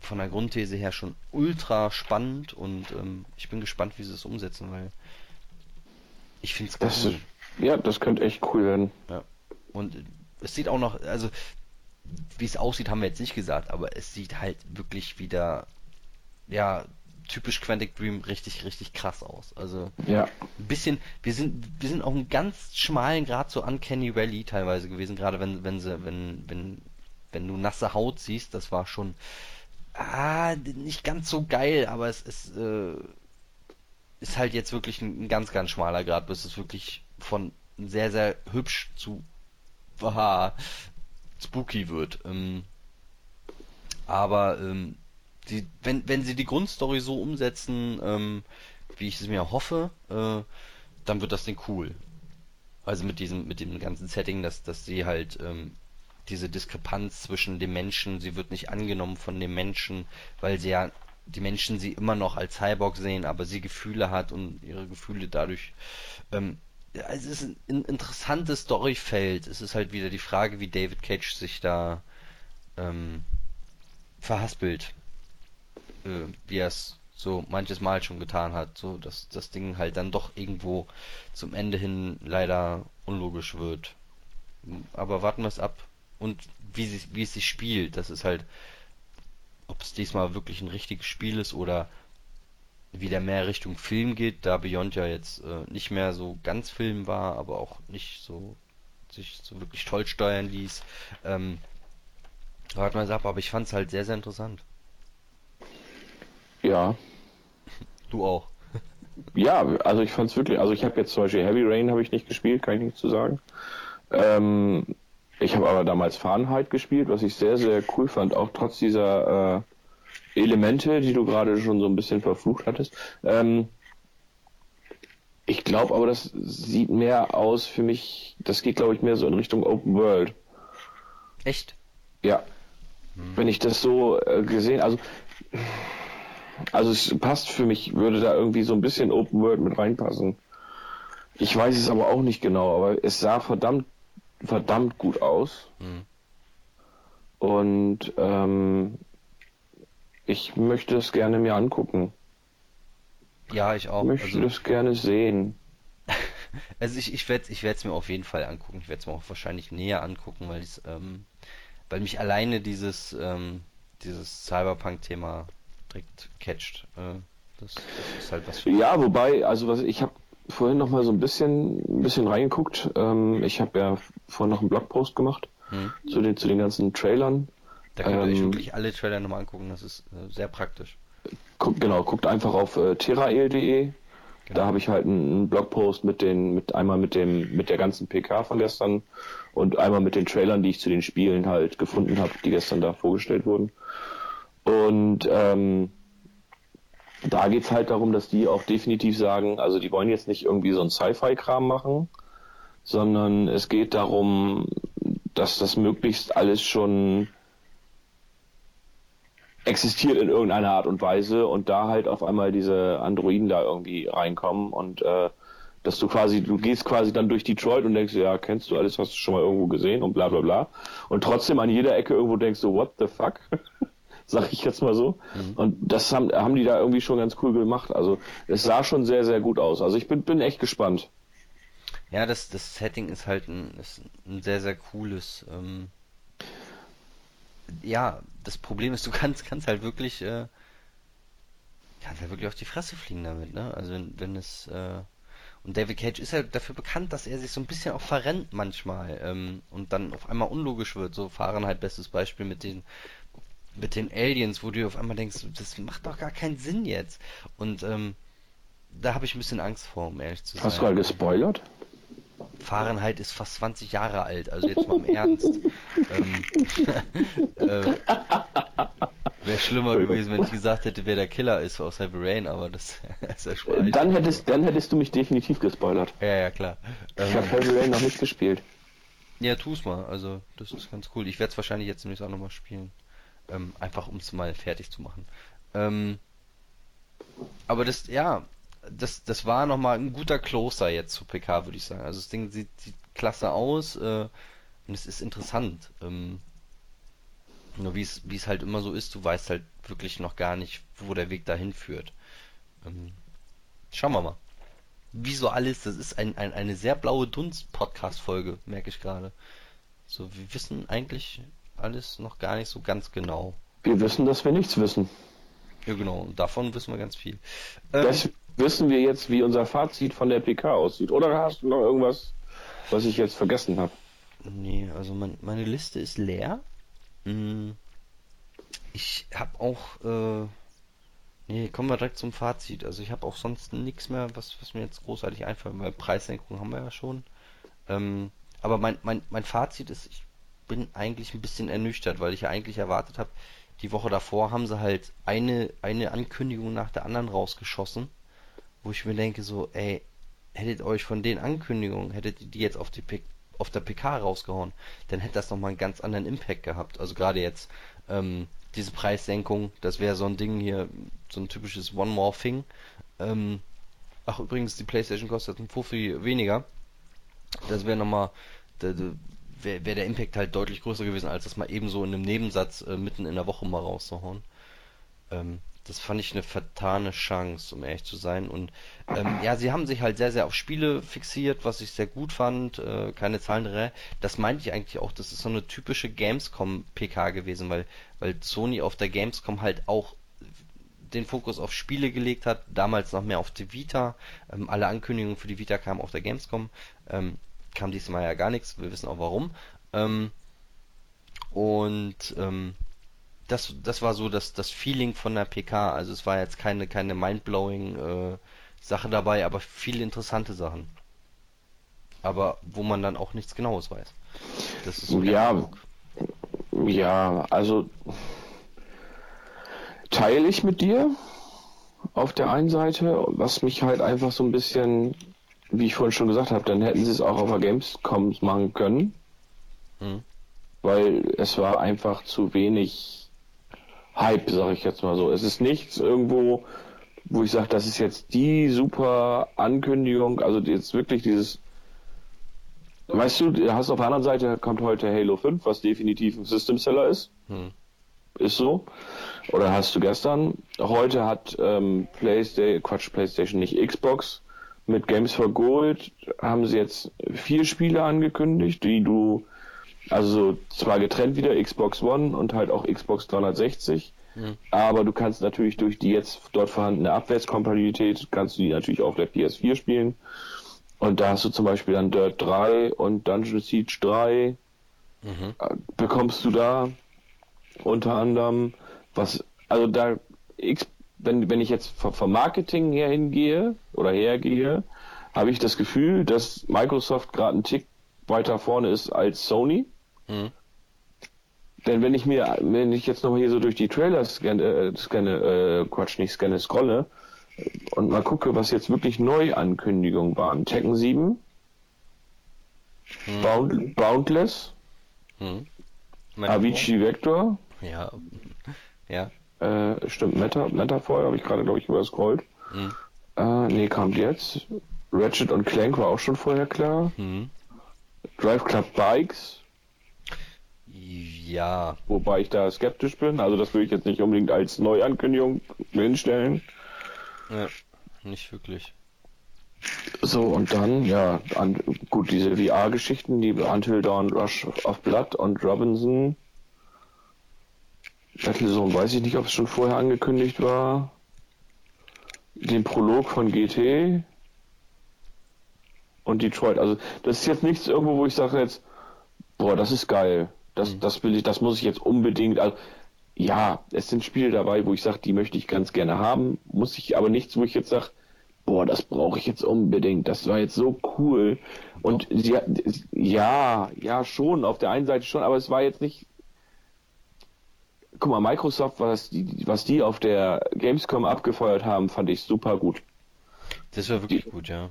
von der Grundthese her schon ultra spannend und ähm, ich bin gespannt, wie sie es umsetzen, weil ich finde es cool. ja, das könnte echt cool werden. Ja. Und es sieht auch noch, also wie es aussieht, haben wir jetzt nicht gesagt, aber es sieht halt wirklich wieder, ja, typisch Quantic Dream richtig, richtig krass aus. Also Ja. ein bisschen, wir sind, wir sind auf einem ganz schmalen Grad so Uncanny Valley teilweise gewesen, gerade wenn, wenn sie, wenn, wenn, wenn du nasse Haut siehst, das war schon, ah, nicht ganz so geil, aber es ist, äh, ist halt jetzt wirklich ein, ein ganz, ganz schmaler Grad, bis es wirklich von sehr, sehr hübsch zu aha, spooky wird. Ähm, aber ähm, die, wenn, wenn sie die Grundstory so umsetzen, ähm, wie ich es mir hoffe, äh, dann wird das Ding cool. Also mit diesem, mit dem ganzen Setting, dass, dass sie halt ähm, diese Diskrepanz zwischen dem Menschen, sie wird nicht angenommen von dem Menschen, weil sie ja die Menschen sie immer noch als Cyborg sehen, aber sie Gefühle hat und ihre Gefühle dadurch ähm, es ist ein, ein interessantes Storyfeld. Es ist halt wieder die Frage, wie David Cage sich da ähm, verhaspelt. Äh, wie er es so manches Mal schon getan hat. So, dass das Ding halt dann doch irgendwo zum Ende hin leider unlogisch wird. Aber warten wir es ab. Und wie, sie, wie es sich spielt, das ist halt, ob es diesmal wirklich ein richtiges Spiel ist oder wieder mehr Richtung Film geht, da Beyond ja jetzt äh, nicht mehr so ganz Film war, aber auch nicht so sich so wirklich toll steuern ließ. Ähm, warten wir es ab, aber ich fand es halt sehr, sehr interessant. Ja. Du auch. Ja, also ich fand es wirklich, also ich habe jetzt zum Beispiel Heavy Rain habe ich nicht gespielt, kann ich nichts zu sagen. Ähm, ich habe aber damals Fahrenheit gespielt, was ich sehr, sehr cool fand, auch trotz dieser äh, Elemente, die du gerade schon so ein bisschen verflucht hattest. Ähm, ich glaube aber, das sieht mehr aus für mich, das geht glaube ich mehr so in Richtung Open World. Echt? Ja. Wenn ich das so äh, gesehen, also Also es passt für mich, würde da irgendwie so ein bisschen Open World mit reinpassen. Ich weiß es aber auch nicht genau, aber es sah verdammt, verdammt gut aus. Mhm. Und ähm, ich möchte es gerne mir angucken. Ja, ich auch. Ich möchte Also, das gerne sehen. also ich, ich werde ich es mir auf jeden Fall angucken. Ich werde es mir auch wahrscheinlich näher angucken, weil ich ähm, weil mich alleine dieses ähm, dieses Cyberpunk-Thema direkt catcht. Äh, das, das ist halt was für Ja, wobei, also was ich habe vorhin noch mal so ein bisschen, ein bisschen reingeguckt. Ähm, ich habe ja vorhin noch einen Blogpost gemacht Hm. zu den zu den ganzen Trailern. Da könnt ihr euch Ähm, wirklich alle Trailer nochmal angucken. Das ist äh, sehr praktisch. Guckt, genau, guckt einfach auf äh, terrael.de. Genau. Da habe ich halt einen, einen Blogpost mit den, mit einmal mit dem, mit der ganzen PK von gestern und einmal mit den Trailern, die ich zu den Spielen halt gefunden habe, die gestern da vorgestellt wurden. Und ähm, da geht's halt darum, dass die auch definitiv sagen, also die wollen jetzt nicht irgendwie so ein Sci-Fi-Kram machen, sondern es geht darum, dass das möglichst alles schon existiert in irgendeiner Art und Weise und da halt auf einmal diese Androiden da irgendwie reinkommen und äh, dass du quasi, du gehst quasi dann durch Detroit und denkst, ja, kennst du alles, hast du schon mal irgendwo gesehen und bla bla bla. Und trotzdem an jeder Ecke irgendwo denkst du, what the fuck? Sag ich jetzt mal so. Und das haben, haben die da irgendwie schon ganz cool gemacht. Also es sah schon sehr, sehr gut aus. Also ich bin, bin echt gespannt. Ja, das, das Setting ist halt ein, ist ein sehr, sehr cooles. Ähm, ja, das Problem ist, du kannst, kannst halt wirklich, äh, kannst halt wirklich auf die Fresse fliegen damit, ne? Also wenn, wenn es, äh, und David Cage ist halt dafür bekannt, dass er sich so ein bisschen auch verrennt manchmal, ähm, und dann auf einmal unlogisch wird. So Fahrenheit, bestes Beispiel mit den, mit den Aliens, wo du auf einmal denkst, das macht doch gar keinen Sinn jetzt. Und, ähm, da habe ich ein bisschen Angst vor, um ehrlich zu sein. Hast du halt gespoilert? Fahrenheit ist fast 20 Jahre alt, also jetzt mal im Ernst. ähm, äh, Wäre schlimmer gewesen, wenn ich gesagt hätte, wer der Killer ist aus Heavy Rain, aber das ist ja schon alt. Dann hättest, dann hättest du mich definitiv gespoilert. Ja, ja, klar. Ich habe Ähm, Heavy Rain noch nicht gespielt. ja, tu's mal, also das ist ganz cool. Ich werde es wahrscheinlich jetzt demnächst auch nochmal spielen. Ähm, einfach um es mal fertig zu machen. Ähm, aber das, ja, das, das war nochmal ein guter Closer jetzt zu PK, würde ich sagen. Also das Ding sieht, sieht klasse aus äh, und es ist interessant. Ähm, nur wie es, halt immer so ist, du weißt halt wirklich noch gar nicht, wo der Weg dahin führt. Ähm, schauen wir mal. Wie so alles, das ist ein, ein, eine sehr blaue Dunst-Podcast-Folge, merke ich gerade. So, wir wissen eigentlich alles noch gar nicht so ganz genau. Wir wissen, dass wir nichts wissen. Ja, genau, und davon wissen wir ganz viel. Ähm, Das wissen wir jetzt, wie unser Fazit von der PK aussieht. Oder hast du noch irgendwas, was ich jetzt vergessen habe? Nee, also mein, meine Liste ist leer. Hm, Ich habe auch, äh, nee, kommen wir direkt zum Fazit. Also ich habe auch sonst nichts mehr, was, was mir jetzt großartig einfällt, weil Preissenkung haben wir ja schon. Ähm, aber mein, mein, mein Fazit ist, ich bin eigentlich ein bisschen ernüchtert, weil ich ja eigentlich erwartet habe, die Woche davor haben sie halt eine, eine Ankündigung nach der anderen rausgeschossen, wo ich mir denke so, ey, hättet euch von den Ankündigungen, hättet ihr die jetzt auf die auf der PK rausgehauen, dann hätte das nochmal einen ganz anderen Impact gehabt. Also gerade jetzt, ähm, diese Preissenkung, das wäre so ein Ding hier, so ein typisches One More Thing. Ähm, ach übrigens, die Playstation kostet ein Fuffi weniger. Das wäre nochmal, wäre wär der Impact halt deutlich größer gewesen, als das mal eben so in einem Nebensatz äh, mitten in der Woche mal rauszuhauen. Ähm, das fand ich eine vertane Chance, um ehrlich zu sein. Und ähm, ja, sie haben sich halt sehr, sehr auf Spiele fixiert, was ich sehr gut fand. Äh, keine Zahlen, das meinte ich eigentlich auch. Das ist so eine typische Gamescom-PK gewesen, weil, weil Sony auf der Gamescom halt auch den Fokus auf Spiele gelegt hat, damals noch mehr auf die Vita. Ähm, alle Ankündigungen für die Vita kamen auf der Gamescom. Ähm, kam diesmal ja gar nichts, wir wissen auch warum. Ähm, und ähm, das, das war so das, das Feeling von der PK. Also es war jetzt keine, keine mindblowing äh, Sache dabei, aber viele interessante Sachen. Aber wo man dann auch nichts Genaues weiß. Das ist so Ja, Eindruck. Ja, also teile ich mit dir auf der einen Seite, was mich halt einfach so ein bisschen, wie ich vorhin schon gesagt habe, dann hätten sie es auch auf der Gamescom machen können, Mhm. weil es war einfach zu wenig Hype, sage ich jetzt mal so. Es ist nichts irgendwo, wo ich sage, das ist jetzt die super Ankündigung, also jetzt wirklich dieses Weißt du, du hast auf der anderen Seite kommt heute Halo 5, was definitiv ein System Seller ist. Hm. Ist so. Oder hast du gestern? Heute hat ähm, PlayStation, Quatsch, PlayStation nicht Xbox mit Games for Gold haben sie jetzt vier Spiele angekündigt, die du also zwar getrennt wieder Xbox One und halt auch Xbox 360, Hm. aber du kannst natürlich durch die jetzt dort vorhandene Abwärtskompatibilität kannst du die natürlich auf der PS4 spielen. Und da hast du zum Beispiel dann Dirt 3 und Dungeon Siege 3 Mhm. äh, bekommst du da unter anderem was, also da, X, wenn, wenn ich jetzt vom Marketing her hingehe oder hergehe, habe ich das Gefühl, dass Microsoft gerade einen Tick weiter vorne ist als Sony. Mhm. Denn wenn ich mir, wenn ich jetzt nochmal hier so durch die Trailer scanne, äh, scanne äh, Quatsch, nicht scanne, scrolle und mal gucke, was jetzt wirklich Neuankündigungen waren. Tekken 7, Hm. Bound, Boundless, Hm. Avicii Vector, Ja. Ja. Äh, stimmt, Meta, Metaphor, habe ich gerade, glaube ich, überscrollt. Hm. Äh, nee, kommt jetzt. Ratchet und Clank war auch schon vorher klar. Hm. Drive Club Bikes, Ja. wobei ich da skeptisch bin. Also das würde ich jetzt nicht unbedingt als Neuankündigung hinstellen. ja. Nicht wirklich. So, und dann, ja, an, gut, diese VR-Geschichten, die Until Dawn Rush of Blood und Robinson. Battlezone weiß ich nicht, ob es schon vorher angekündigt war. Den Prolog von GT und Detroit. Also, das ist jetzt nichts irgendwo, wo ich sage jetzt, boah, das ist geil. Das, das will ich, das muss ich jetzt unbedingt. Also, ja, es sind Spiele dabei, wo ich sage, die möchte ich ganz gerne haben. Muss ich aber nichts, wo ich jetzt sage, boah, das brauche ich jetzt unbedingt. Das war jetzt so cool. Und sie, ja, ja, schon, auf der einen Seite schon, aber es war jetzt nicht. Guck mal, Microsoft, was die, was die auf der Gamescom abgefeuert haben, fand ich super gut. Das war wirklich gut, ja.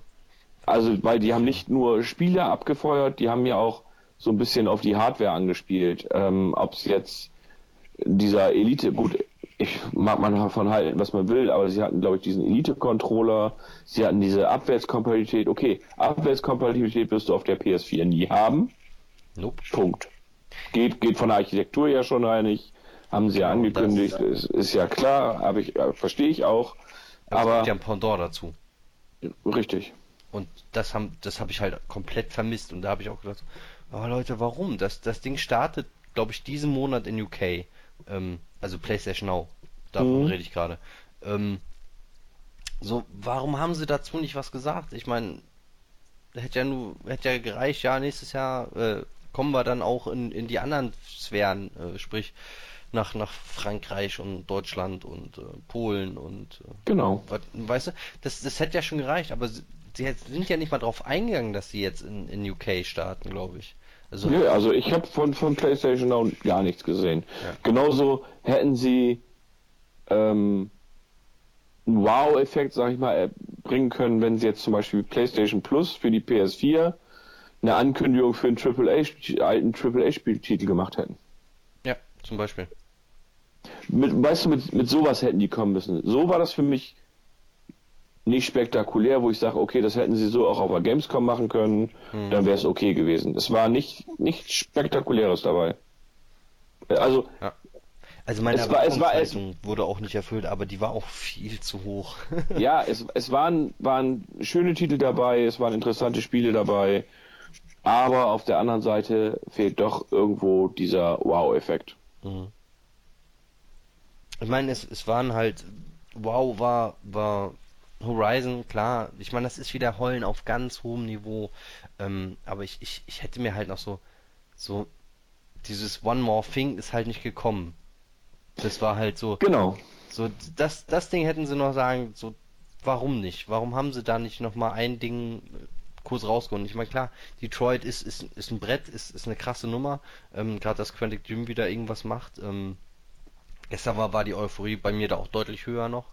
Also, weil die haben nicht nur Spiele abgefeuert, die haben ja auch so ein bisschen auf die Hardware angespielt. Ähm, Ob es jetzt dieser Elite, gut, ich mag man davon halten, was man will, aber sie hatten, glaube ich, diesen Elite-Controller, sie hatten diese Abwärtskompatibilität. Okay, Abwärtskompatibilität wirst du auf der PS4 nie haben. Nope. Punkt. Geht, geht von der Architektur ja schon einig, haben sie ja Genau, angekündigt, das- ist, ist ja klar, aber ich äh, verstehe ich auch. Aber Aber es gibt ja ein Pendant dazu. richtig. Und das haben, das habe ich halt komplett vermisst. Und da habe ich auch gedacht, oh Leute, warum? Das, das Ding startet, glaube ich, diesen Monat in UK. Ähm, also PlayStation Now. Davon Mhm. rede ich gerade. Ähm, so, warum haben sie dazu nicht was gesagt? Ich meine, hätte ja nur, hätte ja gereicht, ja, nächstes Jahr äh, kommen wir dann auch in, in die anderen Sphären, äh, sprich nach, nach Frankreich und Deutschland und äh, Polen und äh, Genau. Weißt du, das, das hätte ja schon gereicht, aber sie, sie sind ja nicht mal drauf eingegangen, dass sie jetzt in, in UK starten, glaube ich. Also, Nö, also ich habe von, von PlayStation Now gar nichts gesehen. Ja. Genauso hätten sie ähm, einen Wow-Effekt, sag ich mal, äh, bringen können, wenn sie jetzt zum Beispiel PlayStation Plus für die PS4 eine Ankündigung für einen AAA, alten AAA-Spieltitel gemacht hätten. ja, zum Beispiel. Mit, weißt du, mit, mit sowas hätten die kommen müssen. So war das für mich nicht spektakulär, wo ich sage, okay, das hätten sie so auch auf der Gamescom machen können, dann wäre es okay gewesen. Es war nicht nichts Spektakuläres dabei. Also, Also meine Es war- es war- es- wurde auch nicht erfüllt, aber die war auch viel zu hoch. ja, es, es waren, waren schöne Titel dabei, es waren interessante Spiele dabei, aber auf der anderen Seite fehlt doch irgendwo dieser Wow-Effekt. Ich meine, es, es waren halt, wow, war, war Horizon, klar, ich meine, das ist wieder Heulen auf ganz hohem Niveau, ähm, aber ich, ich, ich hätte mir halt noch so, so, dieses One More Thing ist halt nicht gekommen. Das war halt so, Genau. so, das, das Ding hätten sie noch sagen, so, warum nicht? Warum haben sie da nicht nochmal ein Ding äh, kurz rausgeholt? Ich meine, klar, Detroit ist, ist, ist ein Brett, ist, ist eine krasse Nummer, ähm, gerade dass Quantic Dream wieder irgendwas macht, ähm, Gestern war, war die Euphorie bei mir da auch deutlich höher noch.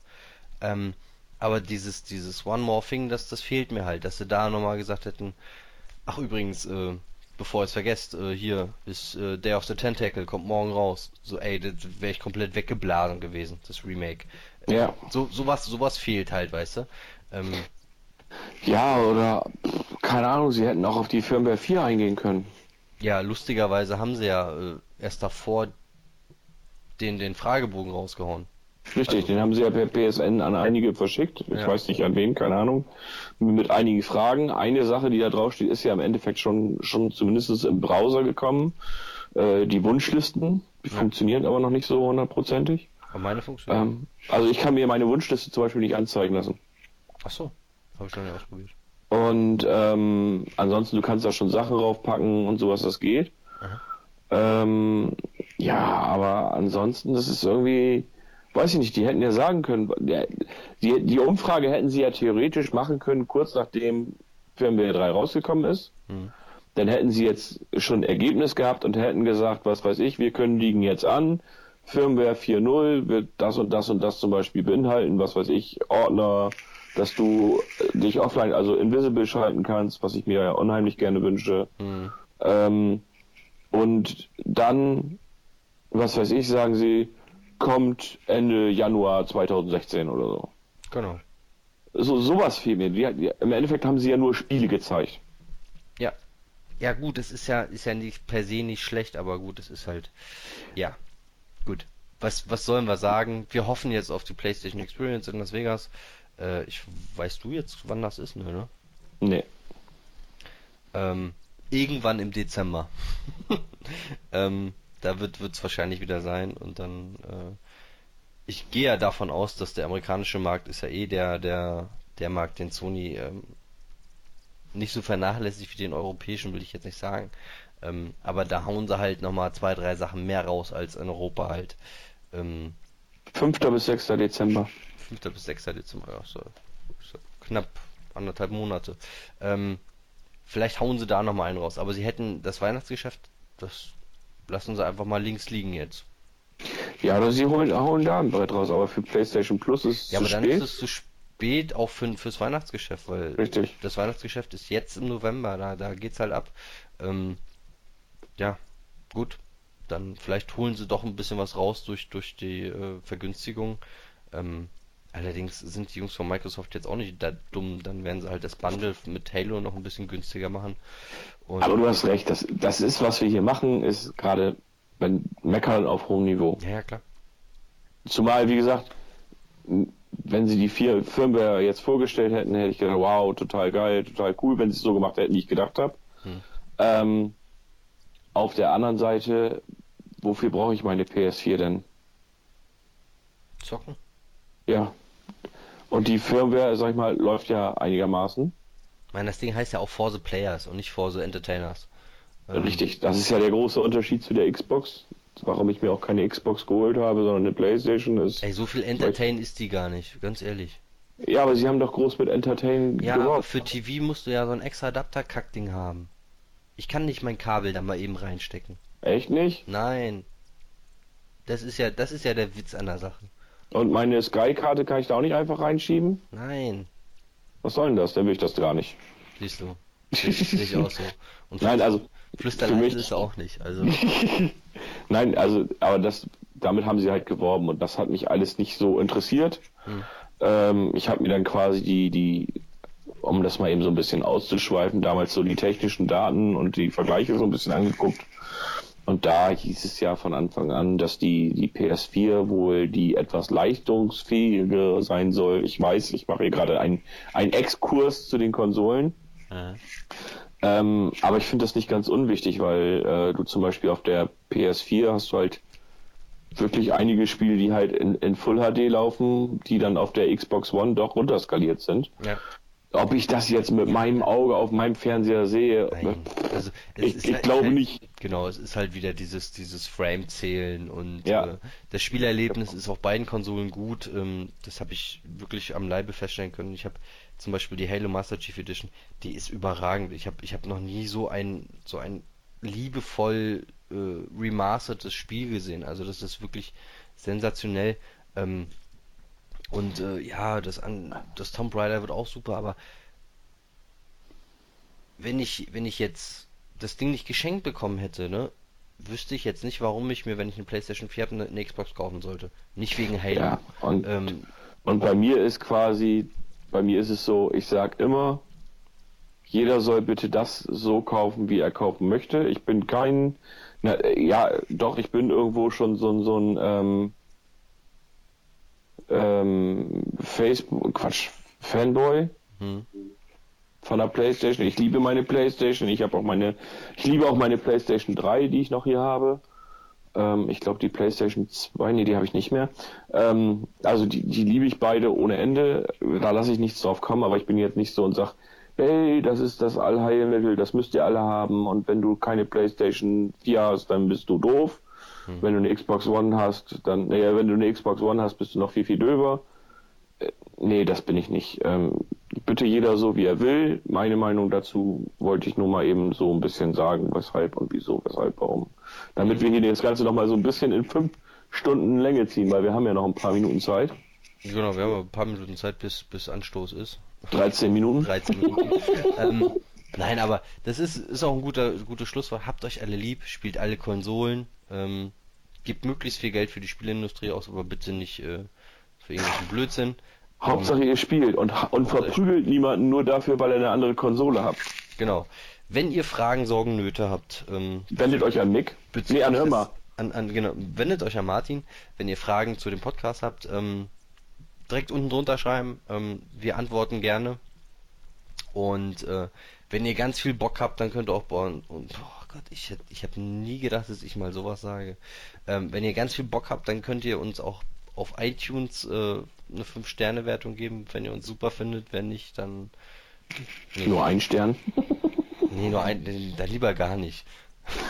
Ähm, aber dieses, dieses One More Thing, das, das fehlt mir halt, dass sie da nochmal gesagt hätten, ach übrigens, äh, bevor ihr es vergesst, äh, hier ist äh, Day of the Tentacle, kommt morgen raus. So, ey, das wäre ich komplett weggeblasen gewesen, das Remake. Ja. So, sowas, sowas fehlt halt, weißt du? Ähm, Ja, oder keine Ahnung, sie hätten auch auf die Firmware 4 eingehen können. ja, lustigerweise haben sie ja äh, erst davor den, den Fragebogen rausgehauen. Richtig, Also- den haben sie ja per PSN an einige verschickt. Ich Ja. weiß nicht an wen, keine Ahnung. Mit einigen Fragen. Eine Sache, die da drauf steht, ist ja im Endeffekt schon, schon zumindest im Browser gekommen. Äh, die Wunschlisten, die Ja. funktionieren aber noch nicht so hundertprozentig. Aber meine funktioniert. Ähm, also ich kann mir meine Wunschliste zum Beispiel nicht anzeigen lassen. Ach so, habe ich noch nicht ausprobiert. Und ähm, ansonsten, du kannst da schon Sachen raufpacken und sowas, das geht. Ähm, ja, aber ansonsten, das ist irgendwie, weiß ich nicht, die hätten ja sagen können, die, die Umfrage hätten sie ja theoretisch machen können, kurz nachdem Firmware 3 rausgekommen ist. Hm. Dann hätten sie jetzt schon ein Ergebnis gehabt und hätten gesagt, was weiß ich, wir kündigen jetzt an, Firmware 4.0 wird das und das und das zum Beispiel beinhalten, was weiß ich, Ordner, dass du dich offline, also invisible schalten kannst, was ich mir ja unheimlich gerne wünsche. Hm. Ähm, und dann, was weiß ich, sagen sie, kommt Ende Januar 2016 oder so. Genau. So sowas fehlt mir. Die, die, Im Endeffekt haben sie ja nur Spiele gezeigt. Ja. Ja gut, es ist ja, ist ja nicht per se nicht schlecht, aber gut, es ist halt. Ja. Gut. Was, was sollen wir sagen? Wir hoffen jetzt auf die PlayStation Experience in Las Vegas. Äh, ich weißt du jetzt, wann das ist, ne? ne? Nee. Ähm, irgendwann im Dezember. ähm, da wird es wahrscheinlich wieder sein und dann äh, ich gehe ja davon aus, dass der amerikanische Markt ist ja eh der der der Markt, den Sony ähm, nicht so vernachlässigt wie den europäischen, will ich jetzt nicht sagen. Ähm, aber da hauen sie halt nochmal zwei, drei Sachen mehr raus als in Europa halt. Ähm, 5. bis 6. Dezember. 5. bis 6. Dezember, ja, so, so knapp anderthalb Monate. Ähm, vielleicht hauen sie da nochmal einen raus, aber sie hätten das Weihnachtsgeschäft, das lassen sie einfach mal links liegen jetzt. Ja, oder sie holen, holen da ein Brett raus, aber für PlayStation Plus ist es Ja, zu aber dann spät. ist es zu spät auch für, fürs Weihnachtsgeschäft, weil Richtig. das Weihnachtsgeschäft ist jetzt im November, da, da geht's halt ab. Ähm, ja, gut. Dann vielleicht holen sie doch ein bisschen was raus durch, durch die äh, Vergünstigung. Ähm, allerdings sind die Jungs von Microsoft jetzt auch nicht da dumm, dann werden sie halt das Bundle mit Halo noch ein bisschen günstiger machen. Und Aber du hast recht, das, das ist, was wir hier machen, ist gerade wenn Meckern auf hohem Niveau. ja, ja, klar. Zumal, wie gesagt, wenn sie die vier Firmware jetzt vorgestellt hätten, hätte ich gedacht, wow, total geil, total cool, wenn sie es so gemacht hätten, wie ich gedacht habe. Hm. Ähm, auf der anderen Seite, wofür brauche ich meine PS4 denn? Zocken? Ja. Und die Firmware, sag ich mal, läuft ja einigermaßen. Ich meine, das Ding heißt ja auch For the Players und nicht For the Entertainers. Ähm, Richtig, das ist ja der große Unterschied zu der Xbox. Warum ich mir auch keine Xbox geholt habe, sondern eine Playstation ist. Ey, so viel Entertain ist die gar nicht, ganz ehrlich. Ja, aber sie haben doch groß mit Entertain Ja, aber geworben. für TV musst du ja so ein extra Adapter-Kackding haben. Ich kann nicht mein Kabel da mal eben reinstecken. Echt nicht? Nein. Das ist ja, das ist ja der Witz an der Sache. Und meine Sky-Karte kann ich da auch nicht einfach reinschieben? Nein. Was soll denn das? Dann will ich das gar nicht. Siehst du. Sehe ich auch so. Und Nein, also Flüsterleise für mich- ist auch nicht. Also, Nein, also, aber das, damit haben sie halt geworben und das hat mich alles nicht so interessiert. Hm. Ähm, ich habe mir dann quasi die, die, um das mal eben so ein bisschen auszuschweifen, damals so die technischen Daten und die Vergleiche so ein bisschen angeguckt. Und da hieß es ja von Anfang an, dass die, die PS4 wohl die etwas leistungsfähige sein soll. Ich weiß, ich mache hier gerade einen, Exkurs zu den Konsolen. äh, Ähm, aber ich finde das nicht ganz unwichtig, weil äh, du zum Beispiel auf der PS4 hast du halt wirklich einige Spiele, die halt in, in Full HD laufen, die dann auf der Xbox One doch runterskaliert sind. ja. Ob ich das jetzt mit meinem Auge auf meinem Fernseher sehe, Nein. Also, ich, ich halt- glaube halt- nicht. Genau, es ist halt wieder dieses, dieses Frame-Zählen und Ja. äh, das Spielerlebnis ist auf beiden Konsolen gut. Ähm, das habe ich wirklich am Leibe feststellen können. Ich habe zum Beispiel die Halo Master Chief Edition, die ist überragend. Ich habe ich hab noch nie so ein, so ein liebevoll äh, remastertes Spiel gesehen. Also das ist wirklich sensationell. Ähm, und äh, ja, das, das Tomb Raider wird auch super, aber wenn ich, wenn ich jetzt das Ding nicht geschenkt bekommen hätte, ne, wüsste ich jetzt nicht, warum ich mir, wenn ich eine PlayStation 4 habe, eine, Xbox kaufen sollte. Nicht wegen Halo. Ja, und, ähm, und bei mir ist quasi, bei mir ist es so, ich sag immer, jeder soll bitte das so kaufen, wie er kaufen möchte. Ich bin kein, na, ja, doch, ich bin irgendwo schon so, ein so ein ähm, ähm, Facebook, Quatsch, Fanboy hm. von der PlayStation. Ich liebe meine PlayStation. Ich habe auch meine, ich liebe auch meine PlayStation 3, die ich noch hier habe. Ähm, ich glaube die PlayStation 2, nee, die habe ich nicht mehr. Ähm, also die, die liebe ich beide ohne Ende. Da lasse ich nichts drauf kommen, aber ich bin jetzt nicht so und sag, hey, das ist das Allheilmittel, das müsst ihr alle haben und wenn du keine PlayStation 4 hast, dann bist du doof. Hm. Wenn du eine Xbox One hast, dann, naja, wenn du eine Xbox One hast, bist du noch viel, viel döber. Äh, nee, das bin ich nicht. Ähm, bitte jeder so, wie er will. Meine Meinung dazu wollte ich nur mal eben so ein bisschen sagen, weshalb und wieso, weshalb, warum. Damit wir hier das Ganze noch mal so ein bisschen in fünf Stunden Länge ziehen, weil wir haben ja noch ein paar Minuten Zeit. Genau, wir haben ein paar Minuten Zeit, bis, bis Anstoß ist. 13 Minuten. 13 Minuten. ähm, nein, aber das ist, ist auch ein guter, gutes Schlusswort. Habt euch alle lieb, spielt alle Konsolen, ähm, gebt möglichst viel Geld für die Spielindustrie aus, aber bitte nicht äh, für irgendwelchen Blödsinn. Hauptsache ihr spielt und, und verprügelt niemanden nur dafür, weil ihr eine andere Konsole habt. Genau. Wenn ihr Fragen, Sorgen, Nöte habt, ähm, wendet euch an Nick. Nee, an Hörmer. An, an, genau, wendet euch an Martin, wenn ihr Fragen zu dem Podcast habt. Ähm, direkt unten drunter schreiben. Ähm, wir antworten gerne. Und äh, wenn ihr ganz viel Bock habt, dann könnt ihr auch bauen. Und oh Gott, ich, ich habe nie gedacht, dass ich mal sowas sage. Ähm, wenn ihr ganz viel Bock habt, dann könnt ihr uns auch auf iTunes äh, eine 5-Sterne-Wertung geben, wenn ihr uns super findet. Wenn nicht, dann. Nee. Nur ein Stern? nee, nur ein, dann lieber gar nicht.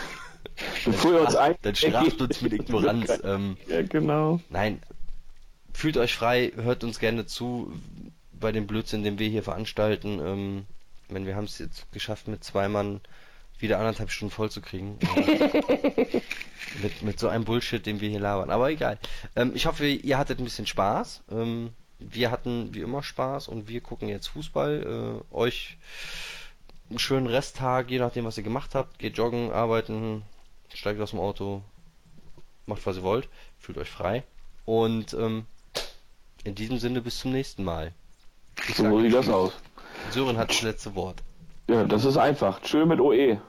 Bevor ihr uns ein. Dann straft uns mit Ignoranz. Ähm, ja, genau. Nein, fühlt euch frei, hört uns gerne zu bei dem Blödsinn, den wir hier veranstalten. Ähm, wenn wir haben es jetzt geschafft, mit zwei Mann wieder anderthalb Stunden voll zu kriegen. mit, mit so einem Bullshit, den wir hier labern. Aber egal. Ähm, ich hoffe, ihr hattet ein bisschen Spaß. Ähm, wir hatten wie immer Spaß und wir gucken jetzt Fußball. Äh, euch einen schönen Resttag, je nachdem, was ihr gemacht habt. Geht joggen, arbeiten, steigt aus dem Auto, macht was ihr wollt, fühlt euch frei. Und ähm, in diesem Sinne bis zum nächsten Mal. Ich so sieht das aus. Sören hat das letzte Wort. Ja, das ist einfach. Tschö mit OE.